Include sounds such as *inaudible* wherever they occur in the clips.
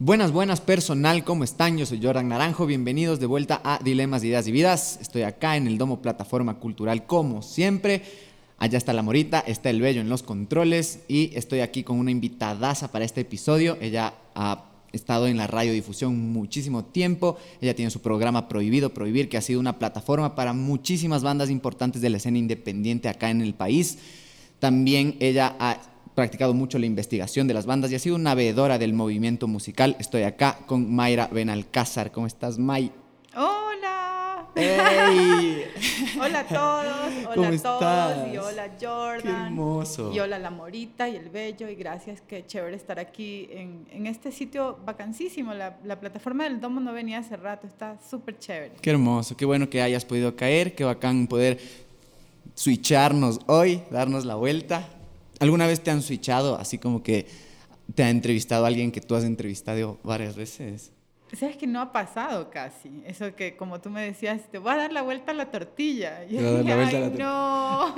Buenas, buenas personal, ¿cómo están? Yo soy Jordan Naranjo, bienvenidos de vuelta a Dilemas, Ideas y Vidas. Estoy acá en el Domo Plataforma Cultural como siempre. Allá está la Morita, está el Bello en los controles y estoy aquí con una invitadaza para este episodio. Ella ha estado en la radiodifusión muchísimo tiempo. Ella tiene su programa Prohibido Prohibir, que ha sido una plataforma para muchísimas bandas importantes de la escena independiente acá en el país. También ella ha practicado mucho la investigación de las bandas y ha sido una veedora del movimiento musical. Estoy acá con Mayra Benalcázar. ¿Cómo estás, May? Hola. ¡Hey! *laughs* hola a todos, hola ¿Cómo a todos estás? y hola Jordan. ¡Qué hermoso! Y hola la Morita y el Bello y gracias, qué chévere estar aquí en, en este sitio vacancísimo. La, la plataforma del Domo no venía hace rato, está súper chévere. Qué hermoso, qué bueno que hayas podido caer, qué bacán poder switcharnos hoy, darnos la vuelta. ¿Alguna vez te han switchado así como que te ha entrevistado alguien que tú has entrevistado varias veces? Sabes que no ha pasado casi. Eso que, como tú me decías, te voy a dar la vuelta a la tortilla. Y Te voy a dar la vuelta a la "Ay, no.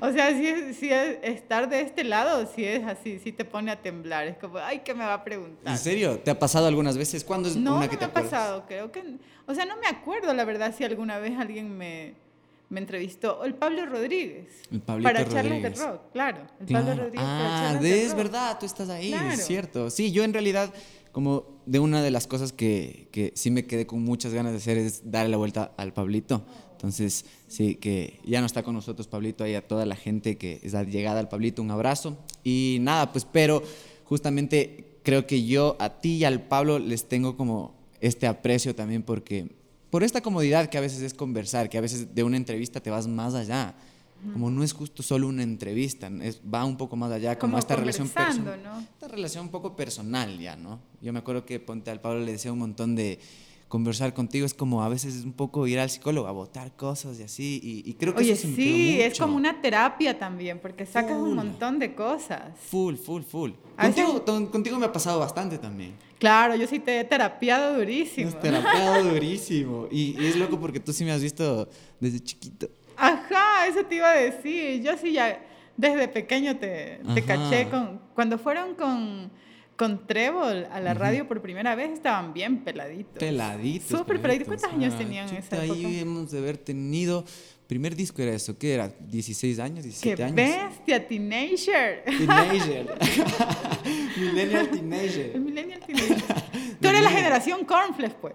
*laughs* o sea, si es, si es estar de este lado, si es así, si te pone a temblar. Es como, ay, ¿qué me va a preguntar? ¿En serio? ¿Te ha pasado algunas veces? ¿Cuándo es No, una no que me te ha acuerdas? pasado, creo que... O sea, no me acuerdo, la verdad, si alguna vez alguien me, me entrevistó. El Pablo Rodríguez. El para charlas de rock, claro. El Claro. Pablo Rodríguez para Ah, charlas de- es verdad, tú estás ahí, Claro. es cierto. Sí, yo en realidad, como de una de las cosas que, que sí me quedé con muchas ganas de hacer es darle la vuelta al Pablito. Entonces, sí, que ya no está con nosotros Pablito, ahí a toda la gente que es llegada al Pablito, un abrazo. Y nada, pues, pero justamente creo que yo a ti y al Pablo les tengo como este aprecio también porque por esta comodidad que a veces es conversar, que a veces de una entrevista te vas más allá. Como no es justo solo una entrevista, es, va un poco más allá, como, Como esta relación personal. ¿no? Esta relación un poco personal ya, ¿no? Yo me acuerdo que Ponte al Pablo le decía un montón de conversar contigo, es como a veces es un poco ir al psicólogo a botar cosas y así, y, y creo que Oye, eso se sí, es como una terapia también, porque sacas Full. un montón de cosas. Full, full, full. Veces- Contigo, contigo me ha pasado bastante también. Claro, yo sí te he terapiado durísimo. Has terapeado durísimo. Y, y es loco porque tú sí me has visto desde chiquito. Ajá, eso te iba a decir. Yo sí ya desde pequeño te, te caché con... Cuando fueron con, con Trébol a la radio por primera vez estaban bien peladitos. Peladitos. Súper peladitos. ¿Cuántos años Ah, tenían en esa época? Ahí hemos de haber tenido. Primer disco era eso, ¿qué era? ¿16 años? ¡Qué ¿17 años? bestia, teenager! Teenager. Millennial El teenager. millennial teenager. Tú eres la generación cornflakes, pues.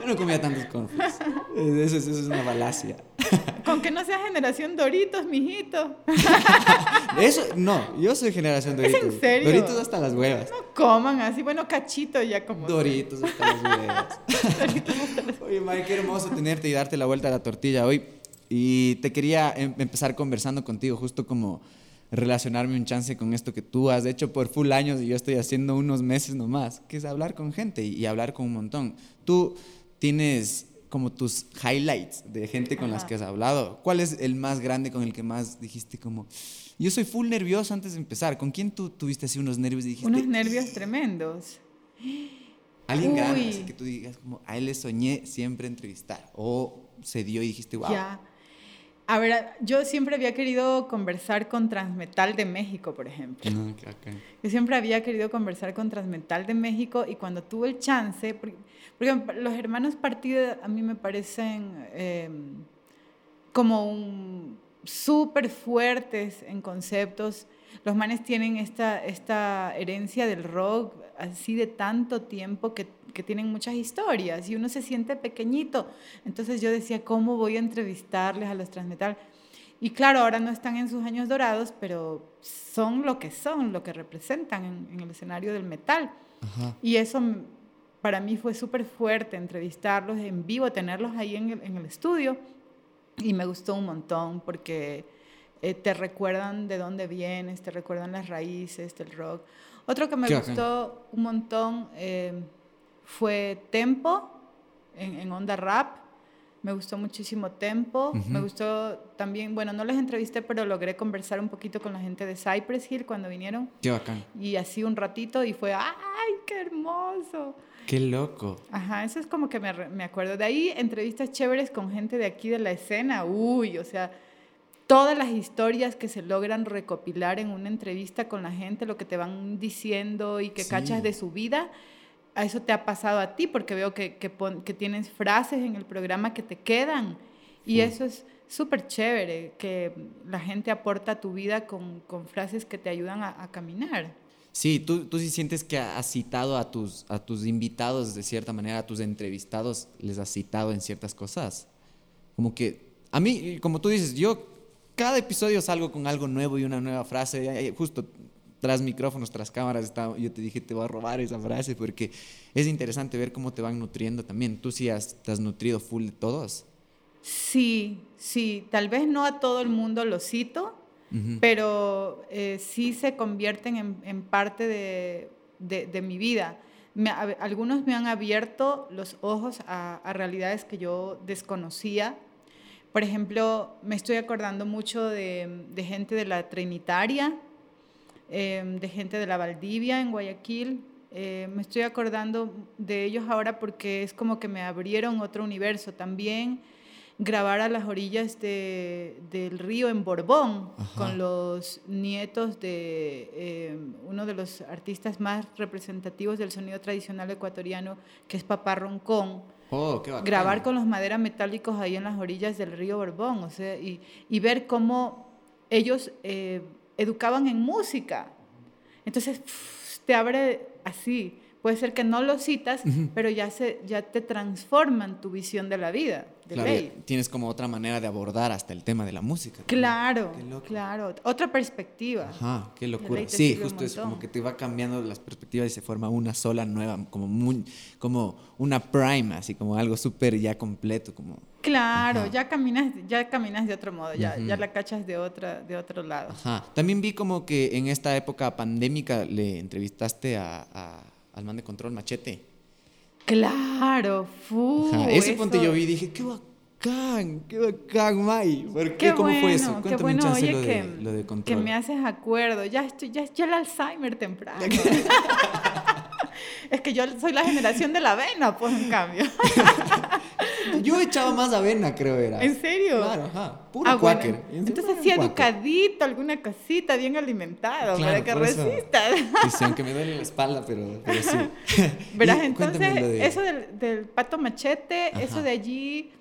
Yo no comía tantos cornflakes. Eso, es- eso es una falacia. Con que no seas generación Doritos, mijito. Eso, no, yo soy generación Doritos. en serio? Doritos hasta las huevas. No coman así. Bueno, cachito ya como... Doritos hasta las huevas. Oye, Mike, qué hermoso tenerte y darte la vuelta a la tortilla hoy. Y te quería em- empezar conversando contigo, justo como relacionarme un chance con esto que tú has hecho por full años y yo estoy haciendo unos meses nomás, que es hablar con gente y, hablar con un montón. Tú tienes como tus highlights de gente con las que has hablado. ¿Cuál es el más grande con el que más dijiste como... Yo soy full nervioso antes de empezar. ¿Con quién tú tuviste así unos nervios y dijiste... Unos nervios tremendos. Alguien grande, así que tú digas como, a él le soñé siempre entrevistar. O se dio y dijiste, wow. Ya. A ver, yo siempre había querido conversar con Transmetal de México, por ejemplo. No, qué bacán. Yo siempre había querido conversar con Transmetal de México y cuando tuve el chance, porque, porque los hermanos Partida a mí me parecen eh, como un súper fuertes en conceptos. Los manes tienen esta, esta herencia del rock así de tanto tiempo que, que tienen muchas historias y uno se siente pequeñito. Entonces yo decía, ¿cómo voy a entrevistarles a los Transmetal? Y claro, ahora no están en sus años dorados, pero son lo que son, lo que representan en, en el escenario del metal. Ajá. Y eso para mí fue súper fuerte, entrevistarlos en vivo, tenerlos ahí en el, en el estudio. Y me gustó un montón porque eh, te recuerdan de dónde vienes, te recuerdan las raíces del rock. Otro que me Qué gustó un montón eh, fue Tempo en, en Onda Rap. Me gustó muchísimo Tempo. Me gustó también, bueno, no les entrevisté, pero logré conversar un poquito con la gente de Cypress Hill cuando vinieron. Qué bacán. Y así un ratito y fue, ¡ay, qué hermoso! Qué loco. Ajá, eso es como que me, me acuerdo. De ahí, entrevistas chéveres con gente de aquí de la escena. Uy, o sea, todas las historias que se logran recopilar en una entrevista con la gente, lo que te van diciendo y que cachas de su vida, a eso te ha pasado a ti, porque veo que, que, que tienes frases en el programa que te quedan. Y eso es súper chévere, que la gente aporta a tu vida con, con frases que te ayudan a, a caminar. Sí, tú, tú sí sientes que has citado a tus, a tus invitados de cierta manera, a tus entrevistados, les has citado en ciertas cosas. Como que, a mí, como tú dices, yo cada episodio salgo con algo nuevo y una nueva frase. Justo tras micrófonos, tras cámaras, yo te dije, te voy a robar esa frase porque es interesante ver cómo te van nutriendo también. ¿Tú sí has, te has nutrido full de todos? Sí, sí. Tal vez no a todo el mundo lo cito, pero eh, sí se convierten en, parte de, mi vida. algunos me han abierto los ojos a, realidades que yo desconocía. Por ejemplo, me estoy acordando mucho de, gente de la Trinitaria, em, de gente de la Valdivia en Guayaquil. Eh, me estoy acordando de ellos ahora porque es como que me abrieron otro universo. También grabar a las orillas del río en Borbón con los nietos de eh, uno de los artistas más representativos del sonido tradicional ecuatoriano, que es Papá Roncón. Oh, grabar con los maderas metálicos ahí en las orillas del río Borbón, o sea, y, y ver cómo ellos eh, educaban en música. Entonces, te abre así. Puede ser que no lo citas, pero ya, se, ya te transforman tu visión de la vida tienes como otra manera de abordar hasta el tema de la música. Claro, claro, otra perspectiva. Ajá, qué locura. Sí, justo es como que te va cambiando las perspectivas y se forma una sola nueva, como, muy, como una prime, así como algo súper ya completo, como... Claro, ya caminas, ya caminas de otro modo, ya, ya la cachas de, otra, de otro lado. Ajá. También vi como que en esta época pandémica le entrevistaste a, a, al man de control Machete. Claro, fu. ese ponte yo vi y dije, qué bacán, qué bacán, May. ¿Por qué? ¿Cómo fue eso? Cuéntame qué bueno, oye, lo, que, de, lo de control. Que me haces acuerdo. Ya, estoy, ya, ya el Alzheimer temprano. *laughs* *laughs* es que yo soy la generación de la avena, pues en cambio. *laughs* Yo echaba más avena, creo era. ¿En serio? Claro, ajá. Puro ah, quaker. Entonces sí, educadito, alguna casita, bien alimentado, para que resista. Sí, aunque me duele la espalda, pero, pero sí. *laughs* Verás, entonces, eso del, del, pato machete, eso de allí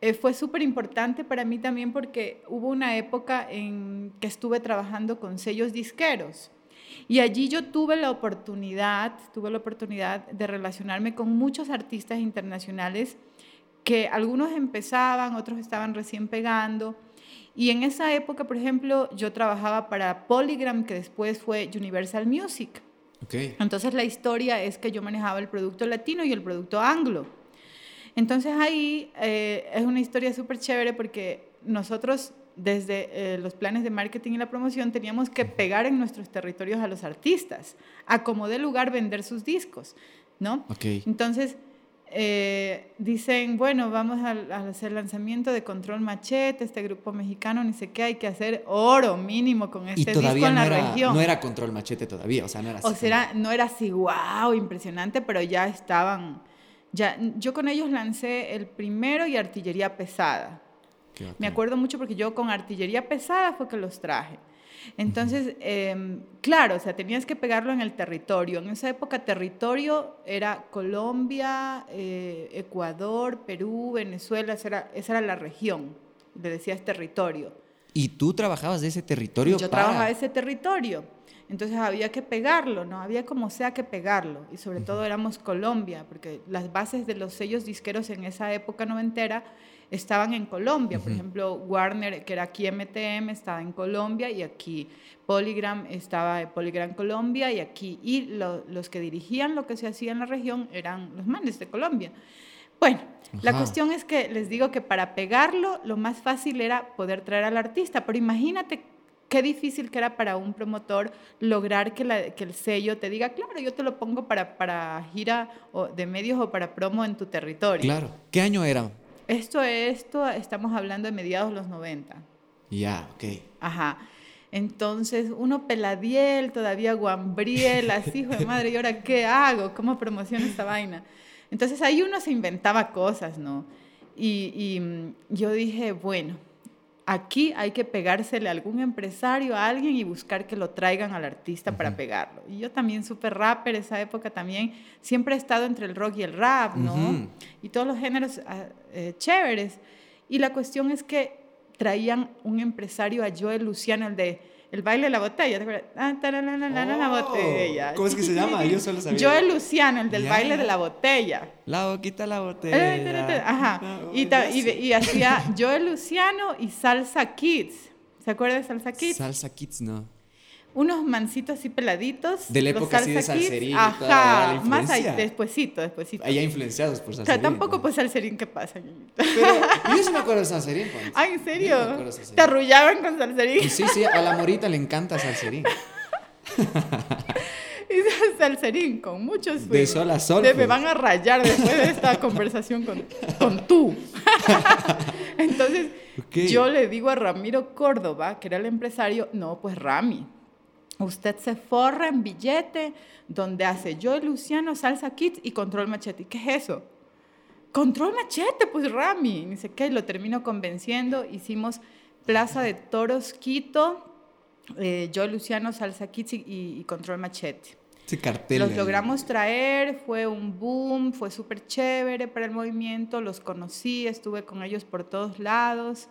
eh, fue súper importante para mí también porque hubo una época en que estuve trabajando con sellos disqueros. Y allí yo tuve la oportunidad, tuve la oportunidad de relacionarme con muchos artistas internacionales que algunos empezaban, otros estaban recién pegando. Y en esa época, por ejemplo, yo trabajaba para Polygram, que después fue Universal Music. Okay. Entonces la historia es que yo manejaba el producto latino y el producto anglo. Entonces ahí eh, es una historia súper chévere porque nosotros desde eh, los planes de marketing y la promoción teníamos que pegar en nuestros territorios a los artistas, a como de lugar vender sus discos, ¿no? Okay. Entonces eh, dicen, bueno, vamos a, hacer lanzamiento de Control Machete, este grupo mexicano, ni sé qué, hay que hacer oro mínimo con este disco en la región. No era Control Machete todavía, o sea, no era así. O sea, no era así, wow, impresionante, pero ya estaban, ya, yo con ellos lancé el primero y artillería pesada. Me acuerdo mucho porque yo con artillería pesada fue que los traje. Entonces, em, claro, o sea, tenías que pegarlo en el territorio. En esa época territorio era Colombia, eh, Ecuador, Perú, Venezuela, esa era, esa era la región, le decías territorio. ¿Y tú trabajabas de ese territorio? Yo trabajaba de ese territorio. Entonces había que pegarlo, ¿no? Había como sea que pegarlo. Y sobre todo éramos Colombia, porque las bases de los sellos disqueros en esa época noventera estaban en Colombia. Por ejemplo, Warner, que era aquí MTM, estaba en Colombia y aquí Polygram estaba en Polygram Colombia y aquí. Y los que dirigían lo que se hacía en la región eran los manes de Colombia. Bueno, la cuestión es que les digo que para pegarlo lo más fácil era poder traer al artista, pero imagínate qué difícil que era para un promotor lograr que, que, el sello te diga, claro, yo te lo pongo para, para gira o de medios o para promo en tu territorio. Claro. ¿Qué año era? Esto, esto, estamos hablando de mediados de los 90. Ya, ok. Ajá. Entonces, uno peladiel, todavía guambriel, *laughs* así, hijo de madre, ¿y ahora qué hago? ¿Cómo promociono esta vaina? Entonces, ahí uno se inventaba cosas, ¿no? Y, y mm, yo dije, bueno, aquí hay que pegársele a algún empresario, a alguien y buscar que lo traigan al artista para pegarlo. Y yo también súper rapper, esa época también, siempre he estado entre el rock y el rap, ¿no? Y todos los géneros ah, eh, chéveres. Y la cuestión es que traían un empresario a Joel Luciano, el de el baile de la botella, ¿te acuerdas? Ah, la oh, botella. ¿Cómo es que se llama? Yo solo sabía. Joel Luciano, el del baile de la botella. La boquita la botella. Ajá. Y, y, hacía Joel Luciano y Salsa Kids. ¿Se acuerda de Salsa Kids? Salsa Kids, no unos mancitos así peladitos. De la época así de Salserín. Ajá, más ahí, despuésito, despuésito. Allá influenciados por Salserín. O sea, tampoco pues Salserín, ¿qué pasa? Pero *laughs* yo sí me acuerdo de Salserín. Pues. Ay, ¿en serio? ¿Te arrullaban con Salserín? Sí, sí, a la morita le encanta Salserín. *laughs* y Salserín, con muchos... De sol a sol. me pues. van a rayar después de esta conversación con, con tú. *laughs* Entonces, yo le digo a Ramiro Córdoba, que era el empresario, no, pues Rami Usted se forra en billete donde hace yo y Luciano Salsa Kids y Control Machete. ¿Qué es eso? Control Machete, pues Rami. Dice que lo termino convenciendo. Hicimos Plaza de Toros Quito, eh, yo, Luciano, Salsa Kids y, Control Machete. Sí, cartel. Los logramos traer, fue un boom, fue súper chévere para el movimiento, los conocí, estuve con ellos por todos lados.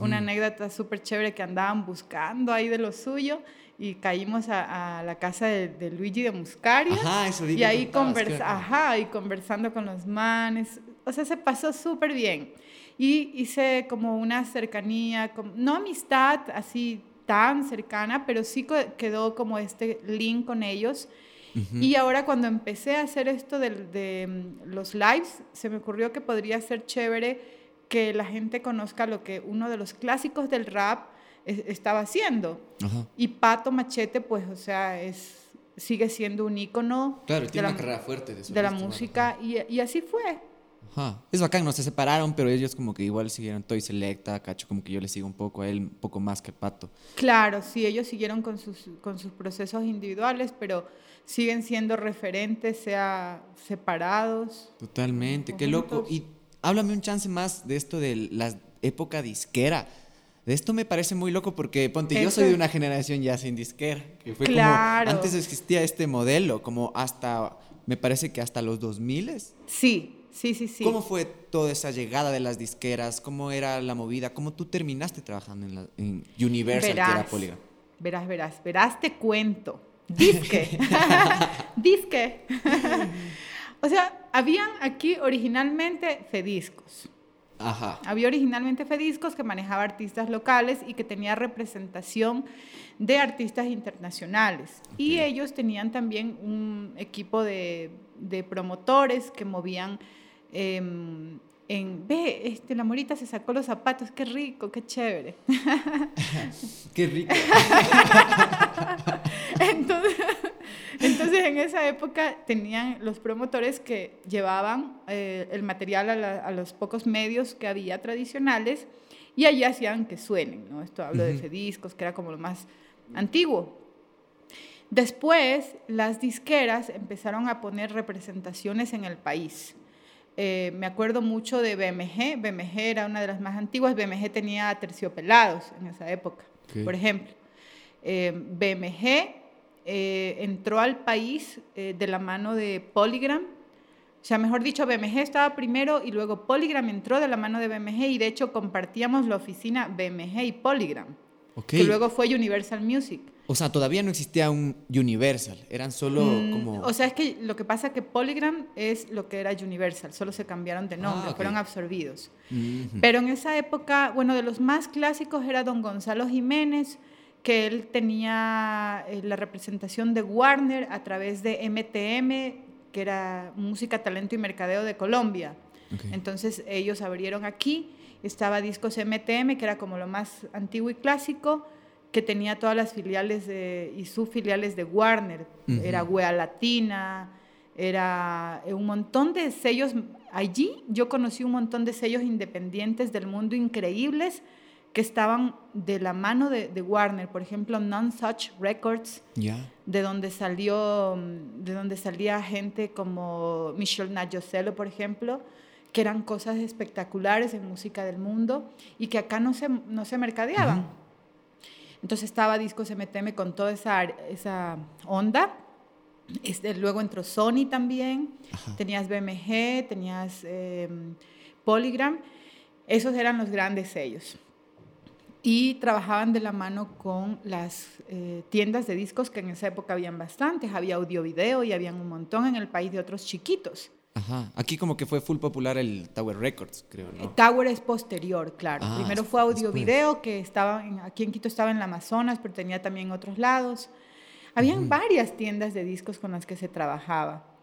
Una anécdota súper chévere que andaban buscando ahí de lo suyo y caímos a, la casa de, Luigi de Muscari. Ajá, eso Y ahí conversa, ajá, y conversando con los manes. O sea, se pasó súper bien. Y hice como una cercanía, no amistad así tan cercana, pero sí quedó como este link con ellos. Y ahora cuando empecé a hacer esto de, de, mm, los lives, se me ocurrió que podría ser chévere que la gente conozca lo que uno de los clásicos del rap estaba haciendo. Y Pato Machete, pues, o sea, es, sigue siendo un ícono. Claro, tiene una carrera fuerte de, de la música y, y, así fue. Ajá. Es bacán, no se separaron, pero ellos como que igual siguieron Toy Selecta, Cacho, como que yo le sigo un poco a él, un poco más que Pato. Claro, sí, ellos siguieron con sus, con sus procesos individuales, pero siguen siendo referentes, sea separados. Totalmente, qué loco. Y háblame un chance más de esto de la época disquera de esto me parece muy loco porque, ponte, yo soy de una generación ya sin disquera, que fue claro. como, antes existía este modelo, como hasta, me parece que hasta los 2000. Sí, sí, sí, sí. ¿Cómo fue toda esa llegada de las disqueras? ¿Cómo era la movida? ¿Cómo tú terminaste trabajando en, la, en Universal, verás, que era Polygram? Verás, verás, verás, te cuento. Disque. *laughs* Disque. *laughs* o sea, habían aquí originalmente Había originalmente Fediscos que manejaba artistas locales y que tenía representación de artistas internacionales. Y ellos tenían también un equipo de, promotores que movían em, en, ve, este, la morita se sacó los zapatos, qué rico, qué chévere. *laughs* qué rico. *laughs* Entonces, entonces, en esa época tenían los promotores que llevaban eh, el material a, los pocos medios que había tradicionales y allí hacían que suenen, ¿no? Esto hablo de Fediscos, que era como lo más antiguo. Después, las disqueras empezaron a poner representaciones en el país. Eh, me acuerdo mucho de BMG. BMG era una de las más antiguas. BMG tenía terciopelados en esa época, por ejemplo. Eh, BMG eh, entró al país eh, de la mano de Polygram. O sea, mejor dicho, BMG estaba primero y luego Polygram entró de la mano de BMG y de hecho compartíamos la oficina BMG y Polygram, que luego fue Universal Music. O sea, todavía no existía un Universal, eran solo mm, como... O sea, es que lo que pasa es que Polygram es lo que era Universal, solo se cambiaron de nombre, ah, fueron absorbidos. Pero en esa época, bueno, de los más clásicos era don Gonzalo Jiménez, que él tenía eh, la representación de Warner a través de MTM, que era Música, Talento y Mercadeo de Colombia. Entonces ellos abrieron aquí, estaba Discos MTM, que era como lo más antiguo y clásico, que tenía todas las filiales de, y subfiliales de Warner. Era Wea Latina, era eh, un montón de sellos. Allí yo conocí un montón de sellos independientes del mundo increíbles que estaban de la mano de, Warner, por ejemplo, Non Such Records, de donde salió, de donde salía gente como Michelle Nayosello, por ejemplo, que eran cosas espectaculares en música del mundo y que acá no se, no se mercadeaban. Entonces estaba Discos MTM con toda esa, esa onda. Este, luego entró Sony también, tenías BMG, tenías em, Polygram, esos eran los grandes sellos. Y trabajaban de la mano con las eh, tiendas de discos que en esa época habían bastantes, había audio video y habían un montón en el país de otros chiquitos. Ajá. Aquí como que fue full popular el Tower Records, creo, ¿no? Tower es posterior, claro. Ah, Primero fue audio video, que estaba aquí en Quito estaba en la Amazonas, pero tenía también otros lados. Habían varias tiendas de discos con las que se trabajaba.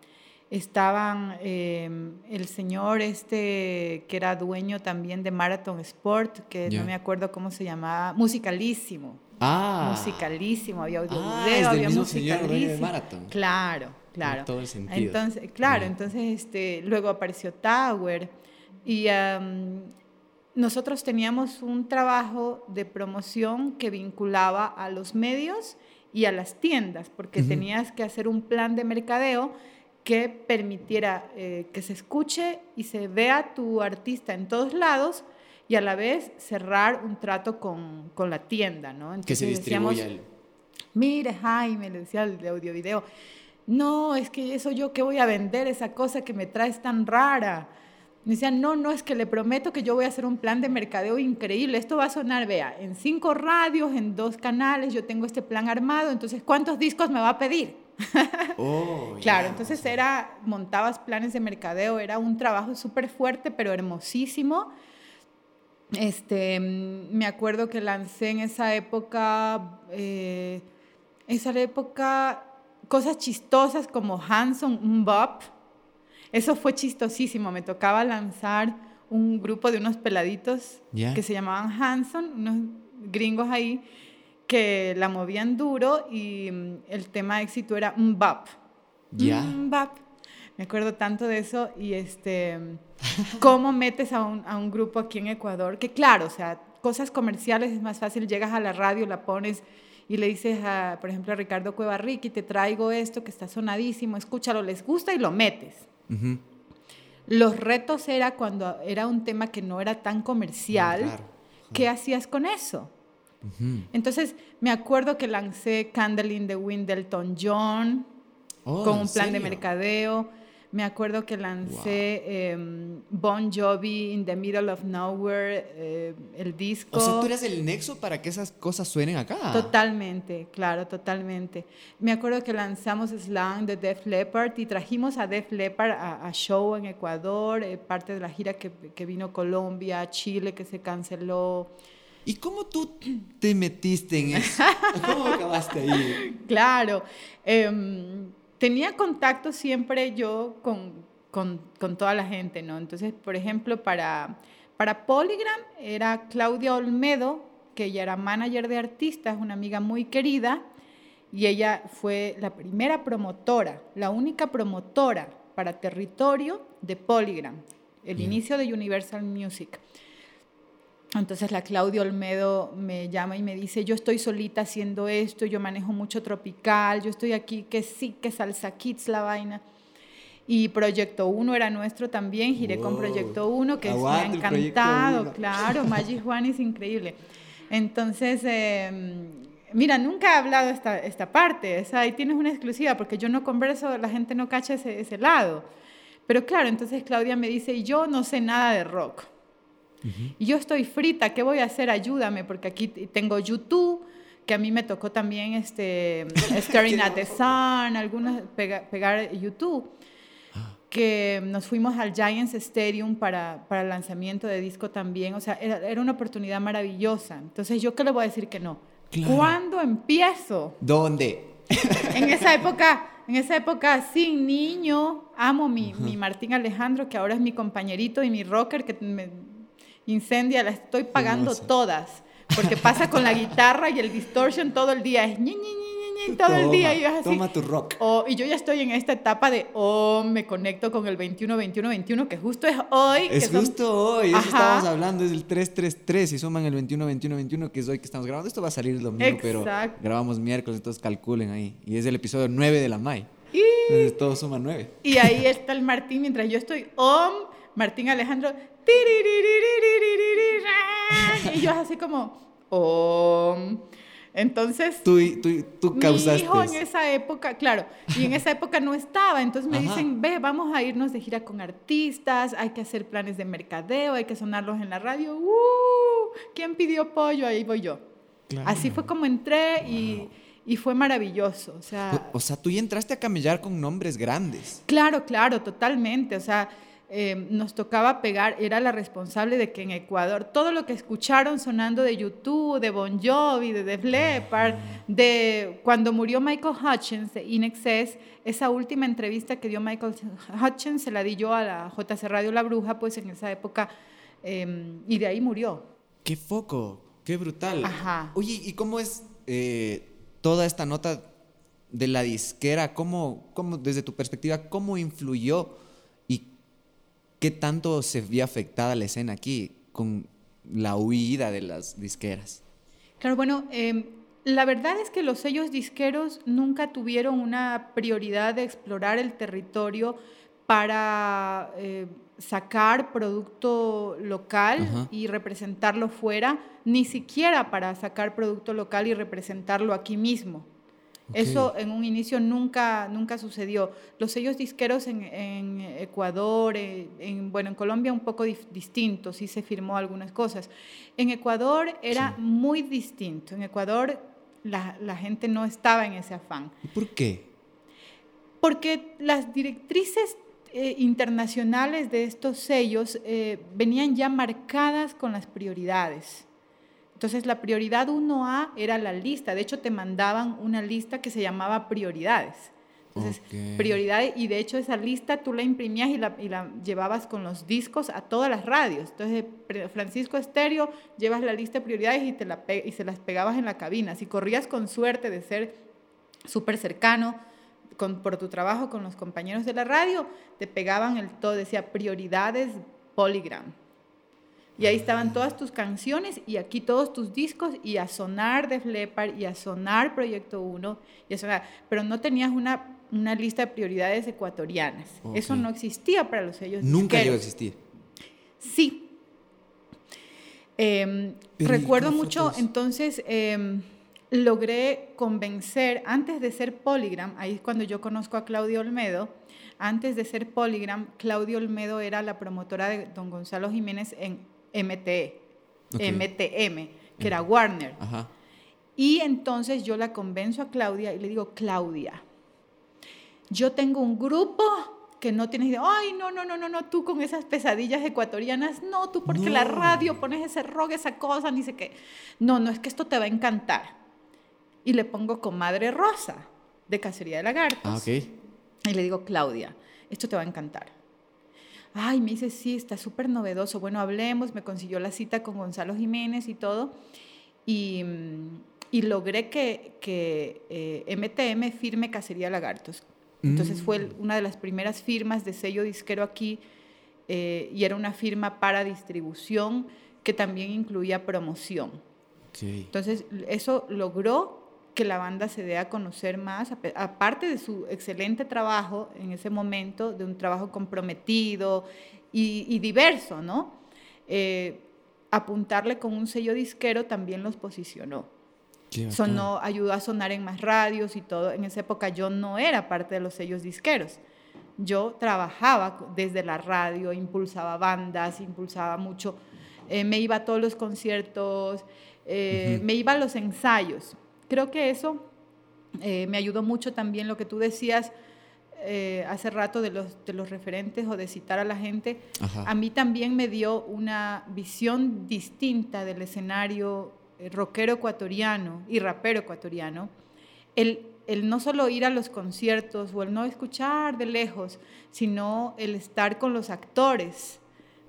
Estaban em, el señor este que era dueño también de Marathon Sport, que no me acuerdo cómo se llamaba, Musicalísimo. Ah. Musicalísimo, había audio ah, video, había musicalísimo. de Marathon. Claro. Claro. todo el sentido. Entonces, claro, entonces este, luego apareció Tower y nosotros teníamos un trabajo de promoción que vinculaba a los medios y a las tiendas, porque tenías que hacer un plan de mercadeo que permitiera eh, que se escuche y se vea tu artista en todos lados y a la vez cerrar un trato con, con la tienda, ¿no? que se distribuya el... Mire, Jaime, le decía el de audio video, no, es que eso yo que voy a vender, esa cosa que me traes tan rara. Me decían, no, no, es que le prometo que yo voy a hacer un plan de mercadeo increíble. Esto va a sonar, vea, en cinco radios, en dos canales, yo tengo este plan armado, entonces, ¿cuántos discos me va a pedir? Oh, claro, entonces era, montabas planes de mercadeo, era un trabajo súper fuerte, pero hermosísimo. Este, me acuerdo que lancé en esa época, eh, esa época cosas chistosas como Hanson, un bop. Eso fue chistosísimo. Me tocaba lanzar un grupo de unos peladitos que se llamaban Hanson, unos gringos ahí que la movían duro y mm, el tema de éxito era un bop. Ya. Un bop. Me acuerdo tanto de eso y este, *laughs* cómo metes a un, a un grupo aquí en Ecuador, que claro, o sea, cosas comerciales es más fácil, llegas a la radio, la pones y le dices, a, por ejemplo, a Ricardo Cuevarriqui, te traigo esto que está sonadísimo, escúchalo, les gusta y lo metes. Los retos era cuando era un tema que no era tan comercial, ¿qué hacías con eso? Entonces, me acuerdo que lancé Candle in the Wind del John oh, con un plan de mercadeo me acuerdo que lancé em, Bon Jovi in the Middle of Nowhere, eh, el disco. O sea, tú eres el nexo para que esas cosas suenen acá. Totalmente, claro, totalmente. Me acuerdo que lanzamos Slang de Def Leppard y trajimos a Def Leppard a, show en Ecuador, eh, parte de la gira que, que vino Colombia, Chile, que se canceló. ¿Y cómo tú te metiste en eso? ¿Cómo acabaste ahí? *laughs* Claro. Eh, tenía contacto siempre yo con, con, con, toda la gente, ¿no? Entonces, por ejemplo, para, para Polygram era Claudia Olmedo, que ella era manager de artistas, una amiga muy querida, y ella fue la primera promotora, la única promotora para territorio de Polygram, el inicio de Universal Music. Entonces la Claudia Olmedo me llama y me dice, yo estoy solita haciendo esto, yo manejo mucho tropical, yo estoy aquí, que sí, que salsa kids la vaina. Y Proyecto 1 era nuestro también, giré con Proyecto 1, que me ha encantado, claro, *laughs* Maggi Juan es increíble. Entonces, em, mira, nunca he hablado esta, esta parte, esa, ahí tienes una exclusiva, porque yo no converso, la gente no cacha ese, ese lado. Pero claro, entonces Claudia me dice, yo no sé nada de rock y yo estoy frita, ¿qué voy a hacer? Ayúdame, porque aquí tengo YouTube, que a mí me tocó también este, *laughs* Staring at the Sun, algunos pegar YouTube, que nos fuimos al Giants Stadium para, para el lanzamiento de disco también, o sea, era, era, una oportunidad maravillosa. Entonces, ¿yo qué le voy a decir que no? ¿Cuándo empiezo? ¿Dónde? *laughs* en esa época, en esa época, sin niño, amo mi, mi Martín Alejandro, que ahora es mi compañerito y mi rocker, que me, incendia, las estoy pagando todas. Porque pasa con la *laughs* guitarra y el distortion todo el día. Es ñi, ñi, ñi, todo el día. Y así. Toma tu rock. Oh, y yo ya estoy en esta etapa de, oh, me conecto con el 21, 21, 21, que justo es hoy. Es justo hoy, eso estábamos hablando, es el 333 y suman el 21, 21, 21, que es hoy que estamos grabando. Esto va a salir el domingo, pero grabamos miércoles, entonces calculen ahí. Y es el episodio 9 de la MAI. Entonces todo suma 9. Y ahí está el Martín, mientras yo estoy om Martín Alejandro, y yo así como, Entonces, tú, tú, tú causaste mi hijo en esa época, claro, y en esa época no estaba, entonces me dicen, ve, vamos a irnos de gira con artistas, hay que hacer planes de mercadeo, hay que sonarlos en la radio, ¡uh! ¿Quién pidió pollo? Ahí voy yo. Así fue como entré y, y, fue maravilloso. O sea, o, o sea, tú ya entraste a camellar con nombres grandes. Claro, claro, totalmente. O sea, Em, nos tocaba pegar, era la responsable de que en Ecuador todo lo que escucharon sonando de YouTube, de Bon Jovi, de Def Leppard, de cuando murió Michael Hutchins de Inexcess, esa última entrevista que dio Michael Hutchins se la di yo a la JC Radio La Bruja, pues en esa época, em, y de ahí murió. ¡Qué foco! ¡Qué brutal! Ajá. Oye, ¿y cómo es eh, toda esta nota de la disquera? ¿Cómo, cómo, desde tu perspectiva, cómo influyó? ¿Qué tanto se vio afectada la escena aquí con la huida de las disqueras? Claro, bueno, em, la verdad es que los sellos disqueros nunca tuvieron una prioridad de explorar el territorio para eh, sacar producto local y representarlo fuera, ni siquiera para sacar producto local y representarlo aquí mismo. Eso en un inicio nunca, nunca sucedió. Los sellos disqueros en, Ecuador, eh, en, bueno, en Colombia un poco distinto, sí se firmó algunas cosas. En Ecuador era muy distinto. En Ecuador la, gente no estaba en ese afán. ¿Por qué? Porque las directrices eh, internacionales de estos sellos eh, venían ya marcadas con las prioridades. Entonces la prioridad 1A era la lista, de hecho te mandaban una lista que se llamaba prioridades. Entonces, prioridades, y de hecho esa lista tú la imprimías y la, y la, llevabas con los discos a todas las radios. Entonces, Francisco Estéreo, llevas la lista de prioridades y, te la y se las pegabas en la cabina. Si corrías con suerte de ser súper cercano con, por tu trabajo con los compañeros de la radio, te pegaban el todo, decía prioridades Polygram. Y ahí estaban todas tus canciones y aquí todos tus discos y a sonar de Flepar y a sonar Proyecto 1 y a sonar, pero no tenías una, una lista de prioridades ecuatorianas. Eso no existía para los sellos Nunca llegó a existir. Sí. Em, recuerdo mucho, entonces em, logré convencer, antes de ser Polygram, ahí es cuando yo conozco a Claudio Olmedo, antes de ser Polygram, Claudio Olmedo era la promotora de don Gonzalo Jiménez en MTE, MTM, que era Warner. Y entonces yo la convenzo a Claudia y le digo, Claudia, yo tengo un grupo que no tienes idea, ay, no, no, no, no, no, tú con esas pesadillas ecuatorianas, no, tú porque la radio pones ese rock, esa cosa, ni sé qué. No, no, es que esto te va a encantar. Y le pongo Comadre Rosa, de Cacería de Lagartos. Ah, Y le digo, Claudia, esto te va a encantar ay, me dice, sí, está súper novedoso, bueno, hablemos, me consiguió la cita con Gonzalo Jiménez y todo, y, y logré que, que MTM eh, firme Cacería Lagartos. Entonces fue mm. una de las primeras firmas de sello disquero aquí eh, y era una firma para distribución que también incluía promoción. Entonces eso logró que la banda se dé a conocer más, aparte de su excelente trabajo en ese momento, de un trabajo comprometido y, diverso, ¿no? Eh, apuntarle con un sello disquero también los posicionó. Sonó, ayudó a sonar en más radios y todo. En esa época yo no era parte de los sellos disqueros. Yo trabajaba desde la radio, impulsaba bandas, impulsaba mucho. Eh, me iba a todos los conciertos, eh, me iba a los ensayos creo que eso eh, me ayudó mucho también lo que tú decías eh, hace rato de los, de los referentes o de citar a la gente. A mí también me dio una visión distinta del escenario eh, rockero ecuatoriano y rapero ecuatoriano. El, el no solo ir a los conciertos o el no escuchar de lejos, sino el estar con los actores,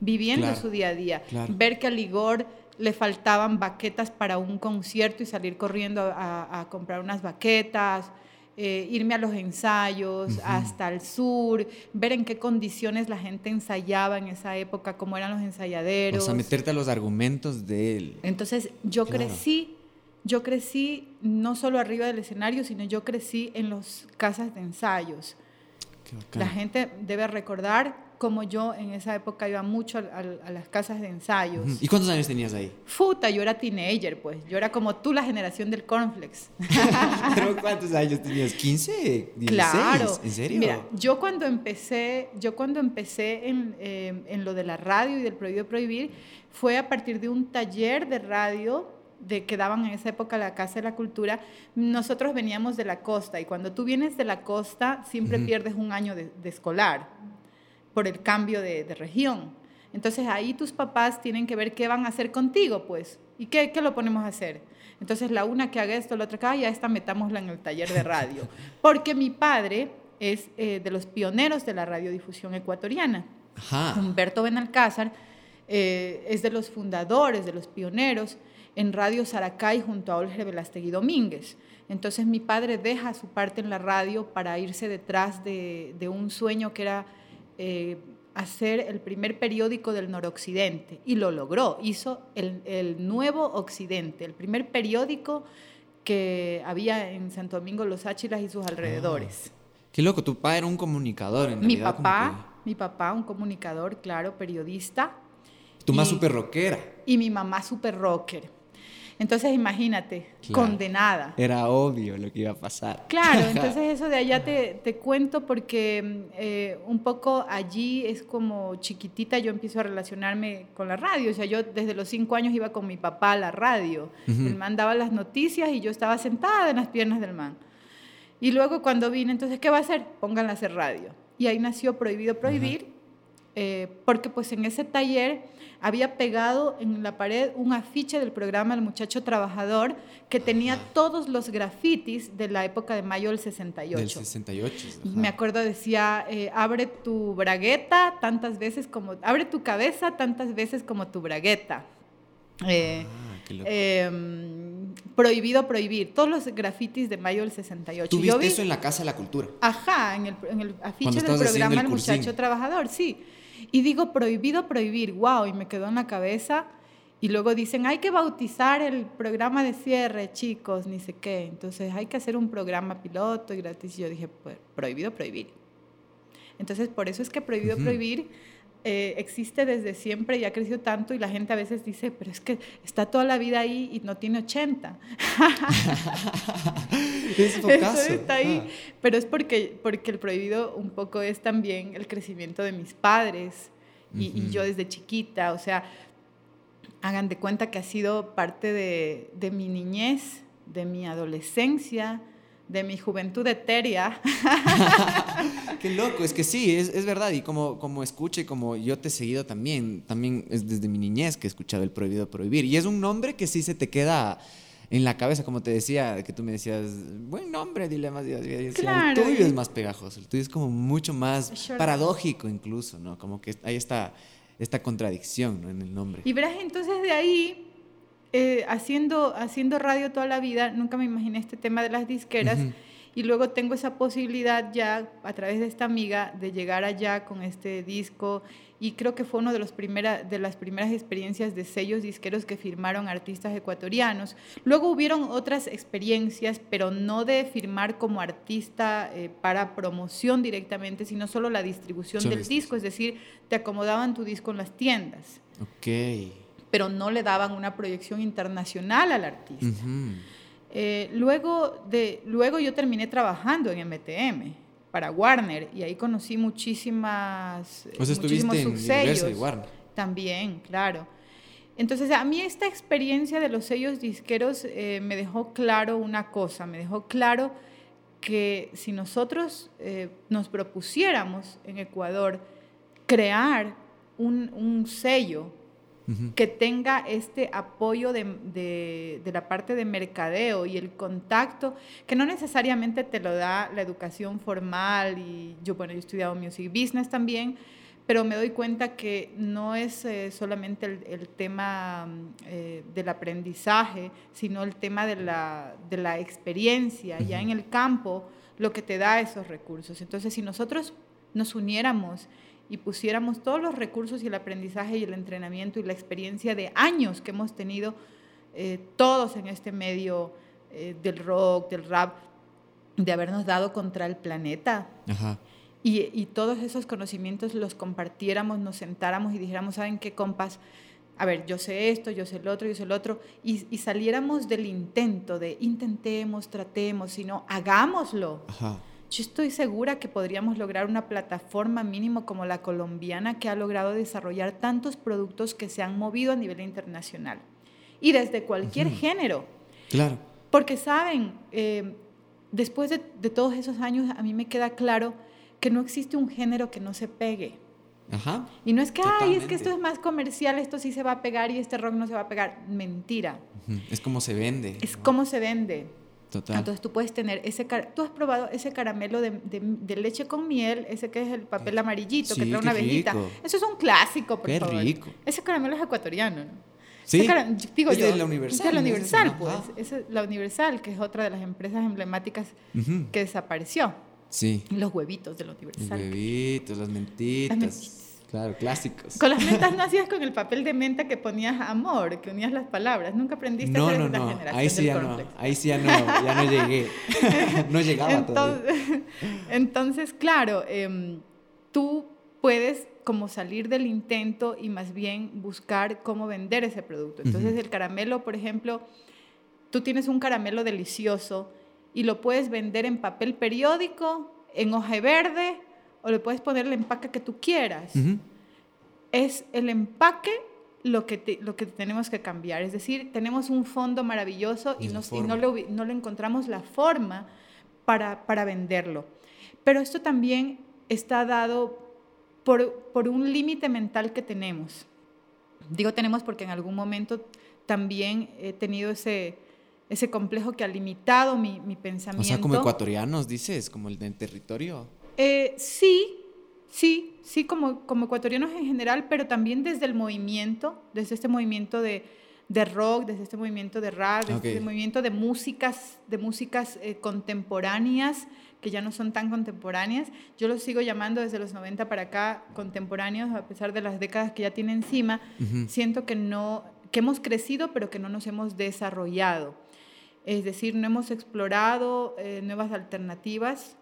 viviendo su día a día. Ver que Aligor le faltaban baquetas para un concierto y salir corriendo a, comprar unas baquetas, eh, irme a los ensayos hasta el sur, ver en qué condiciones la gente ensayaba en esa época, cómo eran los ensayaderos. O sea, meterte a los argumentos de él. Entonces yo crecí, yo crecí no solo arriba del escenario, sino yo crecí en las casas de ensayos. La gente debe recordar como yo en esa época iba mucho a, las casas de ensayos. ¿Y cuántos años tenías ahí? Futa, yo era teenager, pues. Yo era como tú, la generación del cornflakes. *laughs* ¿Pero *laughs* cuántos años tenías? ¿15? ¿16? Claro. ¿En serio? Mira, yo cuando empecé, yo cuando empecé en, eh, en lo de la radio y del prohibido prohibir, fue a partir de un taller de radio de que daban en esa época la Casa de la Cultura, nosotros veníamos de la costa y cuando tú vienes de la costa siempre pierdes un año de, escolar por el cambio de, región. Entonces ahí tus papás tienen que ver qué van a hacer contigo, pues, y qué, qué lo ponemos a hacer. Entonces la una que haga esto, la otra que haga, ya esta metámosla en el taller de radio. *laughs* Porque mi padre es eh, de los pioneros de la radiodifusión ecuatoriana. Humberto Benalcázar eh, es de los fundadores, de los pioneros en Radio Saracay junto a Olger Velastegui Domínguez. Entonces mi padre deja su parte en la radio para irse detrás de, un sueño que era eh, hacer el primer periódico del noroccidente y lo logró. Hizo el, Nuevo Occidente, el primer periódico que había en Santo Domingo, Los Áchilas y sus alrededores. Ah, qué loco, tu papá era un comunicador en Mi papá, mi papá, un comunicador, claro, periodista. Tu mamá súper rockera. Y mi mamá súper rocker. Entonces imagínate, condenada. Era obvio lo que iba a pasar. Claro, *laughs* entonces eso de allá te, te cuento porque eh, un poco allí es como chiquitita yo empiezo a relacionarme con la radio. O sea, yo desde los cinco años iba con mi papá a la radio. El man daba las noticias y yo estaba sentada en las piernas del man. Y luego cuando vine, entonces, ¿qué va a hacer? Pónganla a hacer radio. Y ahí nació Prohibido Prohibir, eh, porque pues en ese taller había pegado en la pared un afiche del programa El Muchacho Trabajador que tenía todos los grafitis de la época de mayo del 68. Del 68. Me acuerdo decía, eh, abre tu bragueta tantas veces como, abre tu cabeza tantas veces como tu bragueta. Eh, ah, em, prohibido prohibir, todos los grafitis de mayo del 68. ¿Tú viste eso en la Casa de la Cultura? Ajá, en el, en el afiche del programa El Muchacho Trabajador, sí. Y digo, prohibido prohibir, wow, y me quedó en la cabeza. Y luego dicen, hay que bautizar el programa de cierre, chicos, ni sé qué. Entonces hay que hacer un programa piloto y gratis. Y yo dije, pues, prohibido prohibir. Entonces, por eso es que prohibido prohibir eh, existe desde siempre y ha crecido tanto y la gente a veces dice, pero es que está toda la vida ahí y no tiene 80. *laughs* es Eso está ahí. Ah. Pero es porque, porque el prohibido un poco es también el crecimiento de mis padres y, y yo desde chiquita, o sea, hagan de cuenta que ha sido parte de, de mi niñez, de mi adolescencia, de mi juventud etérea. *laughs* Qué loco, es que sí, es, es, verdad. Y como, como escuche, como yo te he seguido también, también es desde mi niñez que he escuchado el prohibido prohibir. Y es un nombre que sí se te queda en la cabeza, como te decía, que tú me decías, buen nombre, dilemas claro, El tuyo es más pegajoso, el tuyo es como mucho más paradójico incluso, ¿no? Como que hay esta, esta contradicción ¿no? en el nombre. Y verás, entonces de ahí eh, haciendo, haciendo radio toda la vida, nunca me imaginé este tema de las disqueras. Y luego tengo esa posibilidad ya a través de esta amiga de llegar allá con este disco y creo que fue una de, los primera, de las primeras experiencias de sellos disqueros que firmaron artistas ecuatorianos. Luego hubieron otras experiencias, pero no de firmar como artista eh, para promoción directamente, sino solo la distribución del disco, es decir, te acomodaban tu disco en las tiendas. Ok pero no le daban una proyección internacional al artista. Eh, luego, de, luego yo terminé trabajando en MTM para Warner y ahí conocí muchísimas, pues muchísimos subsellos. Warner. También, claro. Entonces, a mí esta experiencia de los sellos disqueros eh, me dejó claro una cosa, me dejó claro que si nosotros eh, nos propusiéramos en Ecuador crear un, un sello que tenga este apoyo de, la parte de mercadeo y el contacto, que no necesariamente te lo da la educación formal y yo, bueno, yo he estudiado music business también, pero me doy cuenta que no es eh, solamente el, tema eh, del aprendizaje, sino el tema de la, experiencia. Ya en el campo, lo que te da esos recursos. Entonces, si nosotros nos uniéramos y pusiéramos todos los recursos y el aprendizaje y el entrenamiento y la experiencia de años que hemos tenido eh, todos en este medio eh, del rock, del rap, de habernos dado contra el planeta. y, y, todos esos conocimientos los compartiéramos, nos sentáramos y dijéramos, ¿saben qué, compas? A ver, yo sé esto, yo sé el otro, yo sé el otro, y, y saliéramos del intento de intentemos, tratemos, sino hagámoslo. Ajá. Yo estoy segura que podríamos lograr una plataforma mínimo como la colombiana que ha logrado desarrollar tantos productos que se han movido a nivel internacional. Y desde cualquier género. Claro. Porque saben, eh, después de, de, todos esos años, a mí me queda claro que no existe un género que no se pegue. Ajá. Y no es que, ay, es que esto es más comercial, esto sí se va a pegar y este rock no se va a pegar. Mentira. Es como se vende. Es como se vende. Total. Entonces tú puedes tener ese, tú has probado ese caramelo de, de, leche con miel, ese que es el papel amarillito, sí, que trae una abejita. Eso es un clásico, por qué favor. rico. Ese caramelo es ecuatoriano, ¿no? Sí, digo es yo, de la Universal. Es de la Universal, ¿no? pues. Ajá. Es la Universal, que es otra de las empresas emblemáticas uh -huh. que desapareció. Sí. Los huevitos de la Universal. Los huevitos, las mentitas. Las mentitas. Claro, clásicos. Con las mentas no hacías con el papel de menta que ponías amor, que unías las palabras. Nunca aprendiste no, a hacer no, esta no. generación Ahí sí ya no. Ahí sí ya no, ya no llegué. *laughs* no llegaba entonces, todavía. entonces, claro, eh, tú puedes como salir del intento y más bien buscar cómo vender ese producto. Entonces, uh -huh. el caramelo, por ejemplo, tú tienes un caramelo delicioso y lo puedes vender en papel periódico, en hoja verde, o le puedes poner el empaque que tú quieras. Uh -huh. Es el empaque lo que, te, lo que tenemos que cambiar. Es decir, tenemos un fondo maravilloso y, Y la no, y no, le, no le encontramos la forma para, para venderlo. Pero esto también está dado por, por un límite mental que tenemos. Digo tenemos porque en algún momento también he tenido ese, ese complejo que ha limitado mi, mi pensamiento. O sea, como ecuatorianos, dices, como el del territorio. Eh, sí, sí, sí, como, como ecuatorianos en general, pero también desde el movimiento, desde este movimiento de, de rock, desde este movimiento de rap, desde este movimiento de músicas, de músicas eh, contemporáneas, que ya no son tan contemporáneas. Yo los sigo llamando desde los 90 para acá contemporáneos, a pesar de las décadas que ya tiene encima. Siento que no, que hemos crecido, pero que no nos hemos desarrollado. Es decir, no hemos explorado eh, nuevas alternativas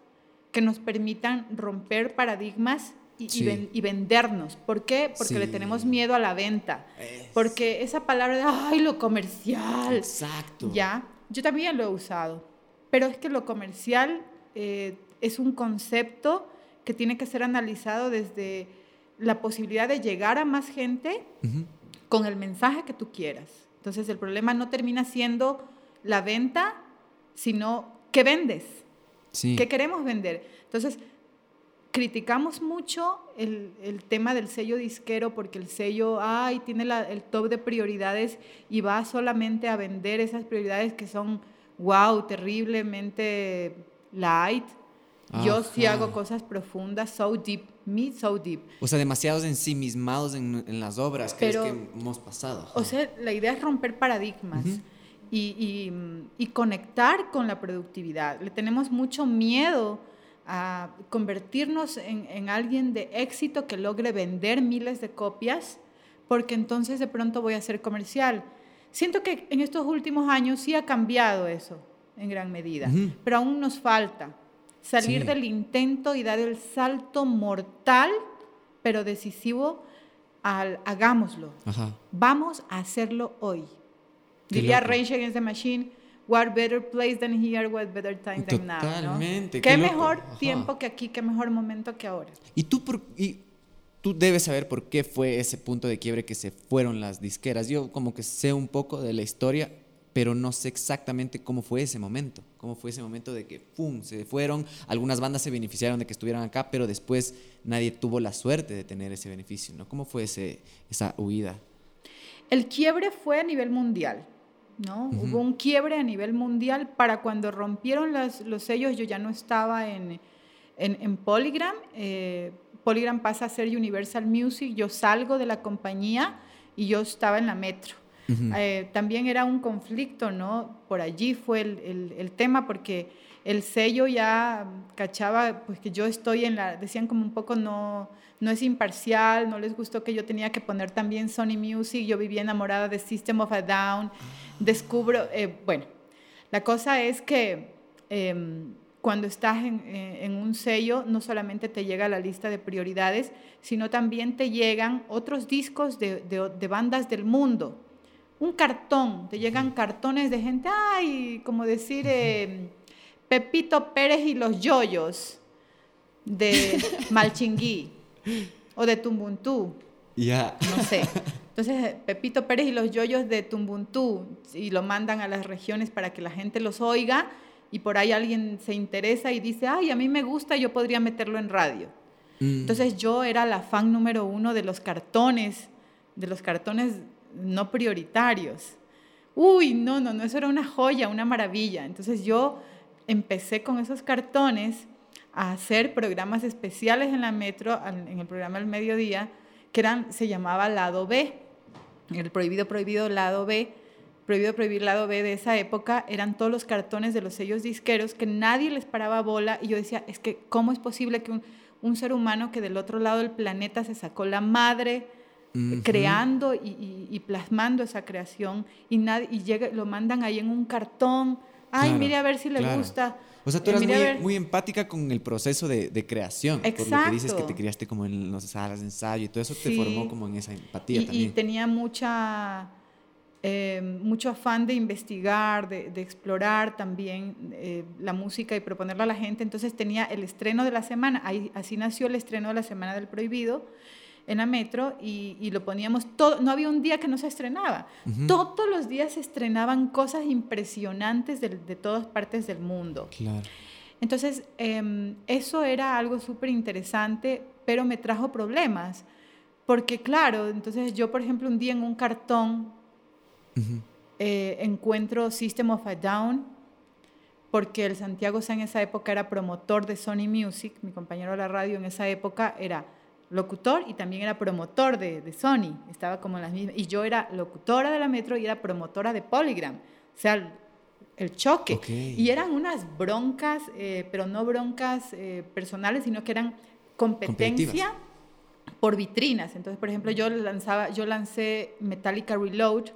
que nos permitan romper paradigmas y, y Sí. ven- y vendernos. ¿Por qué? Porque le tenemos miedo a la venta. Es- Porque esa palabra de, ay, lo comercial, Exacto. ya, yo también lo he usado. Pero es que lo comercial eh, es un concepto que tiene que ser analizado desde la posibilidad de llegar a más gente con el mensaje que tú quieras. Entonces el problema no termina siendo la venta, sino qué vendes, Sí. qué queremos vender. Entonces criticamos mucho el, el tema del sello disquero porque el sello, ay, tiene la- el top de prioridades y va solamente a vender esas prioridades que son, wow, terriblemente light. Yo sí Ajá. hago cosas profundas, so deep, me so deep. O sea, demasiados ensimismados en, en las obras que, es Pero- que hemos pasado. O sea, la idea es romper paradigmas Ujú. Y, y, y conectar con la productividad. Le tenemos mucho miedo a convertirnos en, en alguien de éxito que logre vender miles de copias, porque entonces de pronto voy a ser comercial. Siento que en estos últimos años sí ha cambiado eso en gran medida, pero aún nos falta salir Sí. del intento y dar el salto mortal, pero decisivo, al hagámoslo. Ajá. Vamos a hacerlo hoy. Qué Diría. Rage Against the Machine, what better place than here, what better time than now. ¿no? Totalmente, Qué, qué loco. mejor Ajá. tiempo que aquí, qué mejor momento que ahora. Y tú, por, y tú debes saber por qué fue ese punto de quiebre que se fueron las disqueras. Yo como que sé un poco de la historia, pero no sé exactamente cómo fue ese momento. Cómo fue ese momento de que, ¡pum!, se fueron. Algunas bandas se beneficiaron de que estuvieran acá, pero después nadie tuvo la suerte de tener ese beneficio, ¿no? ¿Cómo fue ese, esa huida? El quiebre fue a nivel mundial, ¿no? Hubo un quiebre a nivel mundial para cuando rompieron las- los sellos, yo ya no estaba en, en, en Polygram, eh, Polygram pasa a ser Universal Music, yo salgo de la compañía y yo estaba en la Metro. Eh, también era un conflicto, ¿no? Por allí fue el, el- el tema, porque el sello ya cachaba, pues que yo estoy en la, decían como un poco no, no es imparcial, no les gustó que yo tenía que poner también Sony Music, yo vivía enamorada de System of a Down, descubro, eh, bueno, la cosa es que em, cuando estás en, eh, en, un sello, no solamente te llega la lista de prioridades, sino también te llegan otros discos de, de, de bandas del mundo. Un cartón, te llegan cartones de gente, ay, como decir, eh, Pepito Pérez y los Yoyos de *laughs* Malchingui o de Tumbuntú. Ya. No sé. *laughs* Entonces, Pepito Pérez y los yoyos de Tumbuntú, y lo mandan a las regiones para que la gente los oiga, y por ahí alguien se interesa y dice, ay, a mí me gusta, yo podría meterlo en radio. Mm. Entonces yo era la fan número uno de los cartones, de los cartones no prioritarios. Uy, no, no, no, eso era una joya, una maravilla. Entonces yo empecé con esos cartones a hacer programas especiales en la metro, en el programa del mediodía, que eran, se llamaba Lado B, el prohibido, prohibido Lado B, prohibido prohibir lado B de esa época eran todos los cartones de los sellos disqueros que nadie les paraba bola y yo decía, es que ¿cómo es posible que un, ser humano que del otro lado del planeta se sacó la madre creando y, plasmando esa creación y, nadie, y llega, lo mandan ahí en un cartón? Ay, mire a ver si le gusta. O sea, tú eras muy, muy, empática con el proceso de, de creación. Exacto. Por lo que dices que te criaste como en las salas de ensayo y todo eso te formó como en esa empatía y, también. Y tenía mucha, eh, mucho afán de investigar, de, de explorar también eh, la música y proponerla a la gente. Entonces tenía el estreno de la semana, ahí, así nació el estreno de la Semana del Prohibido en la metro y, y, lo poníamos todo, no había un día que no se estrenaba. Todos los días se estrenaban cosas impresionantes de, de todas partes del mundo. Claro. Entonces, eh, eso era algo súper interesante, pero me trajo problemas. Porque claro, entonces yo, por ejemplo, un día en un cartón eh, encuentro System of a Down, porque el Santiago Sa en esa época era promotor de Sony Music, mi compañero de la radio en esa época era locutor y también era promotor de, de, Sony, estaba como en las mismas, y yo era locutora de la Metro y era promotora de Polygram, o sea, el, choque. Y eran unas broncas, eh, pero no broncas eh, personales, sino que eran competencia por vitrinas. Entonces, por ejemplo, yo, lanzaba, yo lancé Metallica Reload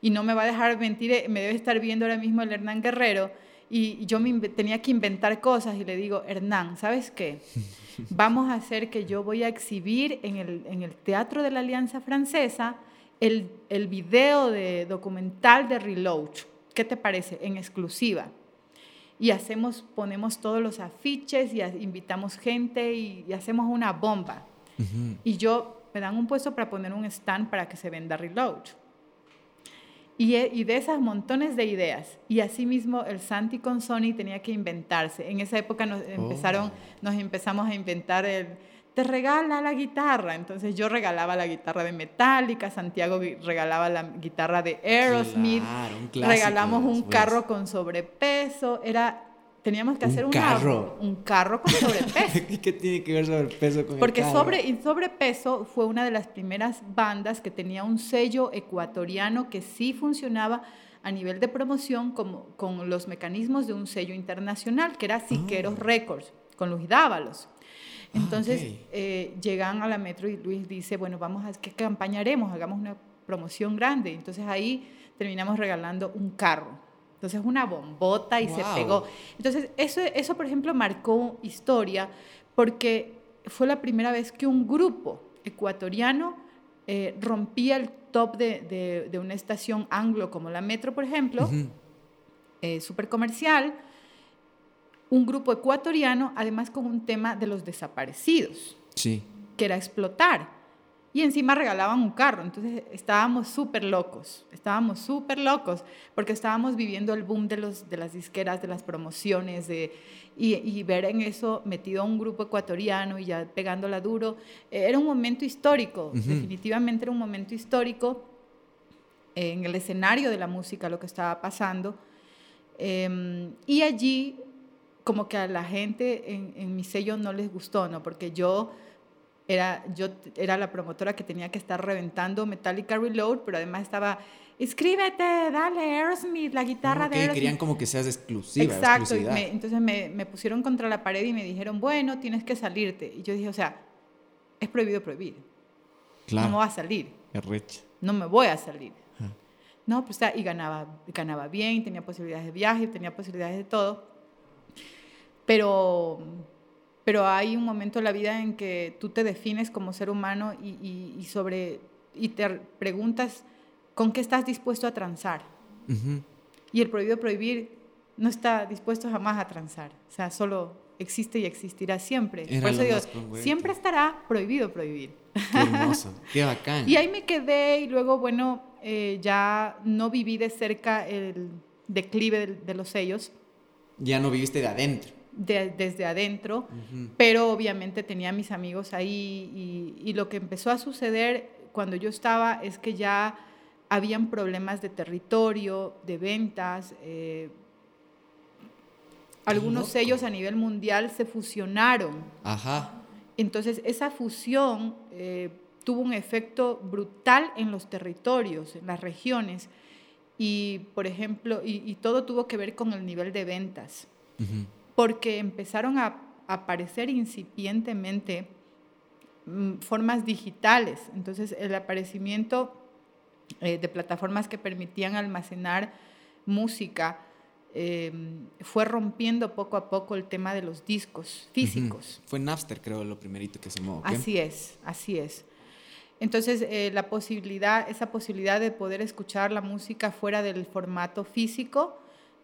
y no me va a dejar mentir, eh, me debe estar viendo ahora mismo el Hernán Guerrero, y yo me tenía que inventar cosas y le digo, Hernán, ¿sabes qué? *laughs* Vamos a hacer que yo voy a exhibir en el, en el Teatro de la Alianza Francesa el, el video de documental de Reload. ¿Qué te parece? En exclusiva. Y hacemos, ponemos todos los afiches y invitamos gente y, hacemos una bomba. Y yo me dan un puesto para poner un stand para que se venda Reload. E, y, de esas montones de ideas. Y asimismo el Santi con Sony tenía que inventarse. En esa época nos, empezaron, oh. nos empezamos a inventar el, te regala la guitarra. Entonces yo regalaba la guitarra de Metallica, Santiago regalaba la guitarra de Aerosmith, regalamos un carro con sobrepeso. Era teníamos que hacer un carro. un carro con sobrepeso. *laughs* ¿Y qué tiene que ver sobrepeso con Porque el carro? sobre y sobrepeso fue una de las primeras bandas que tenía un sello ecuatoriano que sí funcionaba a nivel de promoción como, con los mecanismos de un sello internacional, que era Siqueros ah. Records, con Luis Dávalos. Ah, Entonces eh, llegan a la metro y Luis dice, bueno, vamos a, ¿qué campaña haremos? Hagamos una promoción grande. Entonces ahí terminamos regalando un carro entonces una bombota y se pegó. Entonces eso, eso, por ejemplo, marcó historia porque fue la primera vez que un grupo ecuatoriano eh, rompía el top de, de, una estación anglo como la Metro, por ejemplo, uh súper comercial, un grupo ecuatoriano, además con un tema de los desaparecidos, sí. que era explotar y encima regalaban un carro. Entonces estábamos súper locos, estábamos súper locos, porque estábamos viviendo el boom de, los, de las disqueras, de las promociones, de, y, ver en eso metido a un grupo ecuatoriano y ya pegándola duro. Eh, era un momento histórico, definitivamente era un momento histórico en el escenario de la música, lo que estaba pasando. Em, y allí, como que a la gente en, en mi sello no les gustó, ¿no? Porque yo era, yo era la promotora que tenía que estar reventando Metallica Reload, pero además estaba, escríbete, dale, Aerosmith, la guitarra de Aerosmith. querían como que seas exclusiva. Exacto, entonces me, me, pusieron contra la pared y me dijeron, bueno, tienes que salirte. Y yo dije, o sea, es prohibido prohibir. Claro. No me voy a salir. Es No me voy a salir. No, pues y ganaba, ganaba bien, tenía posibilidades de viaje, tenía posibilidades de todo. pero, pero hay un momento en la vida en que tú te defines como ser humano y, sobre, y te preguntas con qué estás dispuesto a transar. Y el prohibido prohibir no está dispuesto jamás a transar, o sea, solo existe y existirá siempre. Por eso digo, siempre estará prohibido prohibir. Qué hermoso, qué bacán. *laughs* y ahí me quedé y luego, bueno, eh, ya no viví de cerca el declive de, los sellos. Ya no viviste de adentro. Desde adentro, pero obviamente tenía mis amigos ahí y, lo que empezó a suceder cuando yo estaba es que ya habían problemas de territorio, de ventas, eh, algunos sellos a nivel mundial se fusionaron. Ajá. Entonces, esa fusión eh, tuvo un efecto brutal en los territorios, en las regiones. Y, por ejemplo, y, todo tuvo que ver con el nivel de ventas. Porque empezaron a aparecer incipientemente mm, formas digitales. Entonces, el aparecimiento eh, de plataformas que permitían almacenar música Em, fue rompiendo poco a poco el tema de los discos físicos. Fue Napster, creo, lo primerito que se movió. Así es, así es. Entonces, eh, la posibilidad, esa posibilidad de poder escuchar la música fuera del formato físico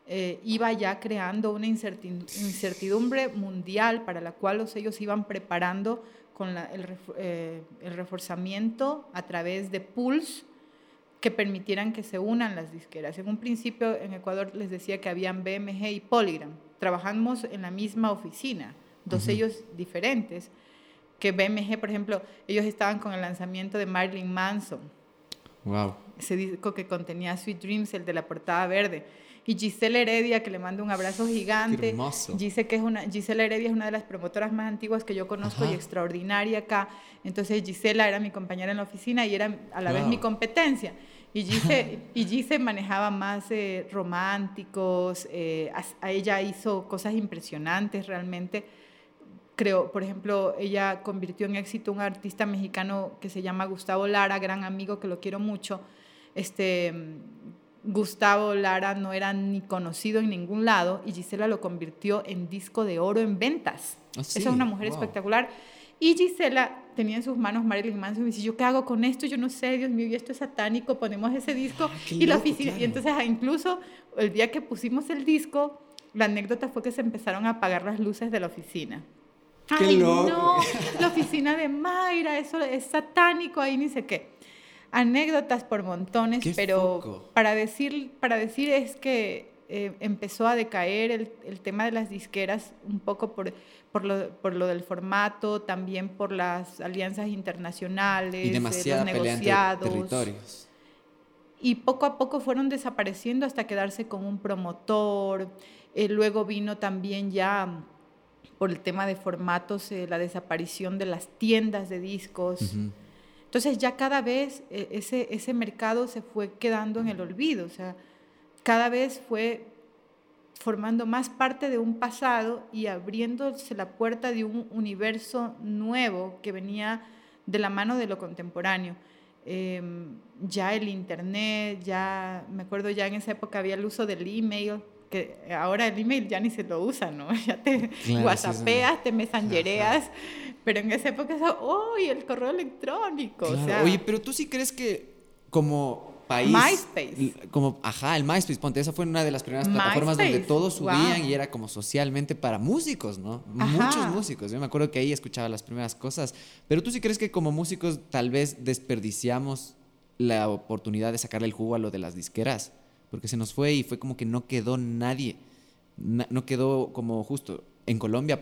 eh, iba ya creando una incertidumbre mundial para la cual los ellos iban preparando con el, eh, el, reforzamiento a través de pools que permitieran que se unan las disqueras. En un principio en Ecuador les decía que habían BMG y Polygram. Trabajamos en la misma oficina, dos sellos diferentes. Que BMG, por ejemplo, ellos estaban con el lanzamiento de Marilyn Manson. Wow. Ese disco que contenía Sweet Dreams, el de la portada verde. Y Giselle Heredia, que le mando un abrazo gigante. Giselle, que es una, Gisela Heredia es una de las promotoras más antiguas que yo conozco y extraordinaria acá. Entonces Gisela era mi compañera en la oficina y era a la vez mi competencia. Y Gise, *laughs* y manejaba más eh, románticos, eh, a, ella hizo cosas impresionantes realmente. Creo, por ejemplo, ella convirtió en éxito un artista mexicano que se llama Gustavo Lara, gran amigo que lo quiero mucho. Este, Gustavo Lara no era ni conocido en ningún lado y Gisela lo convirtió en disco de oro en ventas. Ah, Esa es una mujer espectacular. Y Gisela tenía en sus manos Marilyn Manson y me dice, ¿yo qué hago con esto? Yo no sé, Dios mío, y esto es satánico, ponemos ese disco. Ah, y, la oficina, y entonces incluso el día que pusimos el disco, la anécdota fue que se empezaron a apagar las luces de la oficina. Ay, no, la oficina de Mayra, eso es satánico, ahí ni sé qué. Anécdotas por montones, pero para decir, para decir es que eh, empezó a decaer el, el, tema de las disqueras un poco por, por, lo, por lo del formato, también por las alianzas internacionales, y los negociados. territorios. Y poco a poco fueron desapareciendo hasta quedarse con un promotor. Eh, luego vino también ya por el tema de formatos eh, la desaparición de las tiendas de discos. Entonces ya cada vez ese, ese mercado se fue quedando en el olvido. O sea, cada vez fue formando más parte de un pasado y abriéndose la puerta de un universo nuevo que venía de la mano de lo contemporáneo. Em, ya el internet, ya me acuerdo ya en esa época había el uso del email, que ahora el email ya ni se lo usa, ¿no? *laughs* Ya te whatsappeas, te mensajereas, pero en esa época, ¡oh! el correo electrónico. Oye, pero tú sí crees que como país. MySpace. Como, ajá, el MySpace, ponte, esa fue una de las primeras plataformas donde todos subían y era como socialmente para músicos, ¿no? Muchos músicos. Yo me acuerdo que ahí escuchaba las primeras cosas. Pero tú sí crees que como músicos tal vez desperdiciamos la oportunidad de sacarle el jugo a lo de las disqueras. Porque se nos fue y fue como que no quedó nadie. No quedó como justo. En Colombia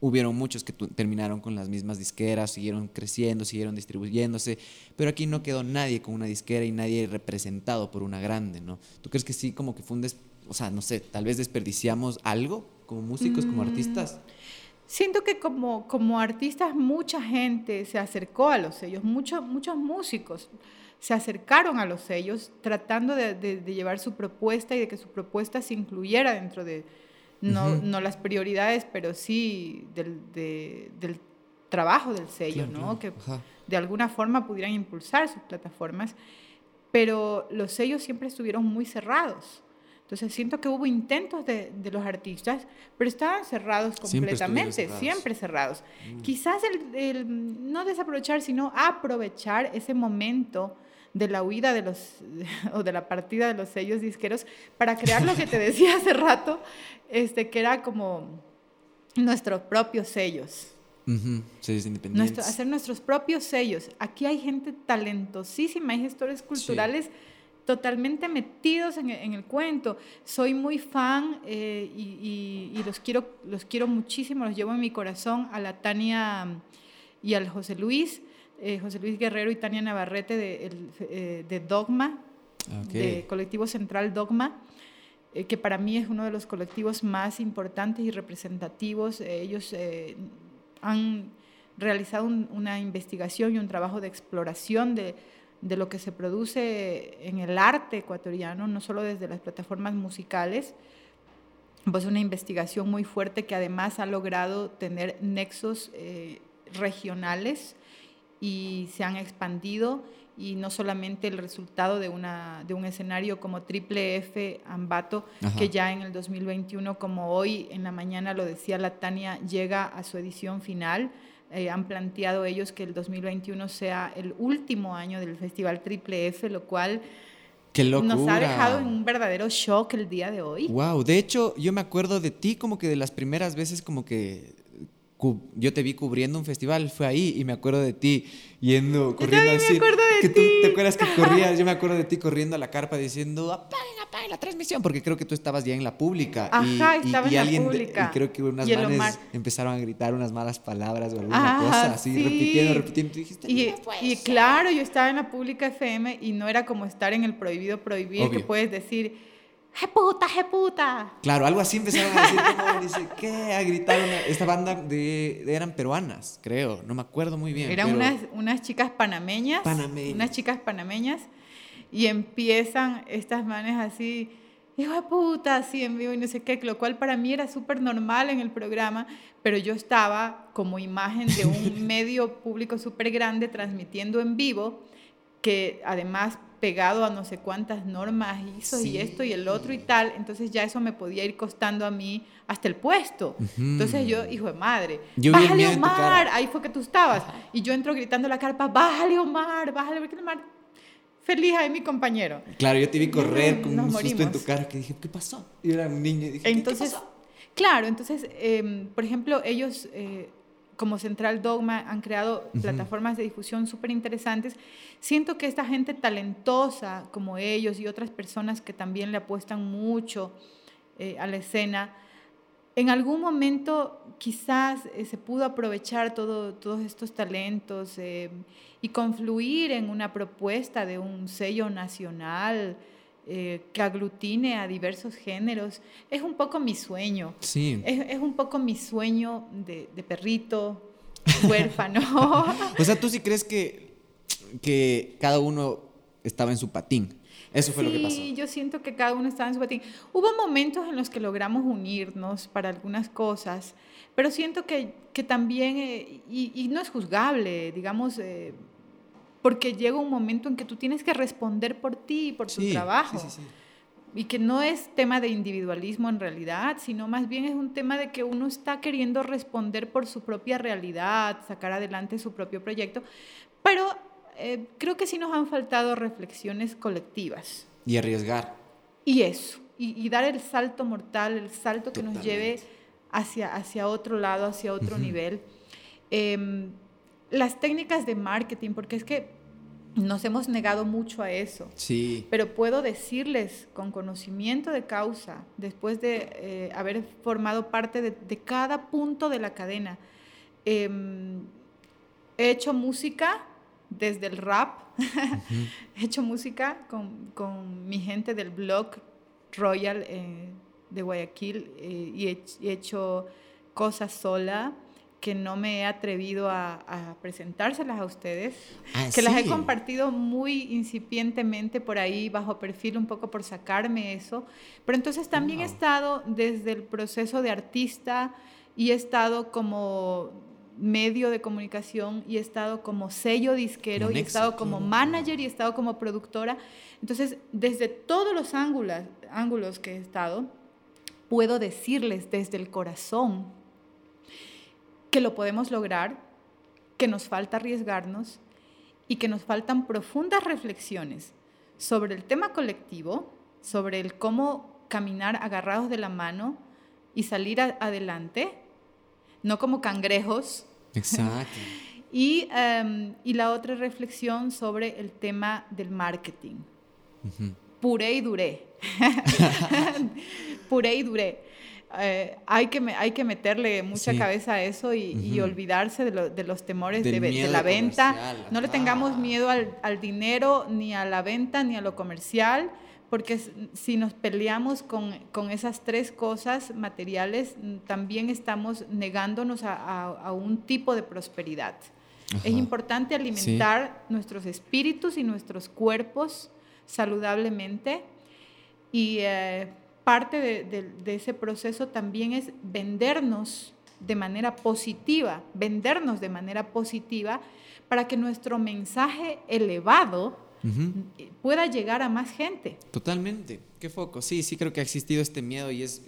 hubieron muchos que terminaron con las mismas disqueras, siguieron creciendo, siguieron distribuyéndose, pero aquí no quedó nadie con una disquera y nadie representado por una grande, ¿no? ¿Tú crees que sí, como que fundes, o sea, no sé, tal vez desperdiciamos algo como músicos, como mm, artistas? Siento que como, como artistas mucha gente se acercó a los sellos, muchos, muchos músicos se acercaron a los sellos tratando de llevar su propuesta y de que su propuesta se incluyera dentro de, no, no las prioridades, pero sí del, del trabajo del sello, ¿no? Que de alguna forma pudieran impulsar sus plataformas, pero los sellos siempre estuvieron muy cerrados. Entonces siento que hubo intentos de, de los artistas, pero estaban cerrados completamente, siempre, cerrados. Mm. Quizás el, el, no desaprovechar, sino aprovechar ese momento de la huida de los, *laughs* o de la partida de los sellos disqueros para crear lo que te decía hace rato, este, que era como nuestros propios sellos. Sellos independientes. hacer nuestros propios sellos. Aquí hay gente talentosísima, hay gestores culturales totalmente metidos en, el cuento. Soy muy fan eh, y, los, quiero, los quiero muchísimo, los llevo en mi corazón a la Tania y al José Luis, eh, José Luis Guerrero y Tania Navarrete de, eh, de Dogma, de Colectivo Central Dogma que para mí es uno de los colectivos más importantes y representativos. ellos han realizado una investigación y un trabajo de exploración de, de lo que se produce en el arte ecuatoriano, no solo desde las plataformas musicales, pues una investigación muy fuerte que además ha logrado tener nexos eh, regionales y se han expandido y no solamente el resultado de, una, de un escenario como Triple F Ambato, que ya en el 2021, como hoy en la mañana lo decía la Tania, llega a su edición final, eh, han planteado ellos que el 2021 sea el último año del Festival Triple F, lo cual nos ha dejado en un verdadero shock el día de hoy. Wow, de hecho yo me acuerdo de ti como que de las primeras veces como que yo te vi cubriendo un festival, fue ahí y me acuerdo de ti yendo, corriendo así. Me acuerdo de que tú te acuerdas que *laughs* corrías, yo me acuerdo de ti corriendo a la carpa diciendo, apaguen, apaguen la transmisión, porque creo que tú estabas ya en la pública. Ajá, y, estaba en la pública. Y creo que unas manes empezaron a gritar unas malas palabras o alguna cosa, así, repitiendo, repitiendo. Y, dijiste, y, y claro, yo estaba en la pública FM y no era como estar en el prohibido prohibir, que puedes decir ¡Je puta, je puta! Claro, algo así empezaron a decir, como dice, ¿qué? A gritar. esta banda de, eran peruanas, creo, no me acuerdo muy bien. Eran unas, unas chicas panameñas. Panameñas. Unas chicas panameñas. Y empiezan estas manes así, hijo de puta, así en vivo y no sé qué, lo cual para mí era súper normal en el programa, pero yo estaba como imagen de un *laughs* medio público súper grande transmitiendo en vivo, que además pegado a no sé cuántas normas hizo y esto y el otro y tal, entonces ya eso me podía ir costando a mí hasta el puesto. Entonces yo, hijo de madre, yo bájale Omar, ahí fue que tú estabas. Y yo entro gritando la carpa, bájale Omar, bájale, porque Omar, feliz ahí mi compañero. Claro, yo te vi correr con un susto en tu cara que dije, ¿qué pasó? Y era un niño y dije, entonces, ¿qué pasó? Claro, entonces, em, por ejemplo, ellos... Eh, como Central Dogma han creado plataformas de difusión súper interesantes. Siento que esta gente talentosa como ellos y otras personas que también le apuestan mucho eh, a la escena, en algún momento quizás eh, se pudo aprovechar todo, todos estos talentos eh, y confluir en una propuesta de un sello nacional eh, que aglutine a diversos géneros. Es un poco mi sueño. Sí. Es, es un poco mi sueño de, de perrito, *laughs* huérfano. o sea, ¿tú sí crees que, que cada uno estaba en su patín? Eso fue lo que pasó. Sí, yo siento que cada uno estaba en su patín. Hubo momentos en los que logramos unirnos para algunas cosas, pero siento que, que también, eh, y, y, no es juzgable, digamos, eh, porque llega un momento en que tú tienes que responder por ti y por tu trabajo. y que no es tema de individualismo en realidad, sino más bien es un tema de que uno está queriendo responder por su propia realidad, sacar adelante su propio proyecto, pero eh, creo que sí nos han faltado reflexiones colectivas. Y arriesgar. Y eso, y, dar el salto mortal, el salto que nos lleve hacia, hacia otro lado, hacia otro nivel. Eh, las técnicas de marketing, porque es que nos hemos negado mucho a eso. Sí. Pero puedo decirles con conocimiento de causa, después de eh, haber formado parte de, cada punto de la cadena, em, he hecho música desde el rap, *laughs* he hecho música con, con, mi gente del blog Royal eh, de Guayaquil eh, y, he, hecho cosas sola que no me he atrevido a, presentárselas a ustedes, ah, que las he compartido muy incipientemente por ahí, bajo perfil, un poco por sacarme eso. Pero entonces también he estado desde el proceso de artista y he estado como medio de comunicación y he estado como sello disquero y he estado como manager y he estado como productora. Entonces, desde todos los ángulos, ángulos que he estado, puedo decirles desde el corazón que lo podemos lograr, que nos falta arriesgarnos y que nos faltan profundas reflexiones sobre el tema colectivo, sobre el cómo caminar agarrados de la mano y salir adelante, no como cangrejos. Exacto. *laughs* y, em, y, la otra reflexión sobre el tema del marketing. Puré y duré. *laughs* *laughs* Puré y duré. Eh, hay, que, hay que meterle mucha cabeza a eso y, olvidarse de, los temores de, la venta. No le tengamos miedo al, al, dinero, ni a la venta, ni a lo comercial, porque si nos peleamos con, con esas tres cosas materiales, también estamos negándonos a, a, un tipo de prosperidad. Es importante alimentar nuestros espíritus y nuestros cuerpos saludablemente y eh, parte de, ese proceso también es vendernos de manera positiva, vendernos de manera positiva para que nuestro mensaje elevado pueda llegar a más gente. Totalmente, qué foco. Sí, sí creo que ha existido este miedo y es,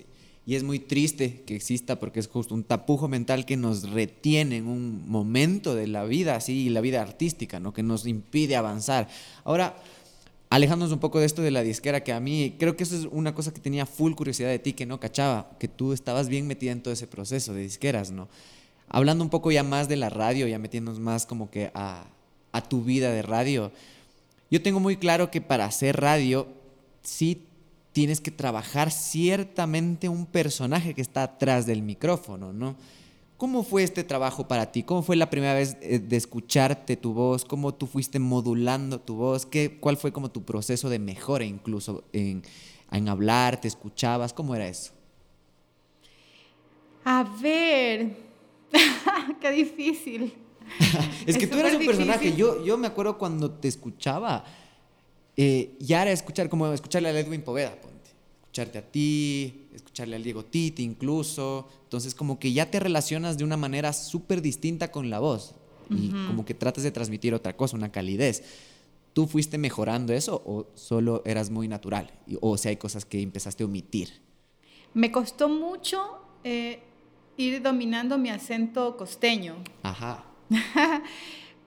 y es muy triste que exista porque es justo un tapujo mental que nos retiene en un momento de la vida, así, la vida artística, ¿no? que nos impide avanzar. Ahora, alejándonos un poco de esto de la disquera, que a mí creo que eso es una cosa que tenía full curiosidad de ti, que no cachaba, que tú estabas bien metida en todo ese proceso de disqueras, ¿no? Hablando un poco ya más de la radio, ya metiéndonos más como que a, a tu vida de radio, yo tengo muy claro que para hacer radio sí tienes que trabajar ciertamente un personaje que está atrás del micrófono, ¿no? ¿Cómo fue este trabajo para ti? ¿Cómo fue la primera vez eh, de escucharte tu voz? ¿Cómo tú fuiste modulando tu voz? ¿Qué, ¿Cuál fue como tu proceso de mejora incluso en, en hablar? ¿Te escuchabas? ¿Cómo era eso? A ver, *laughs* qué difícil. *laughs* es que tú eras un personaje. Yo, yo me acuerdo cuando te escuchaba, eh, ya era escuchar como escucharle a Edwin Poveda, ponte. Escucharte a ti, escucharle al Diego Titi incluso. Entonces como que ya te relacionas de una manera súper distinta con la voz y como que tratas de transmitir otra cosa, una calidez. ¿Tú fuiste mejorando eso o solo eras muy natural? O sea, hay cosas que empezaste a omitir. Me costó mucho eh, ir dominando mi acento costeño. Ajá. *laughs*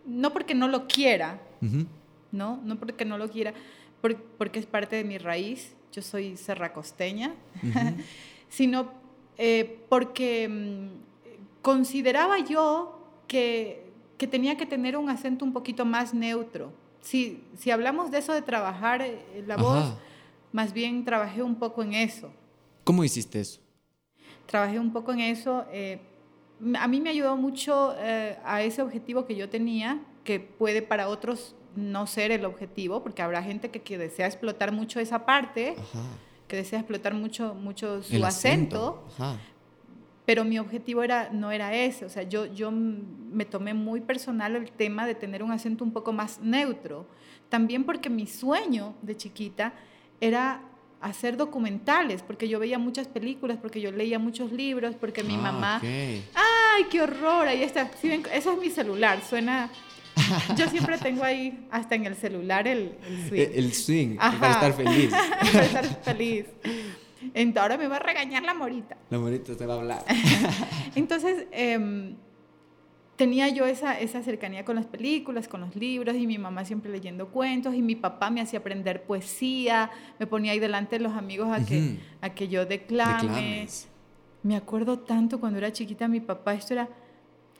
no porque no lo quiera, ¿no? No porque no lo quiera, porque es parte de mi raíz. Yo soy serracosteña, *laughs* sino eh, porque mm, consideraba yo que, que, tenía que tener un acento un poquito más neutro. Si, si hablamos de eso de trabajar eh, la voz, más bien trabajé un poco en eso. ¿Cómo hiciste eso? Trabajé un poco en eso. Eh, a mí me ayudó mucho a ese objetivo que yo tenía, que puede para otros no ser el objetivo, porque habrá gente que, que desea explotar mucho esa parte. Ajá que desea explotar mucho, mucho su acento. Pero mi objetivo era, no era ese, o sea, yo, yo me tomé muy personal el tema de tener un acento un poco más neutro. También porque mi sueño de chiquita era hacer documentales, porque yo veía muchas películas, porque yo leía muchos libros, porque mi ah, mamá... ¡Ay, qué horror! Ahí está. eso es mi celular, suena *laughs* Yo siempre tengo ahí, hasta en el celular, el, swing. El, swing, para estar feliz. *laughs* para estar feliz. Entonces, ahora me va a regañar la morita. La morita te va a hablar. *laughs* Entonces, em, tenía yo esa, esa cercanía con las películas, con los libros, y mi mamá siempre leyendo cuentos, y mi papá me hacía aprender poesía, me ponía ahí delante de los amigos a, que, a que yo declame. Me acuerdo tanto cuando era chiquita, mi papá, esto era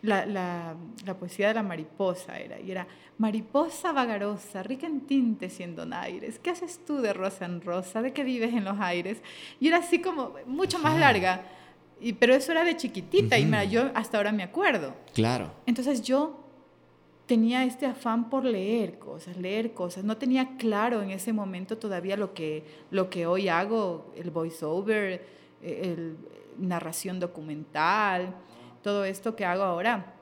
la, la, la, poesía de la mariposa era, y era, mariposa vagarosa, rica en tintes y en donaires, ¿qué haces tú de rosa en rosa? ¿De qué vives en los aires? Y era así como mucho más larga, y, pero eso era de chiquitita, y mira, yo hasta ahora me acuerdo. Claro. Entonces yo tenía este afán por leer cosas, leer cosas. No tenía claro en ese momento todavía lo que, lo que hoy hago, el voiceover, el narración documental, todo esto que hago ahora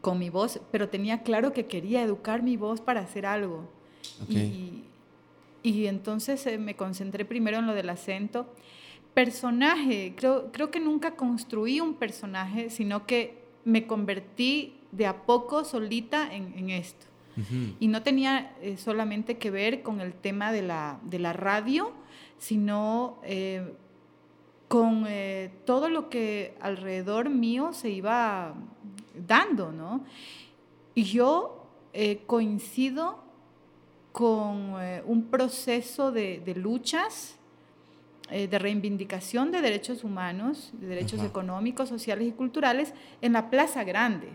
con mi voz, pero tenía claro que quería educar mi voz para hacer algo. Y, y, entonces eh, me concentré primero en lo del acento. Personaje, creo, creo que nunca construí un personaje, sino que me convertí de a poco solita en, esto. Y no tenía eh, solamente que ver con el tema de la, de la radio, sino eh, con eh, todo lo que alrededor mío se iba dando, ¿no? Y yo coincido con un proceso de, de luchas eh, de reivindicación de derechos humanos, de derechos económicos, sociales y culturales en la Plaza Grande.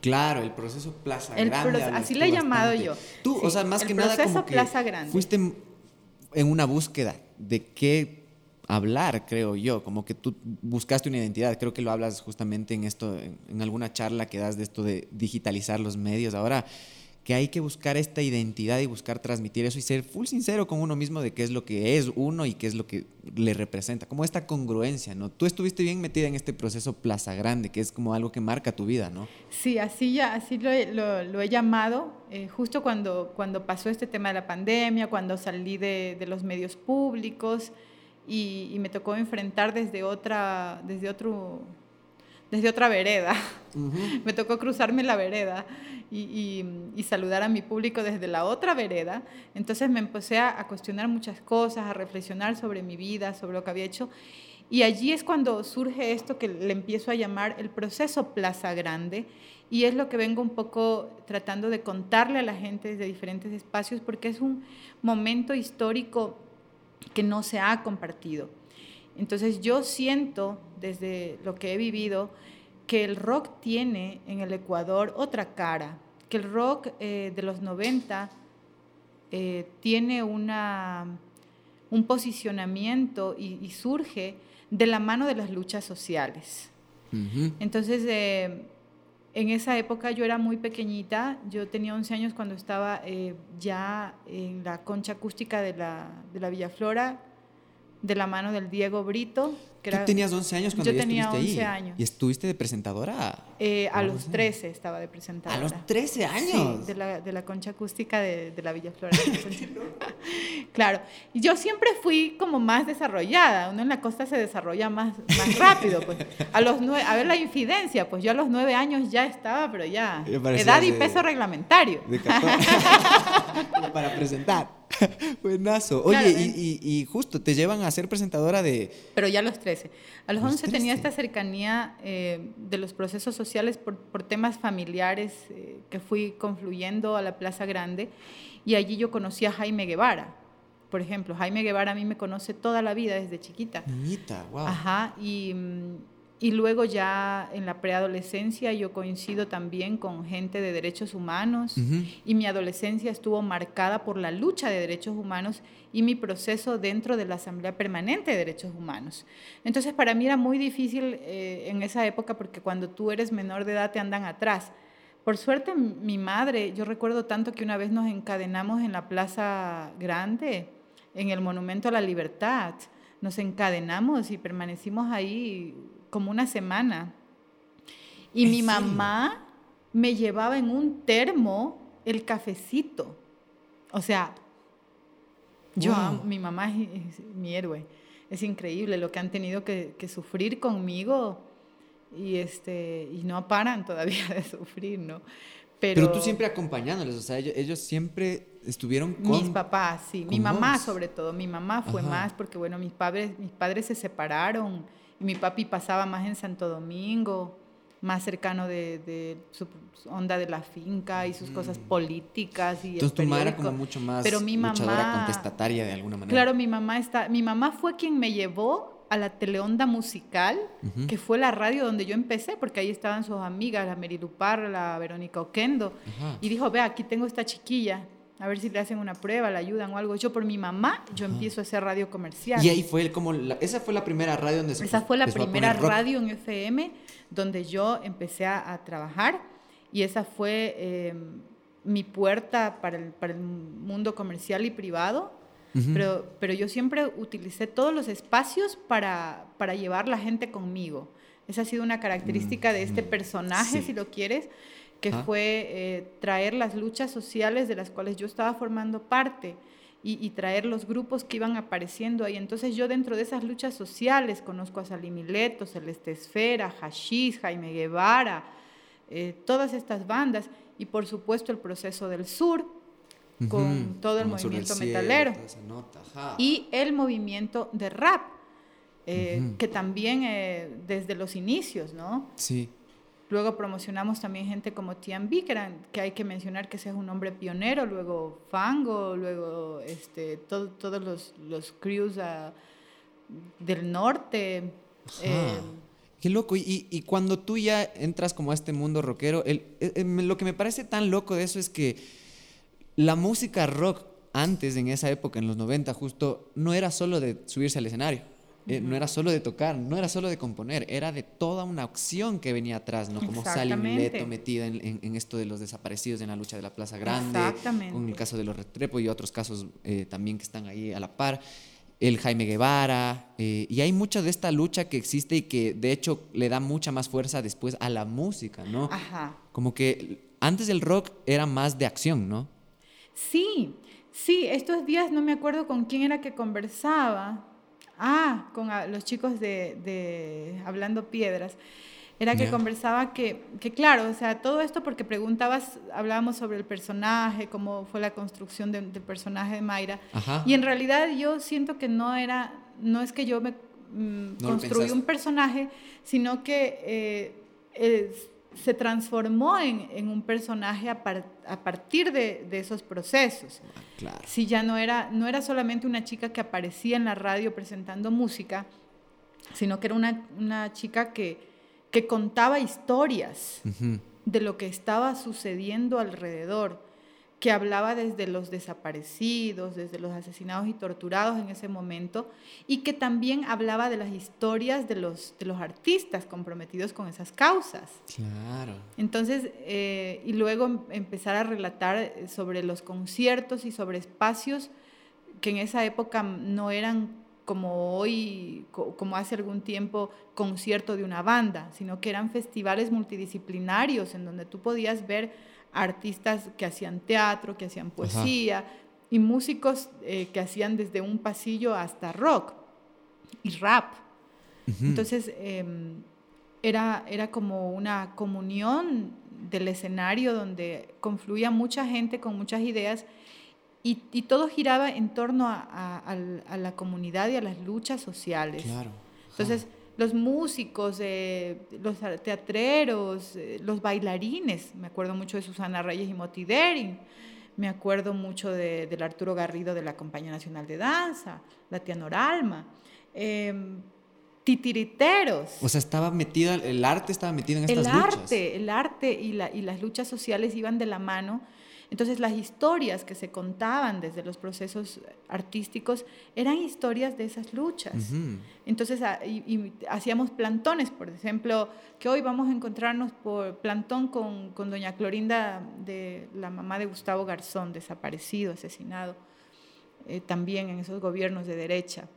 Claro, el proceso Plaza Grande. así le he llamado yo. Tú, o sea, más que nada como que Plaza Grande. fuiste en una búsqueda de qué hablar, creo yo, como que tú buscaste una identidad, creo que lo hablas justamente en esto, en alguna charla que das de esto de digitalizar los medios. Ahora, que hay que buscar esta identidad y buscar transmitir eso y ser full sincero con uno mismo de qué es lo que es uno y qué es lo que le representa, como esta congruencia, ¿no? Tú estuviste bien metida en este proceso Plaza Grande, que es como algo que marca tu vida, ¿no? Sí, así ya, así lo, he llamado, eh, justo cuando, cuando pasó este tema de la pandemia, cuando salí de, de los medios públicos y, y, me tocó enfrentar desde otra, desde otro desde otra vereda. *laughs* Me tocó cruzarme la vereda y, saludar a mi público desde la otra vereda. Entonces me empecé a, cuestionar muchas cosas, a reflexionar sobre mi vida, sobre lo que había hecho. Y allí es cuando surge esto que le empiezo a llamar el proceso Plaza Grande. Y es lo que vengo un poco tratando de contarle a la gente desde diferentes espacios, porque es un momento histórico que no se ha compartido. Entonces yo siento desde lo que he vivido que el rock tiene en el Ecuador otra cara, que el rock eh, de los 90 eh, tiene una, un posicionamiento y, surge de la mano de las luchas sociales. Entonces, eh, en esa época yo era muy pequeñita, yo tenía 11 años cuando estaba ya en la concha acústica de la, de la Villaflora, de la mano del Diego Brito. Tú tenías 11 años cuando yo ya tenía estuviste 11 años. ¿Y estuviste de presentadora? Eh, a los 13 estaba de presentadora. ¿A los 13 años? Sí, de la, de la concha acústica de, de la Villa Flora. *laughs* *laughs* claro. Y yo siempre fui como más desarrollada. Uno en la costa se desarrolla más, más rápido. Pues. A, los nueve, a ver la infidencia, pues yo a los 9 años ya estaba, pero ya. Edad y peso reglamentario. De *laughs* para presentar. Buenazo. Oye, y, justo te llevan a ser presentadora de... Pero ya a los 13. A los, 11 tenía esta cercanía eh, de los procesos sociales por, temas familiares eh, que fui confluyendo a la Plaza Grande y allí yo conocí a Jaime Guevara. Por ejemplo, Jaime Guevara a mí me conoce toda la vida desde chiquita. Niñita, wow. Ajá, y y luego ya en la preadolescencia yo coincido también con gente de derechos humanos y mi adolescencia estuvo marcada por la lucha de derechos humanos y mi proceso dentro de la Asamblea Permanente de Derechos Humanos. Entonces para mí era muy difícil eh, en esa época porque cuando tú eres menor de edad te andan atrás. Por suerte mi madre, yo recuerdo tanto que una vez nos encadenamos en la Plaza Grande, en el Monumento a la Libertad, nos encadenamos y permanecimos ahí como una semana. Y mi mamá me llevaba en un termo el cafecito. O sea, yo, mi mamá es, mi héroe. Es increíble lo que han tenido que, sufrir conmigo y, este, y no paran *laughs* todavía de sufrir, ¿no? Pero, tú siempre acompañándoles, o sea, ellos, siempre estuvieron con... Mis papás, sí, mi mamá sobre todo, mi mamá fue más porque, bueno, mis padres, mis padres se separaron mi papi pasaba más en Santo Domingo, más cercano de, su onda de la finca y sus mm. cosas políticas y Entonces tu mamá era como mucho más pero mi luchadora contestataria de alguna manera. Claro, mi mamá está, mi mamá fue quien me llevó a la teleonda musical, que fue la radio donde yo empecé, porque ahí estaban sus amigas, la Merilupar, la Verónica Oquendo, y dijo, ve, aquí tengo esta chiquilla, a ver si le hacen una prueba, le ayudan o algo. Yo por mi mamá, yo empiezo a hacer radio comercial. Y ahí fue como, esa fue la primera radio donde se Esa fue la primera radio en FM donde yo empecé a, trabajar y esa fue em, mi puerta para el, para el, mundo comercial y privado. pero, pero yo siempre utilicé todos los espacios para, para llevar la gente conmigo. Esa ha sido una característica de este personaje, si lo quieres, que fue eh, traer las luchas sociales de las cuales yo estaba formando parte y, traer los grupos que iban apareciendo ahí. Entonces yo dentro de esas luchas sociales conozco a Salimileto, Celeste Esfera, Hashish, Jaime Guevara, eh, todas estas bandas y por supuesto el proceso del sur con todo el movimiento metalero y el movimiento de rap eh, que también eh, desde los inicios, ¿no? Sí. Luego promocionamos también gente como Tian que, que hay que mencionar que ese es un hombre pionero, luego Fango, luego este, todos los, los crews ah, del norte. Eh, Qué loco. Y, y, cuando tú ya entras como a este mundo rockero, el, lo que me parece tan loco de eso es que la música rock antes, en esa época, en los 90 justo, no era solo de subirse al escenario. Eh, no era solo de tocar, no era solo de componer, era de toda una acción que venía atrás, ¿no? Como Sally Mileto metida en, esto de los desaparecidos en la lucha de la Plaza Grande, con el caso de los Retrepo y otros casos eh, también que están ahí a la par, el Jaime Guevara, eh, y hay mucha de esta lucha que existe y que de hecho le da mucha más fuerza después a la música, ¿no? Ajá. Como que antes el rock era más de acción, ¿no? Sí, sí, estos días no me acuerdo con quién era que conversaba, Ah, con los chicos de, Hablando Piedras. Era que conversaba que, que, claro, o sea, todo esto porque preguntabas, hablábamos sobre el personaje, cómo fue la construcción del personaje de Mayra. Y en realidad yo siento que no era, no es que yo me mm, construí un personaje, sino que eh, se transformó en, en, un personaje a, a partir de, de, esos procesos. Ah, claro. Si ya no era, no era solamente una chica que aparecía en la radio presentando música, sino que era una, una chica que, que contaba historias de lo que estaba sucediendo alrededor que hablaba desde los desaparecidos, desde los asesinados y torturados en ese momento, y que también hablaba de las historias de los, de los artistas comprometidos con esas causas. Claro. Entonces, eh, y luego em, empezar a relatar sobre los conciertos y sobre espacios que en esa época no eran como hoy, como hace algún tiempo, concierto de una banda, sino que eran festivales multidisciplinarios en donde tú podías ver artistas que hacían teatro, que hacían poesía, y músicos eh, que hacían desde un pasillo hasta rock y rap. Entonces, em, era, era como una comunión del escenario donde confluía mucha gente con muchas ideas y, todo giraba en torno a, la comunidad y a las luchas sociales. Claro. Entonces, los músicos, eh, los teatreros, eh, los bailarines. Me acuerdo mucho de Susana Reyes y Moti Me acuerdo mucho de, del Arturo Garrido de la Compañía Nacional de Danza, la Tía Noralma. Em, titiriteros. O sea, estaba metida, el arte estaba metido en estas luchas. El arte, el arte y, la, y las luchas sociales iban de la mano entonces las historias que se contaban desde los procesos artísticos eran historias de esas luchas. Entonces ah, hacíamos plantones, por ejemplo, que hoy vamos a encontrarnos por plantón con, con doña Clorinda, de la mamá de Gustavo Garzón, desaparecido, asesinado, eh, también en esos gobiernos de derecha.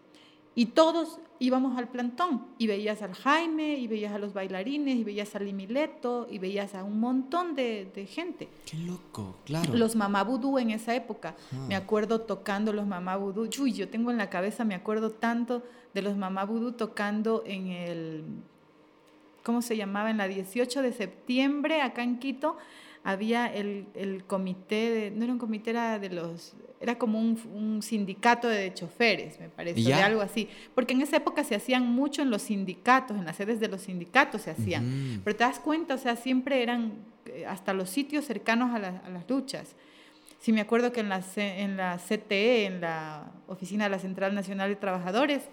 Y todos íbamos al plantón y veías al Jaime, y veías a los bailarines, y veías al Limileto, y veías a un montón de, gente. Qué loco, claro. Los mamá vudú en esa época. Ah. Me acuerdo tocando los mamá vudú. Uy, yo tengo en la cabeza, me acuerdo tanto de los mamá vudú tocando en el, ¿cómo se llamaba? En la 18 de septiembre, acá en Quito había el, el comité, de, no era un comité, era de los, era como un, un sindicato de choferes, me parece, de algo así. Porque en esa época se hacían mucho en los sindicatos, en las sedes de los sindicatos se hacían. Pero te das cuenta, o sea, siempre eran eh, hasta los sitios cercanos a, a las luchas. Sí, me acuerdo que en la, en la CTE, en la Oficina de la Central Nacional de Trabajadores,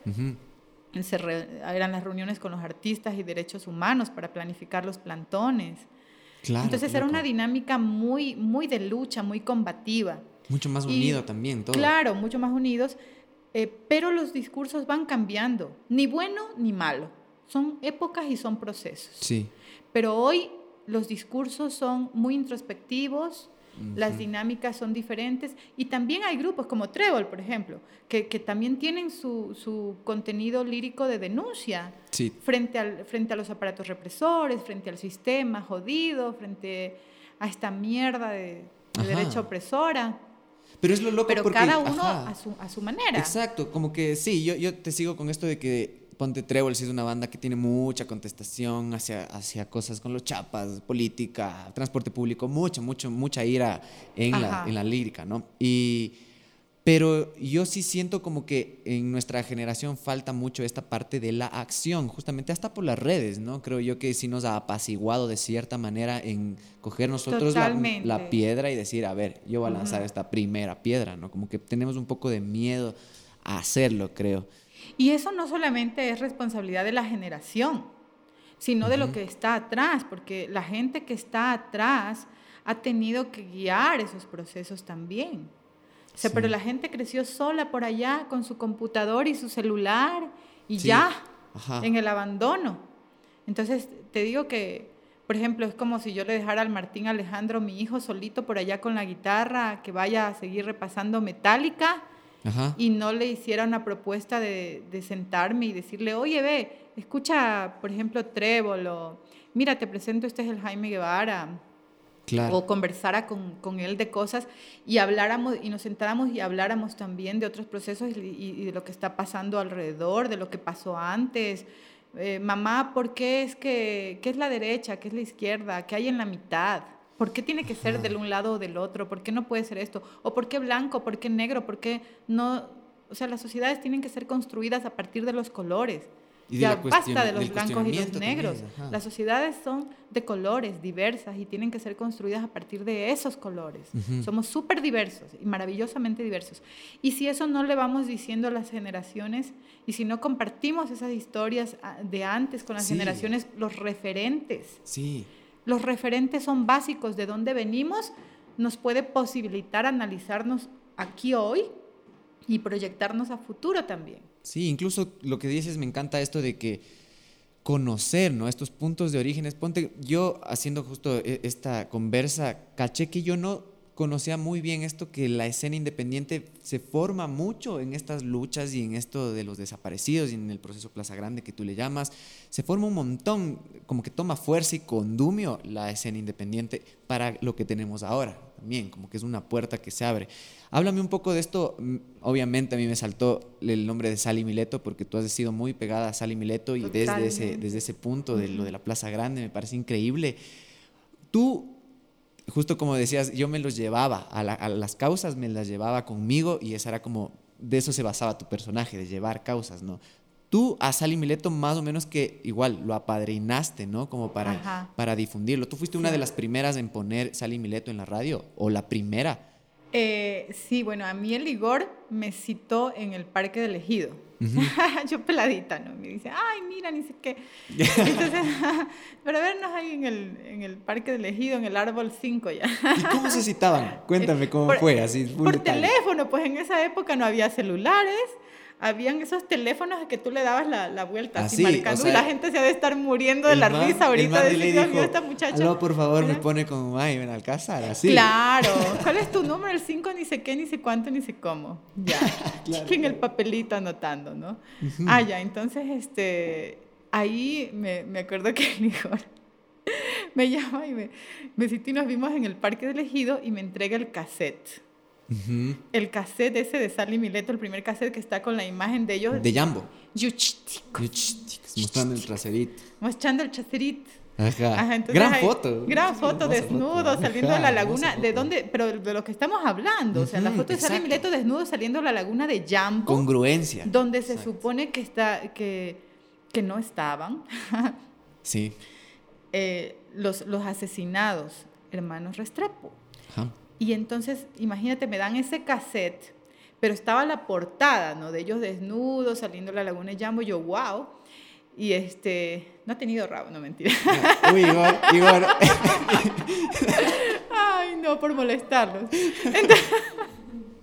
eran las reuniones con los artistas y derechos humanos para planificar los plantones. Entonces era una dinámica muy, muy de lucha, muy combativa. Mucho más unida también, todo. Claro, mucho más unidos, eh, pero los discursos van cambiando, ni bueno ni malo. Son épocas y son procesos. Sí. Pero hoy los discursos son muy introspectivos, las dinámicas son diferentes y también hay grupos como Trébol, por ejemplo, que, que también tienen su, su, contenido lírico de denuncia frente, al, frente a los aparatos represores, frente al sistema jodido, frente a esta mierda de, derecha opresora. Pero es lo loco Pero porque, cada uno ajá. a su, a su manera. Exacto, como que sí, yo, yo te sigo con esto de que Ponte Trébol sí es una banda que tiene mucha contestación hacia, hacia cosas con los chapas, política, transporte público, mucha, mucho, mucha ira en la, en la lírica, ¿no? Y, pero yo sí siento como que en nuestra generación falta mucho esta parte de la acción, justamente hasta por las redes, ¿no? Creo yo que sí nos ha apaciguado de cierta manera en coger nosotros la, piedra y decir, a ver, yo voy a lanzar esta primera piedra, ¿no? Como que tenemos un poco de miedo a hacerlo, creo. Y eso no solamente es responsabilidad de la generación, sino de lo que está atrás, porque la gente que está atrás ha tenido que guiar esos procesos también. O sea, Sí. pero la gente creció sola por allá con su computador y su celular y Sí. ya, Ajá. en el abandono. Entonces, te digo que, por ejemplo, es como si yo le dejara al Martín Alejandro, mi hijo, solito por allá con la guitarra, que vaya a seguir repasando Metallica Ajá. y no le hiciera una propuesta de, de sentarme y decirle, oye, ve, escucha, por ejemplo, Trébol, o mira, te presento, este es el Jaime Guevara, Claro. o conversara con, con él de cosas y habláramos y nos sentáramos y habláramos también de otros procesos y, y- y de lo que está pasando alrededor, de lo que pasó antes. Eh, mamá, ¿por qué es que qué es la derecha, qué es la izquierda, qué hay en la mitad? ¿Por qué tiene que ser del un lado o del otro? ¿Por qué no puede ser esto? ¿O por qué blanco? ¿Por qué negro? ¿Por qué no? O sea, las sociedades tienen que ser construidas a partir de los colores. Y de ya la basta de los blancos y los también, negros. Las sociedades son de colores diversas y tienen que ser construidas a partir de esos colores. Somos súper diversos y maravillosamente diversos. Y si eso no le vamos diciendo a las generaciones y si no compartimos esas historias ah, de antes con las Sí. generaciones, los referentes, Sí. los referentes son básicos de dónde venimos, nos puede posibilitar analizarnos aquí hoy y proyectarnos a futuro también. Sí, incluso lo que dices me encanta esto de que conocer, ¿no? Estos puntos de orígenes. Ponte, yo haciendo justo e- esta conversa, caché que yo no conocía muy bien esto, que la escena independiente se forma mucho en estas luchas y en esto de los desaparecidos y en el proceso Plaza Grande que tú le llamas. Se forma un montón, como que toma fuerza y condumio la escena independiente para lo que tenemos ahora también, como que es una puerta que se abre. Háblame un poco de esto. Mm, Obviamente a mí me saltó el nombre de Sally Mileto porque tú has sido muy pegada a Sally Mileto y desde ese, desde ese punto de lo de la Plaza Grande me parece increíble. Tú, justo como decías, yo me los llevaba a, la- a las causas, me las llevaba conmigo y esa era como, de eso se basaba tu personaje, de llevar causas, ¿no? Tú a Sally Mileto más o menos que igual lo apadrinaste, ¿no? Como para, Ajá. para difundirlo. ¿Tú fuiste una Sí. de las primeras en poner Sally Mileto en la radio? ¿O la primera? Eh, sí, bueno, a mí el Igor me citó en el Parque del Ejido. Ujú. *laughs* Yo peladita, ¿no? Me dice, ay, mira, ni sé qué. *laughs* Entonces, *laughs* para vernos ahí en el, en el Parque del Ejido, en el árbol 5 ya. ¿Y cómo se citaban? Cuéntame cómo Por- fue, así. Por detalle. teléfono, pues en esa época no había celulares, habían esos teléfonos que tú le dabas la, la vuelta, así, Así, o marcando, sea, y la gente se ha de estar muriendo de la man- risa ahorita de decir, dijo, esta muchacha. Aló, por favor, me Era- pone como, ay, ven al Alcázar, así. Claro. *laughs* ¿Cuál es tu número? El 5, ni sé qué, ni sé cuánto, ni sé cómo. Ya. *laughs* Claro, en el papelito anotando, ¿no? Ujú. Ah, ya. Entonces, este, ahí me, me acuerdo que el Igor *laughs* me llama y me, me y nos vimos en el Parque del Ejido y me entrega el cassette. El cassette ese de Sally Mileto, el primer cassette que está con la imagen de ellos. De Jambo. Yuchiticos, Mostrando el traserito. mostrando el chacerito. Ajá. Ajá, entonces Gran foto. Gran foto, desnudo, foto. saliendo Ajá, de la laguna. ¿De dónde? Pero de lo que estamos hablando. O sea, la foto de Sally. Mileto desnudo saliendo de la laguna de Jambo, Congruencia. donde se supone que, está, que, que no estaban *laughs* Sí. eh, los, los asesinados, hermanos Restrepo. Ajá. Y entonces, imagínate, me dan ese cassette, pero estaba la portada, ¿no? De ellos desnudos, saliendo de la laguna de Jambo, yo, wow. Y este, no ha tenido rabo, no mentira. *laughs* Uy, Igor, Igor. *laughs* Ay, no, por molestarlos. Entonces,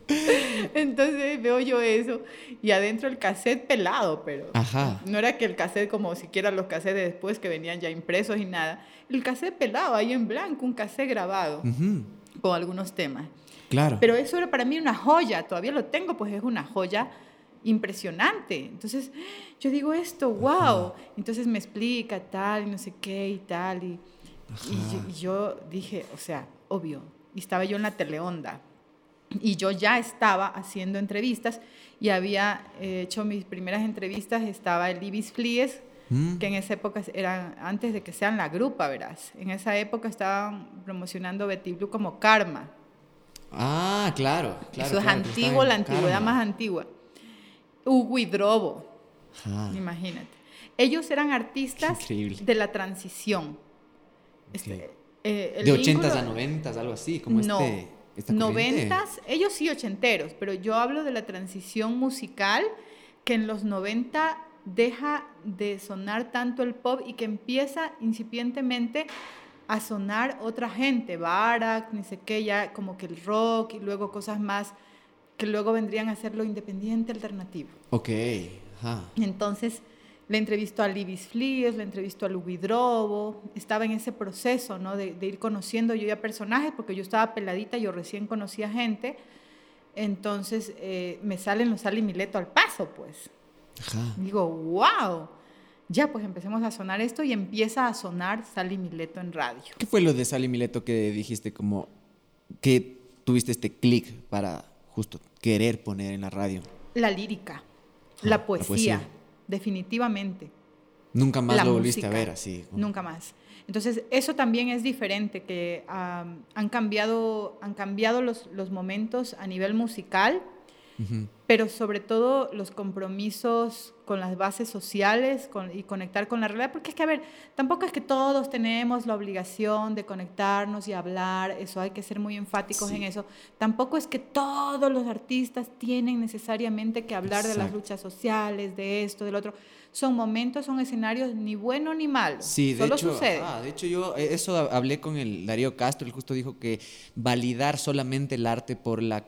*laughs* entonces veo yo eso y adentro el cassette pelado, pero Ajá. no era que el cassette como siquiera los cassettes de después que venían ya impresos y nada. El cassette pelado ahí en blanco, un cassette grabado Ujú. Con algunos temas. Claro. Pero eso era para mí una joya, todavía lo tengo, pues es una joya impresionante. Entonces yo digo esto, wow. Entonces me explica tal y no sé qué y tal. Y, y yo, y yo dije, o sea, obvio. Y estaba yo en la teleonda. y yo ya estaba haciendo entrevistas y había eh, hecho mis primeras entrevistas, estaba el Ibis Flies, mm. que en esa época eran antes de que sean la grupa, verás. En esa época estaban promocionando Betty Blue como Karma. Ah, claro, claro. Eso es antiguo, la antigüedad más antigua. Hugo y Drobo, imagínate. Ellos eran artistas de la transición. Este, eh, de 80 a 90 algo así, como no, este, 90 ellos sí ochenteros, pero yo hablo de la transición musical que en los 90 deja de sonar tanto el pop y que empieza incipientemente a sonar otra gente, Barak, ni sé qué, ya como que el rock y luego cosas más que luego vendrían a ser lo independiente alternativo. Ok, Entonces, le entrevistó a Libis Flies, le entrevistó a Lubidrobo, estaba en ese proceso, ¿no? De, ir conociendo yo ya personajes, porque yo estaba peladita, yo recién conocía gente, entonces eh, me salen los Sally Mileto al paso, pues. Ajá. Digo, wow ya pues empecemos a sonar esto y empieza a sonar Sally Mileto en radio. ¿Qué fue lo de Sally Mileto que dijiste como que tuviste este clic para justo querer poner en la radio? La lírica, la, poesía, definitivamente. Nunca más lo volviste a ver así. Nunca más. Entonces, eso también es diferente, que han cambiado, han cambiado los, los momentos a nivel musical pero sobre todo los compromisos con las bases sociales y conectar con la realidad, porque es que, a ver, tampoco es que todos tenemos la obligación de conectarnos y hablar, eso hay que ser muy enfáticos en eso, tampoco es que todos los artistas tienen necesariamente que hablar de las luchas sociales, de esto, del otro son momentos, son escenarios ni bueno ni malo. Sí, de Solo hecho, sucede. de hecho yo eh, eso hablé con el Darío Castro, él justo dijo que validar solamente el arte por la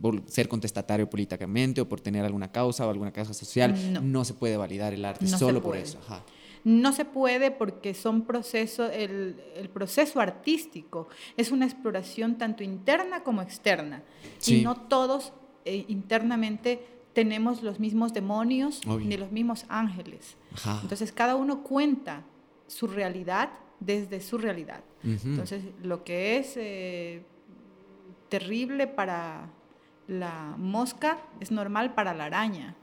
por ser contestatario políticamente o por tener alguna causa o alguna causa social, no, se puede validar el arte solo por eso. No se puede porque son procesos, el, el, proceso artístico es una exploración tanto interna como externa. Y no todos eh, internamente tenemos los mismos demonios ni los mismos ángeles. Entonces cada uno cuenta su realidad desde su realidad. Entonces lo que es eh, terrible para la mosca es normal para la araña.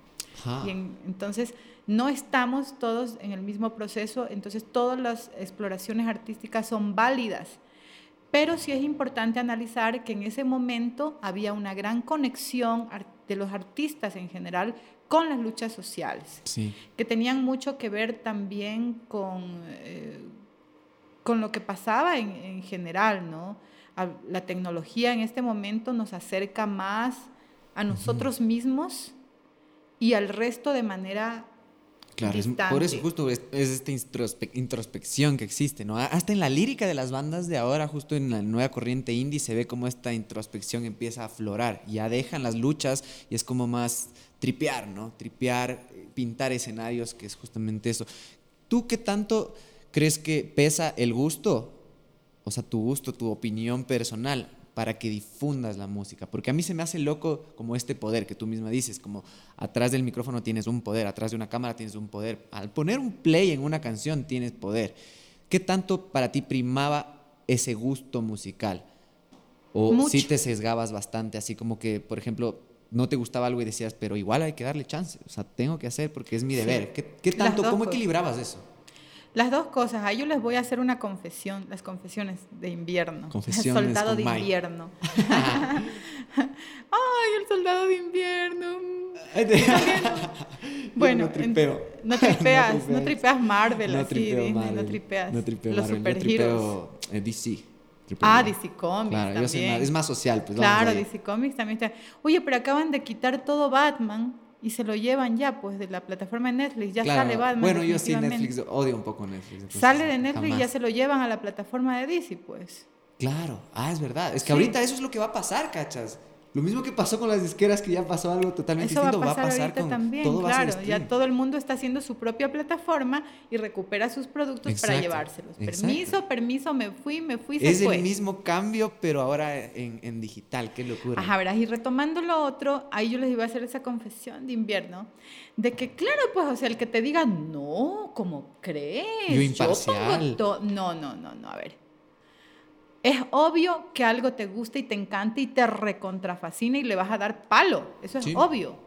Y entonces no estamos todos en el mismo proceso, entonces todas las exploraciones artísticas son válidas. Pero sí es importante analizar que en ese momento había una gran conexión de los artistas en general con las luchas sociales, que tenían mucho que ver también con, eh, con lo que pasaba en, general, ¿no? La tecnología en este momento nos acerca más a nosotros mismos y al resto de manera Claro, por eso justo es, esta introspección que existe, ¿no? Hasta en la lírica de las bandas de ahora, justo en la nueva corriente indie, se ve como esta introspección empieza a aflorar. Ya dejan las luchas y es como más tripear, ¿no? Tripear, pintar escenarios, que es justamente eso. ¿Tú qué tanto crees que pesa el gusto? O sea, tu gusto, tu opinión personal para que difundas la música. Porque a mí se me hace loco como este poder que tú misma dices, como atrás del micrófono tienes un poder, atrás de una cámara tienes un poder. Al poner un play en una canción tienes poder. ¿Qué tanto para ti primaba ese gusto musical? ¿O si te sesgabas bastante, así como que, por ejemplo, no te gustaba algo y decías, pero igual hay que darle chance, o sea, tengo que hacer porque es mi deber. ¿Qué, tanto, cómo equilibrabas eso? Las dos cosas. A yo les voy a hacer una confesión, las confesiones de invierno. Confesiones *laughs* el soldado de invierno. Ay, el soldado de invierno. bueno, *laughs* no, tripeo. no, tripeas, no, tripeas Marvel así, Disney, no tripeas no tripeo los superhéroes. Eh, DC. Ah, DC Comics claro, también. es más social, pues. Claro, DC Comics también está. Oye, pero acaban de quitar todo Batman y se lo llevan ya, pues, de la plataforma de Netflix, ya sale Batman. Bueno, yo sí Netflix, odio un poco Netflix. Sale de Netflix y ya se lo llevan a la plataforma de DC, pues. Claro, ah, es verdad. Es que ahorita eso es lo que va a pasar, cachas. Lo mismo que pasó con las disqueras, que ya pasó algo totalmente distinto, va a pasar, con también, todo claro. ya todo el mundo está haciendo su propia plataforma y recupera sus productos para llevárselos. Permiso, permiso, me fui, me fui, se Es el mismo cambio, pero ahora en, en, digital, qué locura. Ajá, verás, y retomando lo otro, ahí yo les iba a hacer esa confesión de invierno, de que claro, pues, o sea, el que te diga, no, ¿cómo crees? Yo imparcial. no, no, no, no, a ver Es obvio que algo te gusta y te encanta y te recontrafascina y le vas a dar palo. Eso es obvio.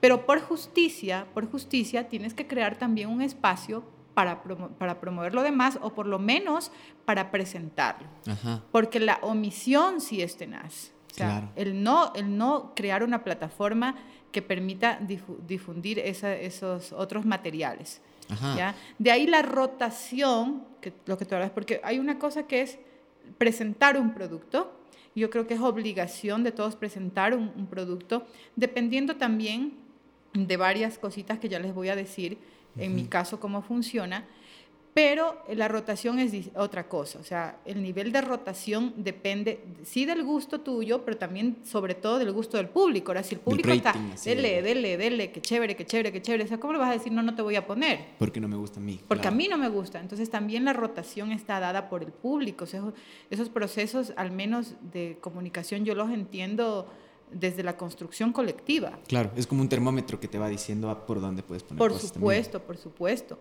Pero por justicia, por justicia, tienes que crear también un espacio para, para promover lo demás o por lo menos para presentarlo. Porque la omisión sí es tenaz. O sea, el, no, el no crear una plataforma que permita difundir esos otros materiales. ¿ya? De ahí la rotación, que, lo que tú hablas, porque hay una cosa que es presentar un producto, yo creo que es obligación de todos presentar un, un producto, dependiendo también de varias cositas que ya les voy a decir, en mi caso cómo funciona, pero la rotación es otra cosa, o sea, el nivel de rotación depende, sí del gusto tuyo, pero también sobre todo del gusto del público. Ahora, si el público está, dele, dele, dele, qué chévere, qué chévere, qué chévere, o sea, ¿cómo le vas a decir no, no te voy a poner? Porque no me gusta a mí. Porque a mí no me gusta. Entonces también la rotación está dada por el público, o sea, esos procesos, al menos de comunicación, yo los entiendo desde la construcción colectiva. Claro, es como un termómetro que te va diciendo por dónde puedes poner. Por supuesto, por supuesto.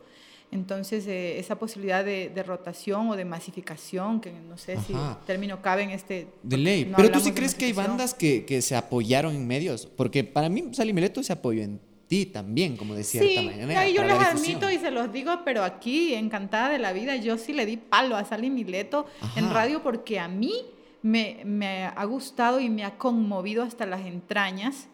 Entonces, eh, esa posibilidad de, rotación o de masificación, que no sé si el término cabe en este... De ley. Pero tú sí crees que hay bandas que, que, se apoyaron en medios, porque para mí Sally Mileto se apoyó en ti también, como de cierta sí, manera. yo les admito y se los digo, pero aquí, encantada de la vida, yo sí le di palo a Sally Mileto en radio porque a mí me, me, ha gustado y me ha conmovido hasta las entrañas.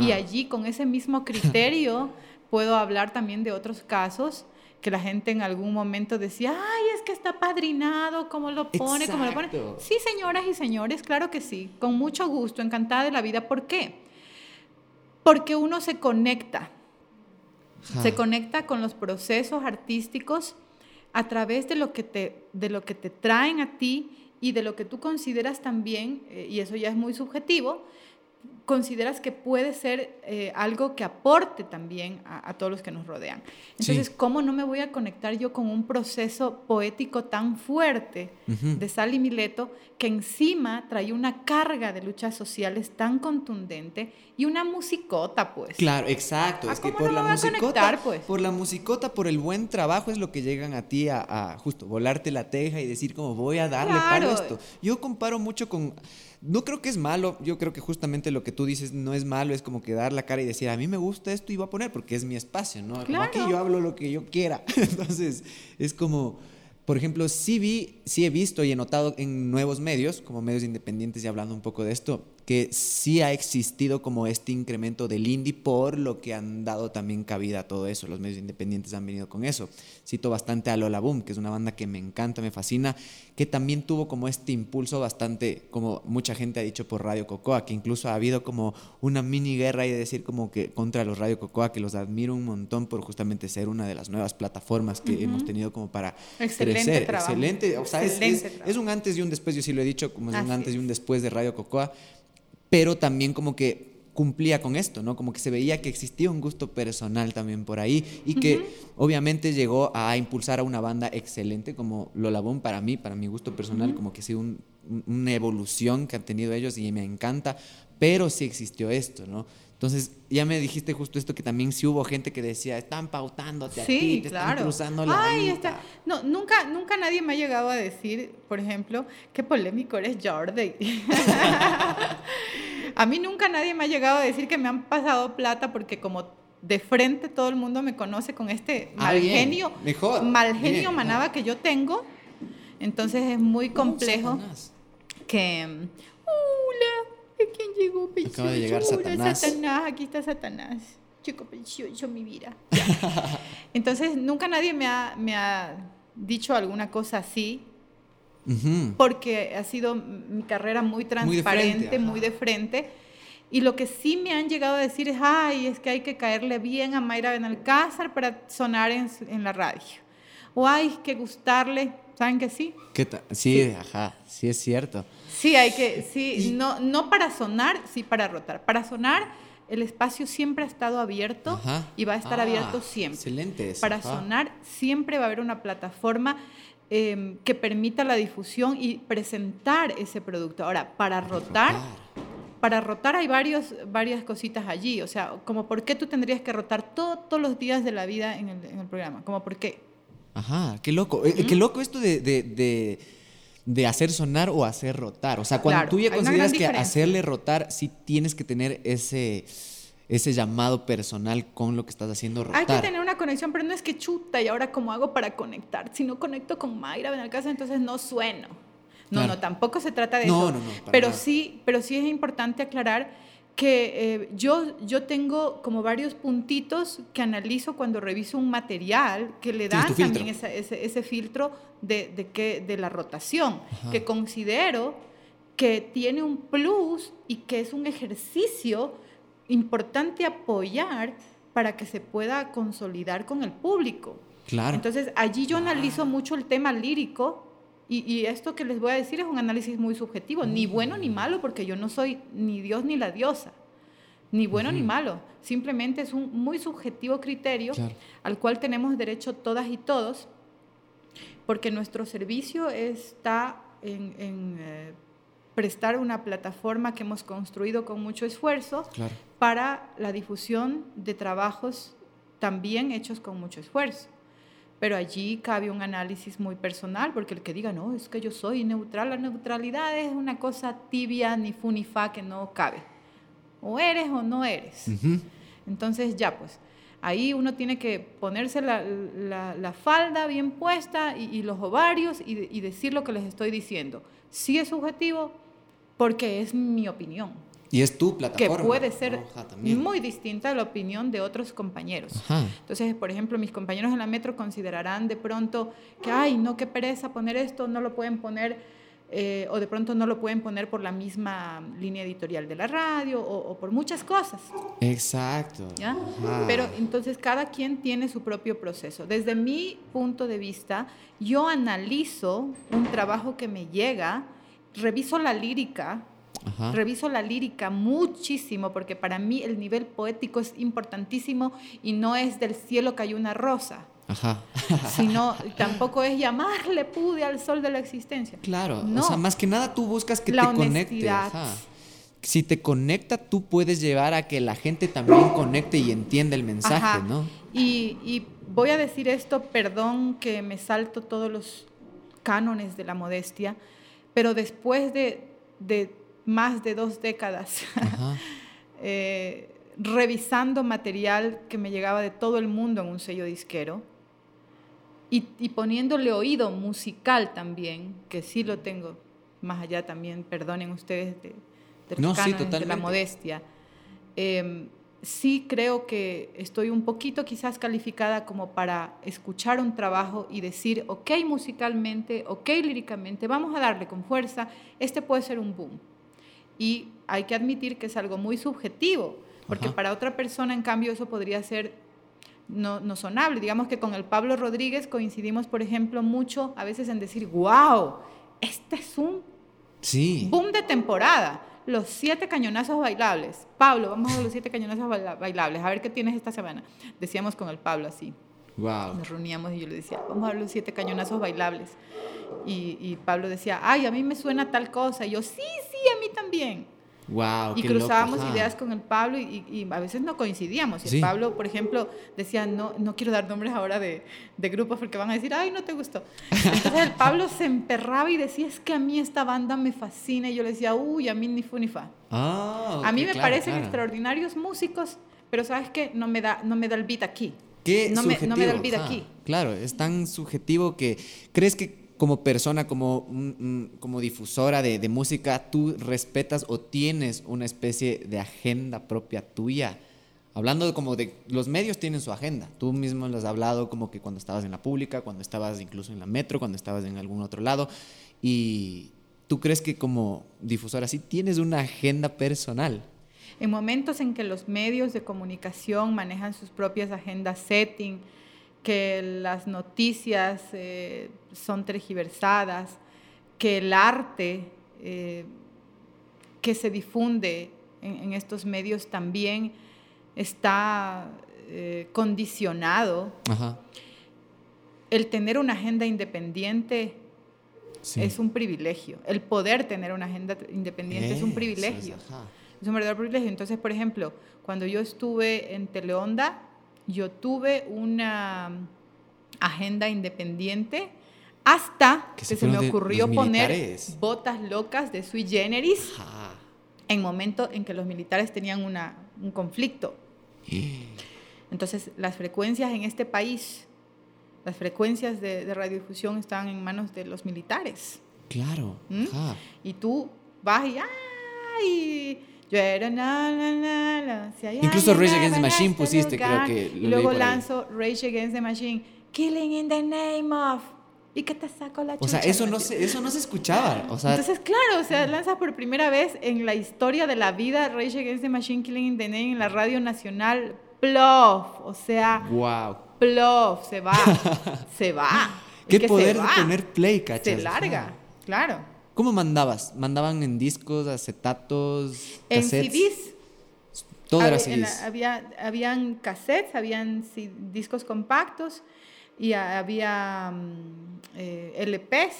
Y allí, con ese mismo criterio, *laughs* puedo hablar también de otros casos que la gente en algún momento decía, ay, es que está padrinado, ¿cómo lo pone? ¿Cómo lo pone? Sí, señoras y señores, claro que sí, con mucho gusto, encantada de la vida. ¿Por qué? Porque uno se conecta, se conecta con los procesos artísticos a través de lo que te, de lo que te traen a ti y de lo que tú consideras también, eh, y eso ya es muy subjetivo, consideras que puede ser eh, algo que aporte también a, todos los que nos rodean. Entonces, ¿cómo no me voy a conectar yo con un proceso poético tan fuerte de Sally Mileto que encima trae una carga de luchas sociales tan contundente y una musicota, pues? Claro, exacto. Es que por la musicota, pues? por la musicota, por el buen trabajo es lo que llegan a ti a, justo volarte la teja y decir como voy a darle claro. palo a esto. Yo comparo mucho con no creo que es malo, yo creo que justamente lo que tú dices no es malo, es como que dar la cara y decir, a mí me gusta esto y voy a poner porque es mi espacio, ¿no? Como aquí yo hablo lo que yo quiera. *laughs* Entonces, es como, por ejemplo, sí vi, sí he visto y he notado en nuevos medios, como medios independientes y hablando un poco de esto, que sí ha existido como este incremento del indie por lo que han dado también cabida a todo eso. Los medios independientes han venido con eso. Cito bastante a Lola Boom, que es una banda que me encanta, me fascina, que también tuvo como este impulso bastante, como mucha gente ha dicho por Radio Cocoa, que incluso ha habido como una mini guerra y de decir como que contra los Radio Cocoa, que los admiro un montón por justamente ser una de las nuevas plataformas que hemos tenido como para Excelente crecer. Trabajo. Excelente. O sea, es, un antes y un después, yo sí lo he dicho, como es un antes y un después de Radio Cocoa pero también como que cumplía con esto, ¿no? Como que se veía que existía un gusto personal también por ahí y que obviamente llegó a impulsar a una banda excelente como Lola para mí, para mi gusto personal, como que sí un, una evolución que han tenido ellos y me encanta, pero sí existió esto, ¿no? Entonces, ya me dijiste justo esto que también sí hubo gente que decía, están pautándote a ti, te están cruzando la Ay, está. No, nunca, nunca nadie me ha llegado a decir, por ejemplo, qué polémico eres Jordi. *laughs* a mí nunca nadie me ha llegado a decir que me han pasado plata porque como de frente todo el mundo me conoce con este ah, mal genio, mal genio manaba que yo tengo. Entonces es muy complejo que... Hola, *laughs* ¿quién llegó? Acaba de llegar Satanás. Satanás, aquí está Satanás. Chico precioso, mi vida. *laughs* Entonces, nunca nadie me ha, me ha dicho alguna cosa así, porque ha sido mi carrera muy transparente, muy de, frente, Y lo que sí me han llegado a decir es, ay, es que hay que caerle bien a Mayra Benalcázar para sonar en, en la radio. O hay que gustarle, ¿saben que sí? ¿Qué sí, sí, ajá, sí es cierto. Sí, hay que, sí, no, no para sonar, sí para rotar. Para sonar, el espacio siempre ha estado abierto y va a estar abierto ah, siempre. Excelente. Para sonar, siempre va a haber una plataforma em, que permita la difusión y presentar ese producto. Ahora, para, rotar, para rotar hay varios, varias cositas allí. O sea, como por qué tú tendrías que rotar todos los días de la vida en el, programa. Como por qué. Ajá, qué loco. Eh, qué loco esto de de hacer sonar o hacer rotar. O sea, cuando tú ya consideras que hacerle rotar, sí tienes que tener ese, ese llamado personal con lo que estás haciendo rotar. Hay que tener una conexión, pero no es que chuta y ahora cómo hago para conectar. Si no conecto con Mayra en el caso, entonces no sueno. No, no, tampoco se trata de eso. No, no, pero sí, pero sí es importante aclarar que eh, yo, yo tengo como varios puntitos que analizo cuando reviso un material que le dan también ese, ese, filtro de, de, que, de la rotación, que considero que tiene un plus y que es un ejercicio importante apoyar para que se pueda consolidar con el público. Claro. Entonces, allí yo analizo mucho el tema lírico y, esto que les voy a decir es un análisis muy subjetivo, ni bueno ni malo, porque yo no soy ni Dios ni la diosa, ni bueno ni malo, simplemente es un muy subjetivo criterio al cual tenemos derecho todas y todos, porque nuestro servicio está en, eh, prestar una plataforma que hemos construido con mucho esfuerzo para la difusión de trabajos también hechos con mucho esfuerzo. Pero allí cabe un análisis muy personal, porque el que diga, no, es que yo soy neutral, la neutralidad es una cosa tibia, ni fu ni fa, que no cabe. O eres o no eres. Entonces ya, pues, ahí uno tiene que ponerse la, la, falda bien puesta y, los ovarios y, y decir lo que les estoy diciendo. Sí es subjetivo porque es mi opinión. Y es tu plataforma. Que puede ser muy distinta a la opinión de otros compañeros. Entonces, por ejemplo, mis compañeros en la metro considerarán de pronto que, ay, no, qué pereza poner esto, no lo pueden poner, eh, o de pronto no lo pueden poner por la misma línea editorial de la radio o, por muchas cosas. Exacto. ¿Ya? Pero entonces cada quien tiene su propio proceso. Desde mi punto de vista, yo analizo un trabajo que me llega, reviso la lírica, Reviso la lírica muchísimo porque para mí el nivel poético es importantísimo y no es del cielo cayó una rosa. Ajá. sino *laughs* tampoco es llamarle pude al sol de la existencia. Claro, o sea, más que nada tú buscas que te conecte. Si te conecta, tú puedes llevar a que la gente también conecte y entienda el mensaje, ¿no? Y, voy a decir esto, perdón que me salto todos los cánones de la modestia, pero después de más de dos décadas *laughs* eh, revisando material que me llegaba de todo el mundo en un sello disquero y, poniéndole oído musical también, que sí lo tengo, más allá también, perdonen ustedes de, de, la modestia. Em, sí creo que estoy un poquito quizás calificada como para escuchar un trabajo y decir, ok musicalmente, ok líricamente, vamos a darle con fuerza, este puede ser un boom. Y hay que admitir que es algo muy subjetivo, porque para otra persona, en cambio, eso podría ser no, no, sonable. Digamos que con el Pablo Rodríguez coincidimos, por ejemplo, mucho a veces en decir, wow, este es un sí. boom de temporada. Los siete cañonazos bailables. Pablo, vamos a ver los siete cañonazos bailables, a ver qué tienes esta semana. Decíamos con el Pablo así. Wow. Nos reuníamos y yo le decía, vamos a ver los siete cañonazos bailables. Y, Pablo decía, ay, a mí me suena tal cosa. Y yo, sí, sí, a mí también. Wow, y cruzábamos ideas con el Pablo y, a veces no coincidíamos. Y el Pablo, por ejemplo, decía, no, no quiero dar nombres ahora de, de, grupos porque van a decir, ay, no te gustó. Entonces el Pablo se emperraba y decía, es que a mí esta banda me fascina. Y yo le decía, uy, a mí ni fu ni fa. Ah, a mí me parecen extraordinarios músicos, pero sabes que no me da, no me da el beat aquí. ¿Qué no, me, no me da el aquí. Claro, es tan subjetivo que crees que como persona, como, como difusora de, música, tú respetas o tienes una especie de agenda propia tuya. Hablando de como de los medios tienen su agenda. Tú mismo lo has hablado como que cuando estabas en la pública, cuando estabas incluso en la metro, cuando estabas en algún otro lado. Y tú crees que como difusora sí tienes una agenda personal. En momentos en que los medios de comunicación manejan sus propias agendas setting, que las noticias eh, son tergiversadas, que el arte eh, que se difunde en, estos medios también está eh, condicionado. El tener una agenda independiente es un privilegio. El poder tener una agenda independiente es un privilegio. Es, un verdadero privilegio. Entonces, por ejemplo, cuando yo estuve en Teleonda, yo tuve una agenda independiente Hasta Que que, se se me ocurrió poner botas locas de sui generis Ajá. en momento en que los militares tenían una, un conflicto. Entonces, las frecuencias en este país, las frecuencias de, de radiodifusión estaban en manos de los militares. Claro. ¿Mm? Y tú vas y ¡ay! Yo era na, na, na, na, si Incluso Rage Against the Machine este pusiste, creo que lo Y luego lanzo Rage Against the Machine, Killing in the Name of. ¿Y qué te saco la O sea, chucha, eso no, se, eso no se escuchaba. O sea, Entonces, claro, o sea, lanzas por primera vez en la historia de la vida Rage Against the Machine Killing in the Name en la radio nacional. Plof, o sea, wow. plof, se va, *laughs* se va. Es Qué que se poder de poner play, cachas. Se larga, claro. ¿Cómo mandabas? ¿Mandaban en discos, acetatos, En cassettes? CDs. Todo era en la- CDs. había, habían cassettes, habían discos compactos y a- había mm, eh, LPs,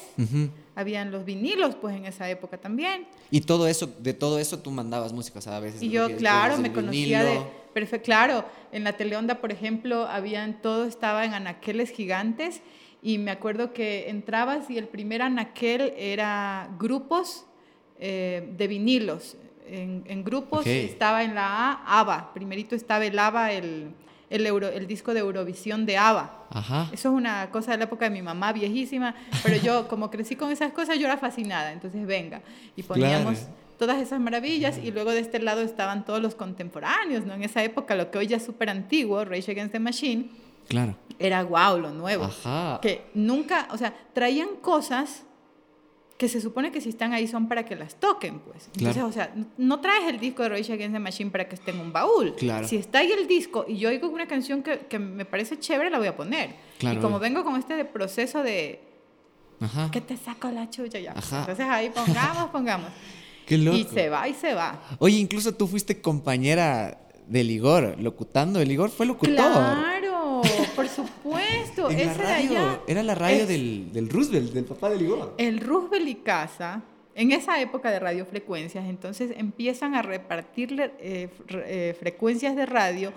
habían los vinilos, pues en esa época también. Y todo eso, de todo eso tú mandabas música, o sea, a veces. Y yo, claro, me conocía de... vinilo. Perfecto, claro, en la teleonda, por ejemplo, habían, todo estaba en anaqueles gigantes y me acuerdo que entrabas y el primer anaquel era grupos eh, de vinilos. En, en grupos Ok. estaba en la A, ABBA. Primerito estaba el ABBA, el, el, Euro- el disco de Eurovisión de ABBA. Ajá. Eso es una cosa de la época de mi mamá, viejísima, pero yo como crecí con esas cosas, yo era fascinada, entonces venga, y poníamos Claro. todas esas maravillas y luego de este lado estaban todos los contemporáneos, ¿no? En esa época, lo que hoy ya es súper antiguo, Rage Against the Machine, Claro. era wow, lo nuevo. Ajá. Que nunca, o sea, traían cosas que se supone que si están ahí son para que las toquen, pues. Entonces, Claro. o sea, no traes el disco de Rage Against the Machine para que esté en un baúl. Claro. Si está ahí el disco y yo oigo una canción que, que me parece chévere, la voy a poner. Claro, y como vengo con este de proceso de Ajá. que te saco la chucha ya. Ajá. Entonces ahí pongamos, pongamos. *laughs* Qué loco. Y se va y se va. Oye, incluso tú fuiste compañera de Ligor, locutando. El Ligor fue locutor. Claro, por supuesto. En la. Era la radio es- del, del Roosevelt, del papá de Ligor. El Roosevelt y Casa, en esa época de radiofrecuencias, entonces empiezan a repartirle eh, eh, frecuencias de radio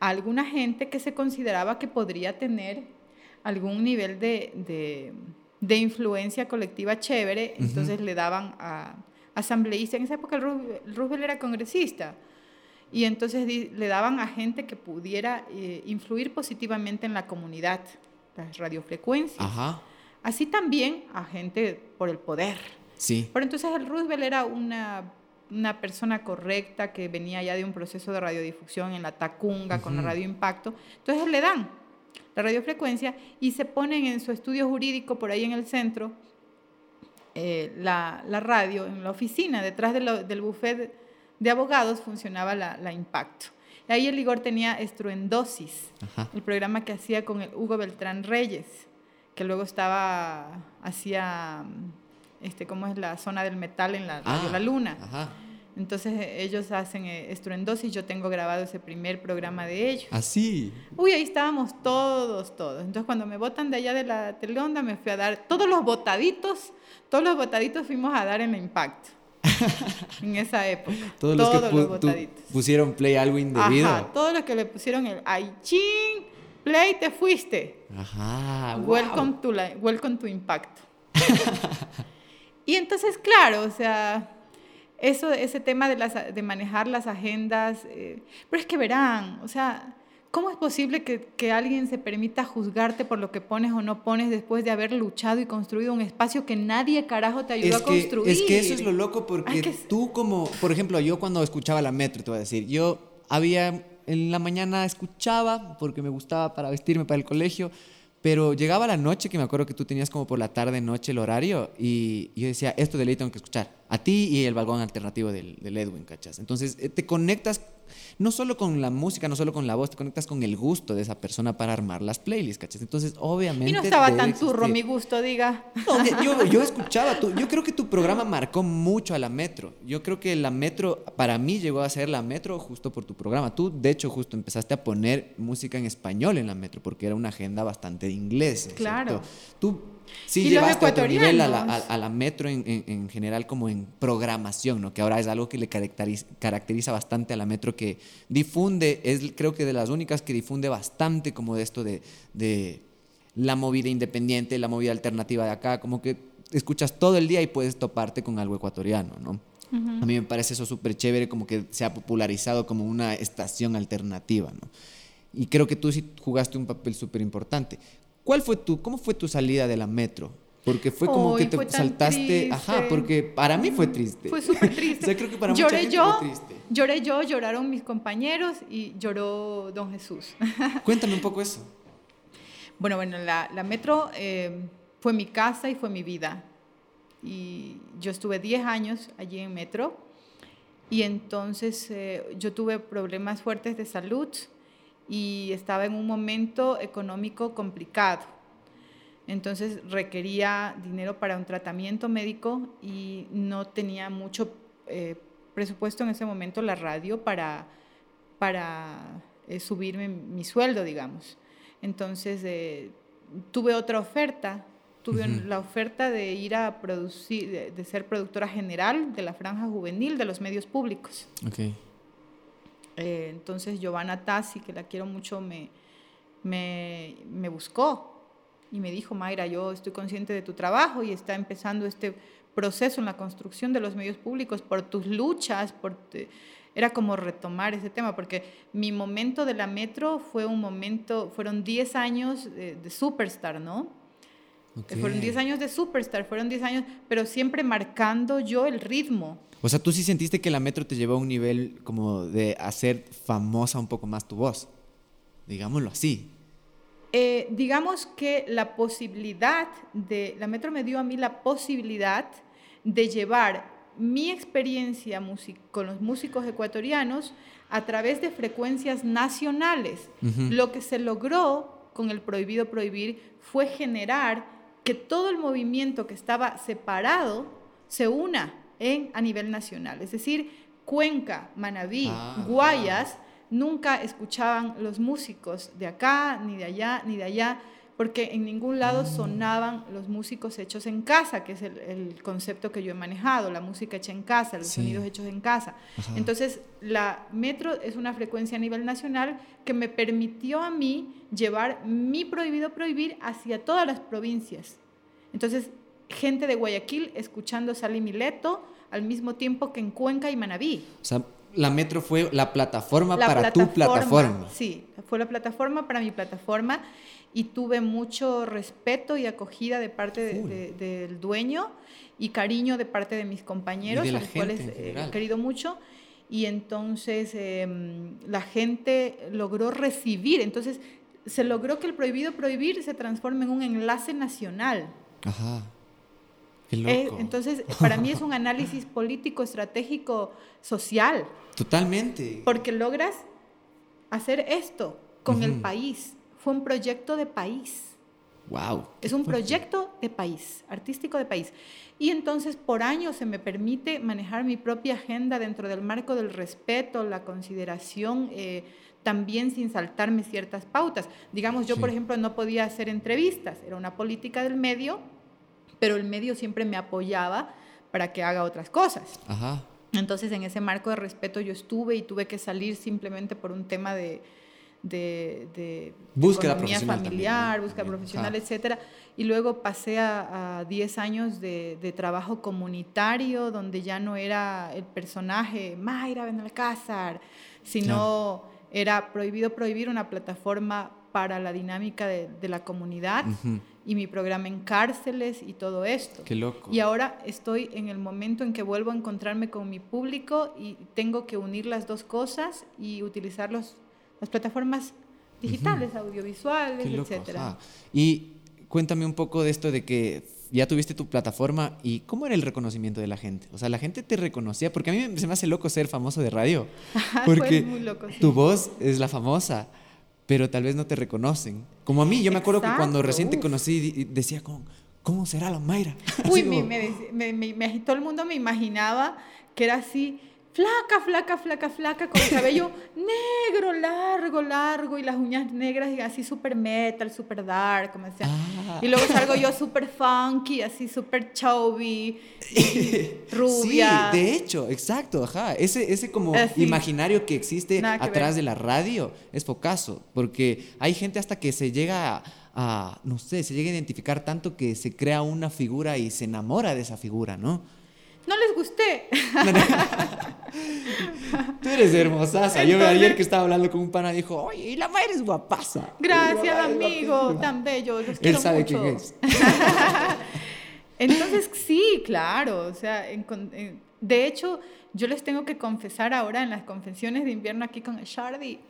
a alguna gente que se consideraba que podría tener algún nivel de, de- de influencia colectiva chévere, entonces le daban a asambleístas. En esa época el Roosevelt, el Roosevelt era congresista. Y entonces le daban a gente que pudiera eh, influir positivamente en la comunidad, las radiofrecuencias. Ajá. Así también a gente por el poder. Sí. Pero entonces el Roosevelt era una, una persona correcta que venía ya de un proceso de radiodifusión en la Tacunga con la. Radio Impacto. Entonces le dan la radiofrecuencia y se ponen en su estudio jurídico por ahí en el centro eh, la, la radio, en la oficina, detrás de lo- del buffet de abogados funcionaba la, la Impacto. Y ahí el Igor tenía Estruendosis, Ajá. el programa que hacía con el Hugo Beltrán Reyes, que luego estaba, hacía, mm, este, ¿cómo es la zona del metal en la Ah, La Luna? Ajá. Entonces eh, ellos hacen eh, Estruendosis, yo tengo grabado ese primer programa de ellos. Así. Uy, ahí estábamos todos, todos. Entonces cuando me botan de allá de la teleonda me fui a dar, todos los botaditos, todos los botaditos fuimos a dar en la Impacto. *laughs* en esa época. Todos los que tú botaditos. pusieron play algo indebido. Ajá, todos los que le pusieron el ay ching, play, te fuiste. Ajá. wow. Welcome, to la- welcome to Impacto. *laughs* y entonces, claro, o sea, eso, ese tema de, las, de manejar las agendas, eh, pero es que verán, o sea, ¿cómo es posible que, que alguien se permita juzgarte por lo que pones o no pones después de haber luchado y construido un espacio que nadie carajo te ayudó Es a que, construir? es que eso es lo loco porque que- tú como, por ejemplo, yo cuando escuchaba la metro, te voy a decir, yo había, en la mañana escuchaba porque me gustaba para vestirme para el colegio, pero llegaba la noche, que me acuerdo que tú tenías como por la tarde, noche el horario, y yo decía, esto de ley tengo que escuchar, a ti y el vagón alternativo del, del Edwin, ¿cachas? Entonces eh, te conectas no solo con la música, no solo con la voz, te conectas con el gusto de esa persona para armar las playlists, ¿cachas? Entonces, obviamente... y no estaba tan turro mi gusto, diga. no, yo, yo *laughs* escuchaba, tu- yo creo que tu programa marcó mucho a la Metro. Yo creo que la Metro, para mí llegó a ser la Metro justo por tu programa. Tú, de hecho, justo empezaste a poner música en español en la Metro, porque era una agenda bastante de inglés. ¿cierto? Claro. Tú sí llevaste a otro nivel a la, a- a la Metro en, en- en general como en programación, ¿no? Que ahora es algo que le caracteriza, caracteriza bastante a la Metro, que difunde, es creo que de las únicas que difunde bastante como de esto de... de la movida independiente, la movida alternativa de acá, como que escuchas todo el día y puedes toparte con algo ecuatoriano, ¿no? A mí me parece eso súper chévere, como que se ha popularizado como una estación alternativa, ¿no? Y creo que tú sí jugaste un papel súper importante. ¿Cuál fue tu, cómo fue tu salida de la metro? Porque fue como que te saltaste, ajá, porque para mí fue triste. Fue súper *laughs* triste. o sea, creo que para lloré mucha yo, fue triste. Lloré yo, lloraron mis compañeros y lloró don Jesús. *laughs* Cuéntame un poco eso. Bueno, bueno, la, la metro eh, fue mi casa y fue mi vida. Y yo estuve 10 años allí en metro y entonces eh, yo tuve problemas fuertes de salud y estaba en un momento económico complicado. Entonces requería dinero para un tratamiento médico y no tenía mucho eh, presupuesto en ese momento la radio para, para eh, subirme mi sueldo, digamos. Entonces eh, tuve otra oferta, tuve la oferta de ir a producir, de, ser productora general de la franja juvenil de los medios públicos. Okay. Entonces Giovanna Tassi, que la quiero mucho, me, me, me buscó y me dijo, Mayra, yo estoy consciente de tu trabajo y está empezando este proceso en la construcción de los medios públicos por tus luchas, por era como retomar ese tema, porque mi momento de la metro fue un momento, fueron 10 años de, superstar, ¿no? Fueron 10 años de superstar, fueron 10 años, pero siempre marcando yo el ritmo. O sea, tú sí sentiste que la metro te llevó a un nivel como de hacer famosa un poco más tu voz, digámoslo así. Eh, digamos que la posibilidad de, la Metro me dio a mí la posibilidad de llevar mi experiencia con los músicos ecuatorianos a través de frecuencias nacionales. Lo que se logró con el prohibido prohibir fue generar que todo el movimiento que estaba separado se una en, a nivel nacional. Es decir, Cuenca, Manabí, ah, Guayas nunca escuchaban los músicos de acá, ni de allá, ni de allá, porque en ningún lado sonaban los músicos hechos en casa, que es el, concepto que yo he manejado, la música hecha en casa, los sonidos hechos en casa. Entonces, la metro es una frecuencia a nivel nacional que me permitió a mí llevar mi prohibido prohibir hacia todas las provincias. Entonces, gente de Guayaquil escuchando Sally Mileto al mismo tiempo que en Cuenca y Manabí. O sea, la Metro fue la plataforma para tu plataforma. Sí, fue la plataforma para mi plataforma y tuve mucho respeto y acogida de parte del dueño y cariño de parte de mis compañeros, a los cuales he querido mucho. Y entonces em, la gente logró recibir, entonces se logró que el prohibido prohibir se transforme en un enlace nacional. Ajá. Eh, entonces, para mí es un *laughs* análisis político, estratégico, social. Totalmente. Porque logras hacer esto con el país. Fue un proyecto de país. Wow. Es un proyecto de país, artístico de país. Y entonces por años se me permite manejar mi propia agenda dentro del marco del respeto, la consideración, eh, también sin saltarme ciertas pautas. Digamos, yo por ejemplo no podía hacer entrevistas, era una política del medio pero el medio siempre me apoyaba para que haga otras cosas. Entonces, en ese marco de respeto yo estuve y tuve que salir simplemente por un tema de, de, búsqueda economía familiar, búsqueda profesional, etcétera. Y luego pasé a 10 años de, trabajo comunitario, donde ya no era el personaje Mayra Benalcázar, sino era prohibido prohibir una plataforma para la dinámica de, la comunidad y mi programa en cárceles y todo esto. Qué loco. Y ahora estoy en el momento en que vuelvo a encontrarme con mi público y tengo que unir las dos cosas y utilizar los, las plataformas digitales, audiovisuales, etcétera. Y cuéntame un poco de esto de que ya tuviste tu plataforma y cómo era el reconocimiento de la gente. O sea, la gente te reconocía, porque a mí se me hace loco ser famoso de radio. *laughs* Porque muy loco, tu voz es la famosa pero tal vez no te reconocen. Como a mí, yo me acuerdo que cuando recién te conocí decía, ¿cómo, ¿cómo será la Mayra? *laughs* Uy, me, me, me, todo el mundo me imaginaba que era así, flaca, flaca, flaca, flaca, con el cabello negro, largo, largo, y las uñas negras, y así súper metal, súper dark, como decía. Ah. Y luego salgo yo súper funky, así súper chubby, *laughs* rubia. Sí, de hecho, exacto, ajá. Ese, ese como imaginario que existe atrás de la radio es focazo, porque hay gente hasta que se llega a, no sé, se llega a identificar tanto que se crea una figura y se enamora de esa figura, ¿no? No les gusté. *laughs* Tú eres hermosa. Yo ayer que estaba hablando con un pana dijo, oye, y la madre es guapaza. Gracias, amigo, tan bello. Él sabe quién es. *laughs* Entonces, sí, claro. O sea, de hecho, yo les tengo que confesar ahora en las confesiones de invierno aquí con Shardy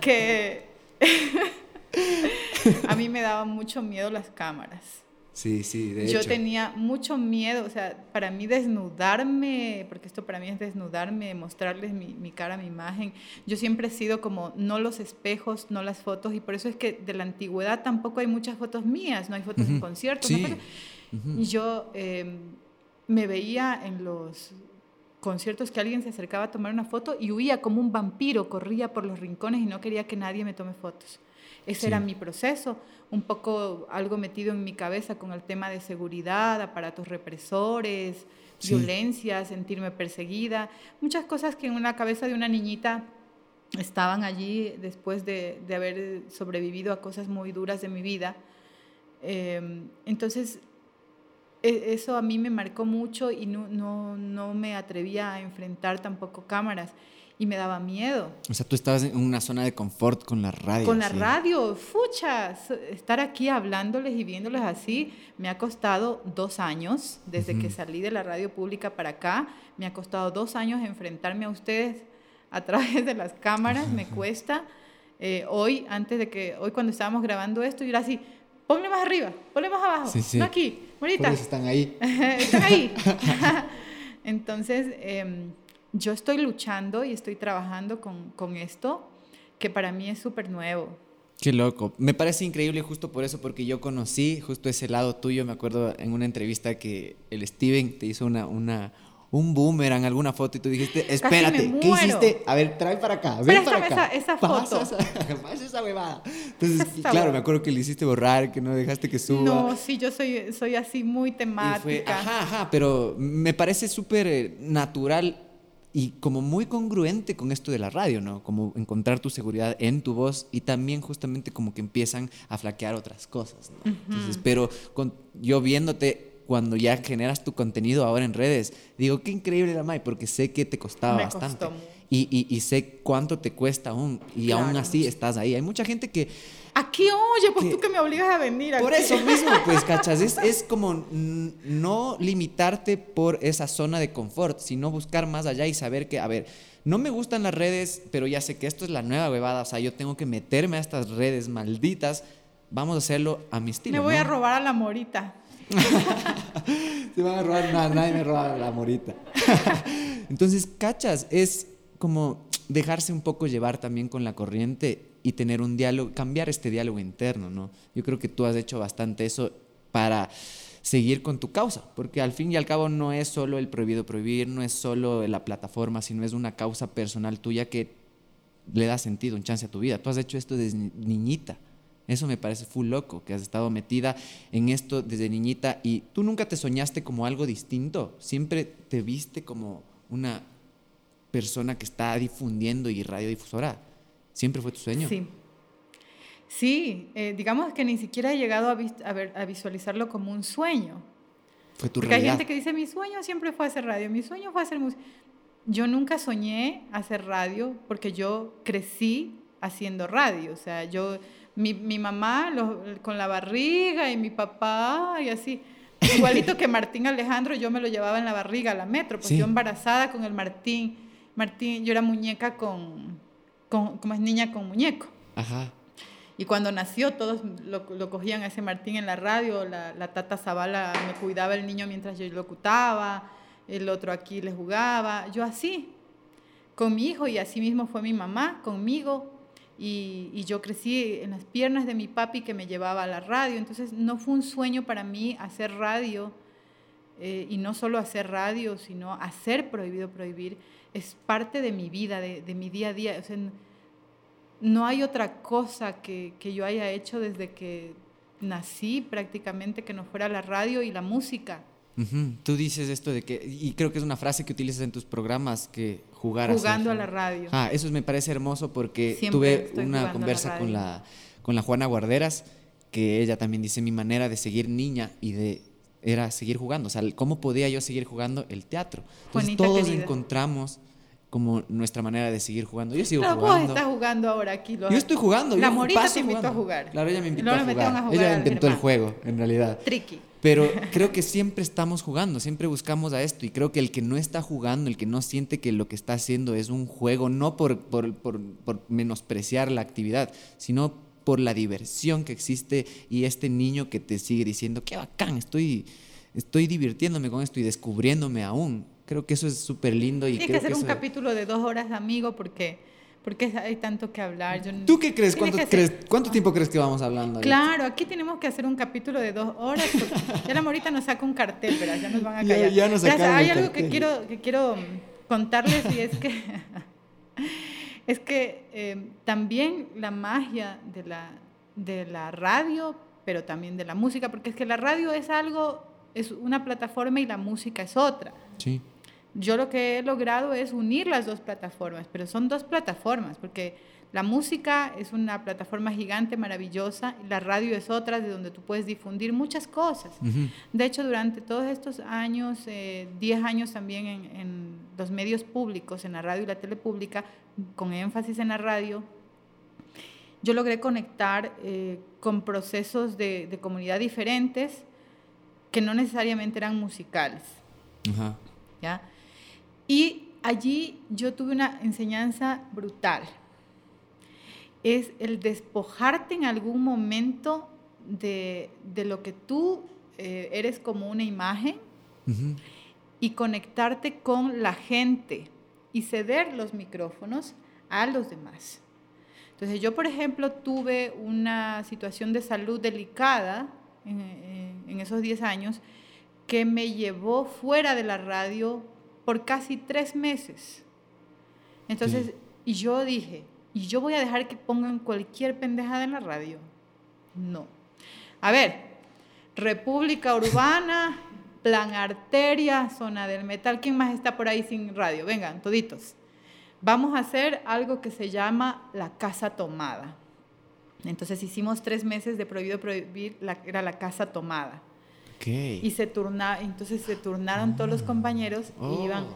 que *laughs* a mí me daba mucho miedo las cámaras. Sí, sí, de Yo tenía mucho miedo, o sea, para mí desnudarme, porque esto para mí es desnudarme, mostrarles mi, mi, cara, mi imagen. Yo siempre he sido como, no los espejos, no las fotos, y por eso es que de la antigüedad tampoco hay muchas fotos mías, no hay fotos en conciertos. Y yo em, me veía en los conciertos que alguien se acercaba a tomar una foto y huía como un vampiro, corría por los rincones y no quería que nadie me tome fotos. Ese era mi proceso, un poco algo metido en mi cabeza con el tema de seguridad, aparatos represores, violencia, sentirme perseguida, muchas cosas que en una cabeza de una niñita estaban allí después de, de haber sobrevivido a cosas muy duras de mi vida. Em, entonces, e, eso a mí me marcó mucho y no, no, no me atrevía a enfrentar tampoco cámaras y me daba miedo. O sea, tú estabas en una zona de confort con la radio. Con la radio, fuchas. Estar aquí hablándoles y viéndoles así me ha costado dos años, desde que salí de la radio pública para acá, me ha costado dos años enfrentarme a ustedes a través de las cámaras, me cuesta. Eh, hoy, antes de que, hoy cuando estábamos grabando esto, yo era así, ponle más arriba, ponle más abajo, no aquí, bonita. están ahí. *laughs* están ahí. *laughs* *laughs* Entonces, eh, yo estoy luchando y estoy trabajando con, con esto, que para mí es súper nuevo. Qué loco. Me parece increíble justo por eso, porque yo conocí justo ese lado tuyo. Me acuerdo en una entrevista que el Steven te hizo una, una, un boomerang, alguna foto y tú dijiste, espérate, ¿qué hiciste? A ver, trae para acá, ven para acá. Esa, esa foto. Esa, *laughs* esa huevada. Entonces, claro, me acuerdo que le hiciste borrar, que no dejaste que suba. No, sí, yo soy, soy así muy temática. Fue, ajá, ajá, pero me parece súper eh, natural y como muy congruente con esto de la radio, ¿no? Como encontrar tu seguridad en tu voz y también justamente como que empiezan a flaquear otras cosas, ¿no? Entonces, pero con, yo viéndote cuando ya generas tu contenido ahora en redes, digo, qué increíble la May, porque sé que te costaba Me bastante. Costó. Y, y, sé cuánto te cuesta aún, y aún así estás ahí. Hay mucha gente que Aquí, oye, pues tú que me obligas a venir. Por eso mismo, *laughs* pues, cachas, es, es como no limitarte por esa zona de confort, sino buscar más allá y saber que, a ver, no me gustan las redes, pero ya sé que esto es la nueva huevada, o sea, yo tengo que meterme a estas redes malditas, vamos a hacerlo a mi estilo. Me voy a robar a la morita. *laughs* Se van a robar, nada, nadie me roba a la morita. *laughs* Entonces, cachas, es como dejarse un poco llevar también con la corriente y tener un diálogo, cambiar este diálogo interno, ¿no? Yo creo que tú has hecho bastante eso para seguir con tu causa, porque al fin y al cabo no es solo el prohibido prohibir, no es solo la plataforma, sino es una causa personal tuya que le da sentido, un chance a tu vida. Tú has hecho esto desde niñita. Eso me parece full loco, que has estado metida en esto desde niñita y tú nunca te soñaste como algo distinto, siempre te viste como una persona que está difundiendo y radiodifusora. ¿Siempre fue tu sueño? Sí. Sí, eh, digamos que ni siquiera he llegado a, ver, a, visualizarlo como un sueño. Fue tu Porque hay gente que dice, mi sueño siempre fue hacer radio, mi sueño fue hacer música. Yo nunca soñé hacer radio porque yo crecí haciendo radio. O sea, yo, mi, mi mamá con la barriga y mi papá y así. Igualito que Martín Alejandro, yo me lo llevaba en la barriga a la metro, pues yo embarazada con el Martín. Martín, yo era muñeca con, como es niña con muñeco. Ajá. Y cuando nació, todos lo, lo, cogían a ese Martín en la radio, la, la tata Zavala me cuidaba el niño mientras yo locutaba, el otro aquí le jugaba, yo así, con mi hijo y así mismo fue mi mamá conmigo. Y, y, yo crecí en las piernas de mi papi que me llevaba a la radio, entonces no fue un sueño para mí hacer radio, eh, y no solo hacer radio, sino hacer prohibido prohibir es parte de mi vida, de, de mi día a día. O sea, no hay otra cosa que, que, yo haya hecho desde que nací prácticamente que no fuera la radio y la música. Tú dices esto de que, y creo que es una frase que utilizas en tus programas, que jugar Jugando a, la radio. Ah, eso me parece hermoso porque tuve una conversa con la, con la Juana Guarderas que ella también dice mi manera de seguir niña y de era seguir jugando, o sea, cómo podía yo seguir jugando el teatro. Entonces todos encontramos como nuestra manera de seguir jugando. Yo sigo jugando. Vos estás jugando ahora aquí. Yo estoy jugando. La Morita te invitó a jugar. Claro, ella me invitó a jugar. Ella inventó el juego, en realidad. Tricky. Pero creo que siempre estamos jugando, siempre buscamos a esto. Y creo que el que no está jugando, el que no siente que lo que está haciendo es un juego, no por, por, por, por menospreciar la actividad, sino por la diversión que existe y este niño que te sigue diciendo, qué bacán, estoy, estoy divirtiéndome con esto y descubriéndome aún Creo que eso es súper lindo. Y Tiene que hacer un capítulo de dos horas amigo porque, porque hay tanto que hablar. ¿Tú qué crees? ¿Cuánto, crees? ¿Cuánto tiempo crees que vamos hablando? Claro, aquí tenemos que hacer un capítulo de dos horas. *laughs* ya la morita nos saca un cartel, pero ya nos van a callar. Ya, nos hay algo que quiero, que quiero contarles y es que, *laughs* es que eh, también la magia de la, de la radio, pero también de la música, porque es que la radio es algo, es una plataforma y la música es otra. Sí. Yo lo que he logrado es unir las dos plataformas, pero son dos plataformas, porque la música es una plataforma gigante, maravillosa, la radio es otra de donde tú puedes difundir muchas cosas. De hecho, durante todos estos años, 10 eh, años también en, los medios públicos, en la radio y la tele pública, con énfasis en la radio, yo logré conectar eh, con procesos de, de, comunidad diferentes que no necesariamente eran musicales. ¿Ya? Y allí yo tuve una enseñanza brutal. Es el despojarte en algún momento de, lo que tú eh, eres como una imagen y conectarte con la gente y ceder los micrófonos a los demás. Entonces yo, por ejemplo, tuve una situación de salud delicada en, en esos 10 años que me llevó fuera de la radio por casi tres meses. Entonces, y yo dije, ¿y yo voy a dejar que pongan cualquier pendejada en la radio? No. A ver, República Urbana, Plan Arteria, Zona del Metal, ¿quién más está por ahí sin radio? Vengan, toditos. Vamos a hacer algo que se llama la casa tomada. Entonces hicimos tres meses de prohibido prohibir, la, era la casa tomada. Y se turna, entonces se turnaron todos los compañeros y oh. iban,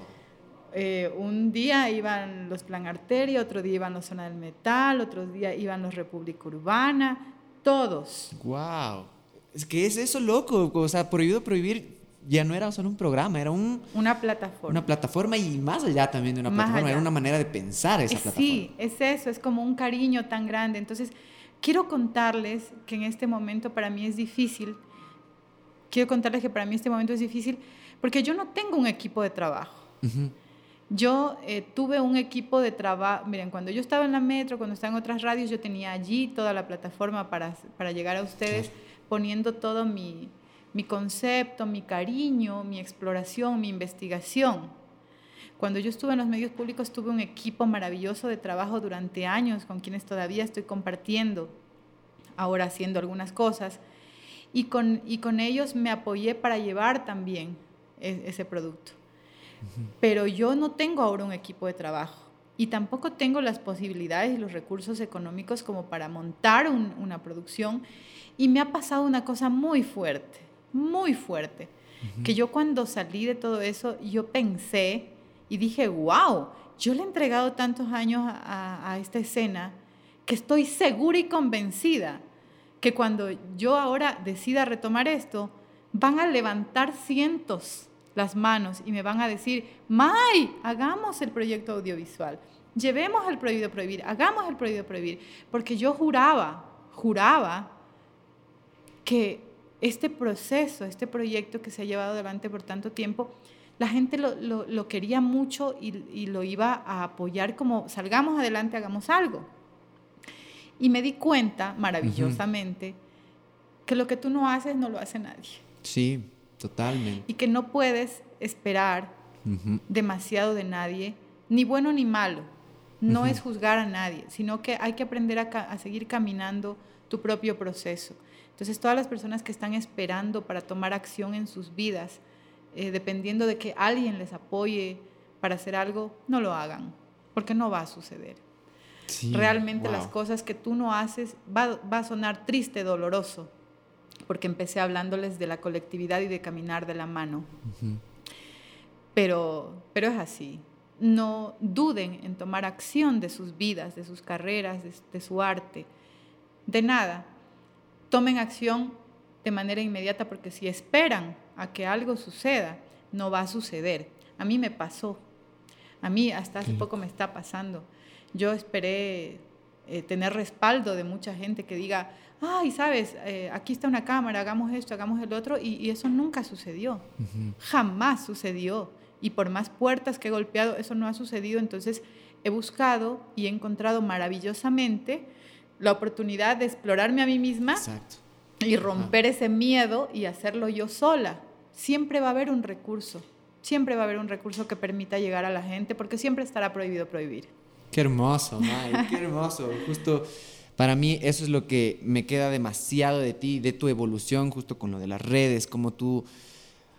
eh, un día iban los Plan Arteria, otro día iban los Zona del Metal, otro día iban los República Urbana, todos. ¡Wow! Es que es eso loco, o sea, prohibido prohibir ya no era solo un programa, era un, una plataforma. Una plataforma y más allá también de una plataforma, era una manera de pensar esa plataforma. Sí, es eso, es como un cariño tan grande. Entonces, quiero contarles que en este momento para mí es difícil quiero contarles que para mí este momento es difícil porque yo no tengo un equipo de trabajo. Yo eh, tuve un equipo de trabajo, miren, cuando yo estaba en la metro, cuando estaba en otras radios, yo tenía allí toda la plataforma para, para llegar a ustedes poniendo todo mi, mi concepto, mi cariño, mi exploración, mi investigación. Cuando yo estuve en los medios públicos tuve un equipo maravilloso de trabajo durante años con quienes todavía estoy compartiendo, ahora haciendo algunas cosas y con, y con ellos me apoyé para llevar también e, ese producto. Pero yo no tengo ahora un equipo de trabajo y tampoco tengo las posibilidades y los recursos económicos como para montar una producción. Y me ha pasado una cosa muy fuerte, muy fuerte, que yo cuando salí de todo eso, yo pensé y dije, wow, yo le he entregado tantos años a, a esta escena que estoy segura y convencida que cuando yo ahora decida retomar esto, van a levantar cientos las manos y me van a decir, May, hagamos el proyecto audiovisual, llevemos el prohibido prohibir, hagamos el prohibido prohibir, porque yo juraba, juraba que este proceso, este proyecto que se ha llevado adelante por tanto tiempo, la gente lo, quería mucho y, y lo iba a apoyar como salgamos adelante, hagamos algo. Y me di cuenta, maravillosamente, que lo que tú no haces no lo hace nadie. Sí, totalmente. Y que no puedes esperar demasiado de nadie, ni bueno ni malo. No es juzgar a nadie, sino que hay que aprender a, seguir caminando tu propio proceso. Entonces, todas las personas que están esperando para tomar acción en sus vidas, eh, dependiendo de que alguien les apoye para hacer algo, no lo hagan, porque no va a suceder. Realmente las cosas que tú no haces va, va a sonar triste, doloroso, porque empecé hablándoles de la colectividad y de caminar de la mano. pero, pero es así. No duden en tomar acción de sus vidas, de sus carreras, de, su arte, de nada. Tomen acción de manera inmediata porque si esperan a que algo suceda, no va a suceder. A mí me pasó. A mí hasta hace poco me está pasando. Yo esperé eh, tener respaldo de mucha gente que diga, ay, sabes, eh, aquí está una cámara, hagamos esto, hagamos el otro, y, eso nunca sucedió. Jamás sucedió. Y por más puertas que he golpeado, eso no ha sucedido. Entonces he buscado y he encontrado maravillosamente la oportunidad de explorarme a mí misma y romper ese miedo y hacerlo yo sola. Siempre va a haber un recurso, siempre va a haber un recurso que permita llegar a la gente, porque siempre estará prohibido prohibir. Qué hermoso, May, qué hermoso. Justo para mí eso es lo que me queda demasiado de ti, de tu evolución, justo con lo de las redes, como tú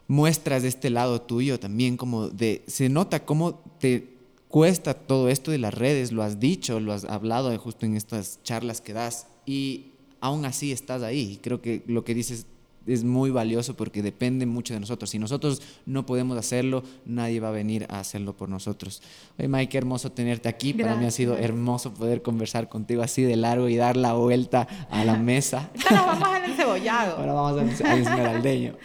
muestras de este lado tuyo también, como de, se nota cómo te cuesta todo esto de las redes, lo has dicho, lo has hablado justo en estas charlas que das y aún así estás ahí. Creo que lo que dices es muy valioso porque depende mucho de nosotros. Si nosotros no podemos hacerlo, nadie va a venir a hacerlo por nosotros. Oye, Mike, qué hermoso tenerte aquí. Para mí ha sido hermoso poder conversar contigo así de largo y dar la vuelta a la *laughs* mesa. Ahora vamos al encebollado. Ahora vamos al esmeraldeño.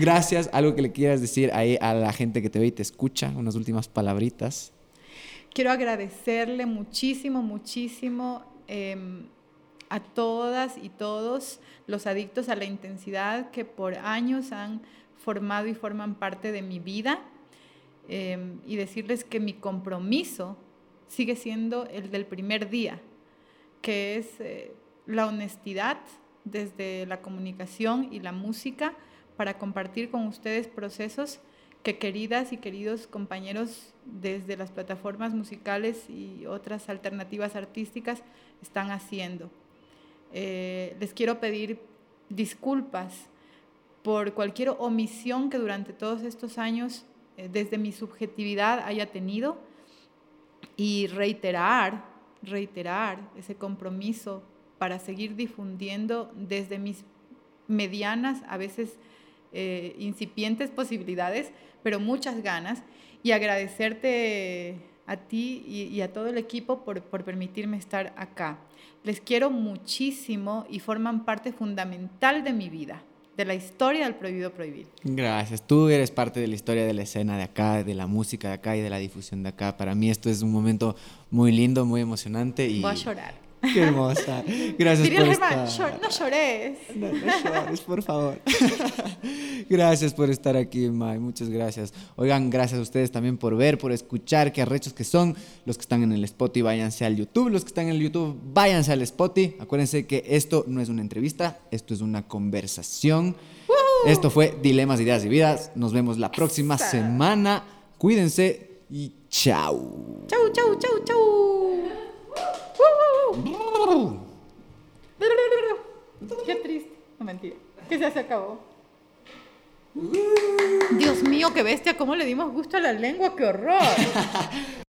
Gracias. Algo que le quieras decir ahí a la gente que te ve y te escucha, unas últimas palabritas. Quiero agradecerle muchísimo, muchísimo. Eh, a todas y todos los adictos a la intensidad que por años han formado y forman parte de mi vida em, y decirles que mi compromiso sigue siendo el del primer día, que es eh, la honestidad desde la comunicación y la música para compartir con ustedes procesos que queridas y queridos compañeros desde las plataformas musicales y otras alternativas artísticas están haciendo. Eh, les quiero pedir disculpas por cualquier omisión que durante todos estos años, eh, desde mi subjetividad, haya tenido y reiterar, reiterar ese compromiso para seguir difundiendo desde mis medianas, a veces eh, incipientes posibilidades, pero muchas ganas, y agradecerte a ti y, a todo el equipo por, por permitirme estar acá. Les quiero muchísimo y forman parte fundamental de mi vida de la historia del prohibido prohibir. Gracias. Tú eres parte de la historia de la escena de acá, de la música de acá y de la difusión de acá. Para mí esto es un momento muy lindo, muy emocionante y voy a llorar. *laughs* Qué hermosa. Gracias por estar. no llores. No, llores, por favor. *laughs* gracias por estar aquí, Mai. Muchas gracias. Oigan, gracias a ustedes también por ver, por escuchar. Qué arrechos que son. Los que están en el Spotify, váyanse al YouTube. Los que están en el YouTube, váyanse al Spotify. Acuérdense que esto no es una entrevista, esto es una conversación. Esto fue Dilemas, Ideas y Vidas. Nos vemos la próxima semana. Cuídense y chao. Chau, chau, chau, chau. Qué triste. No, mentira. Que ya se acabó. Dios mío, qué bestia, cómo le dimos gusto a la lengua, qué horror. *laughs*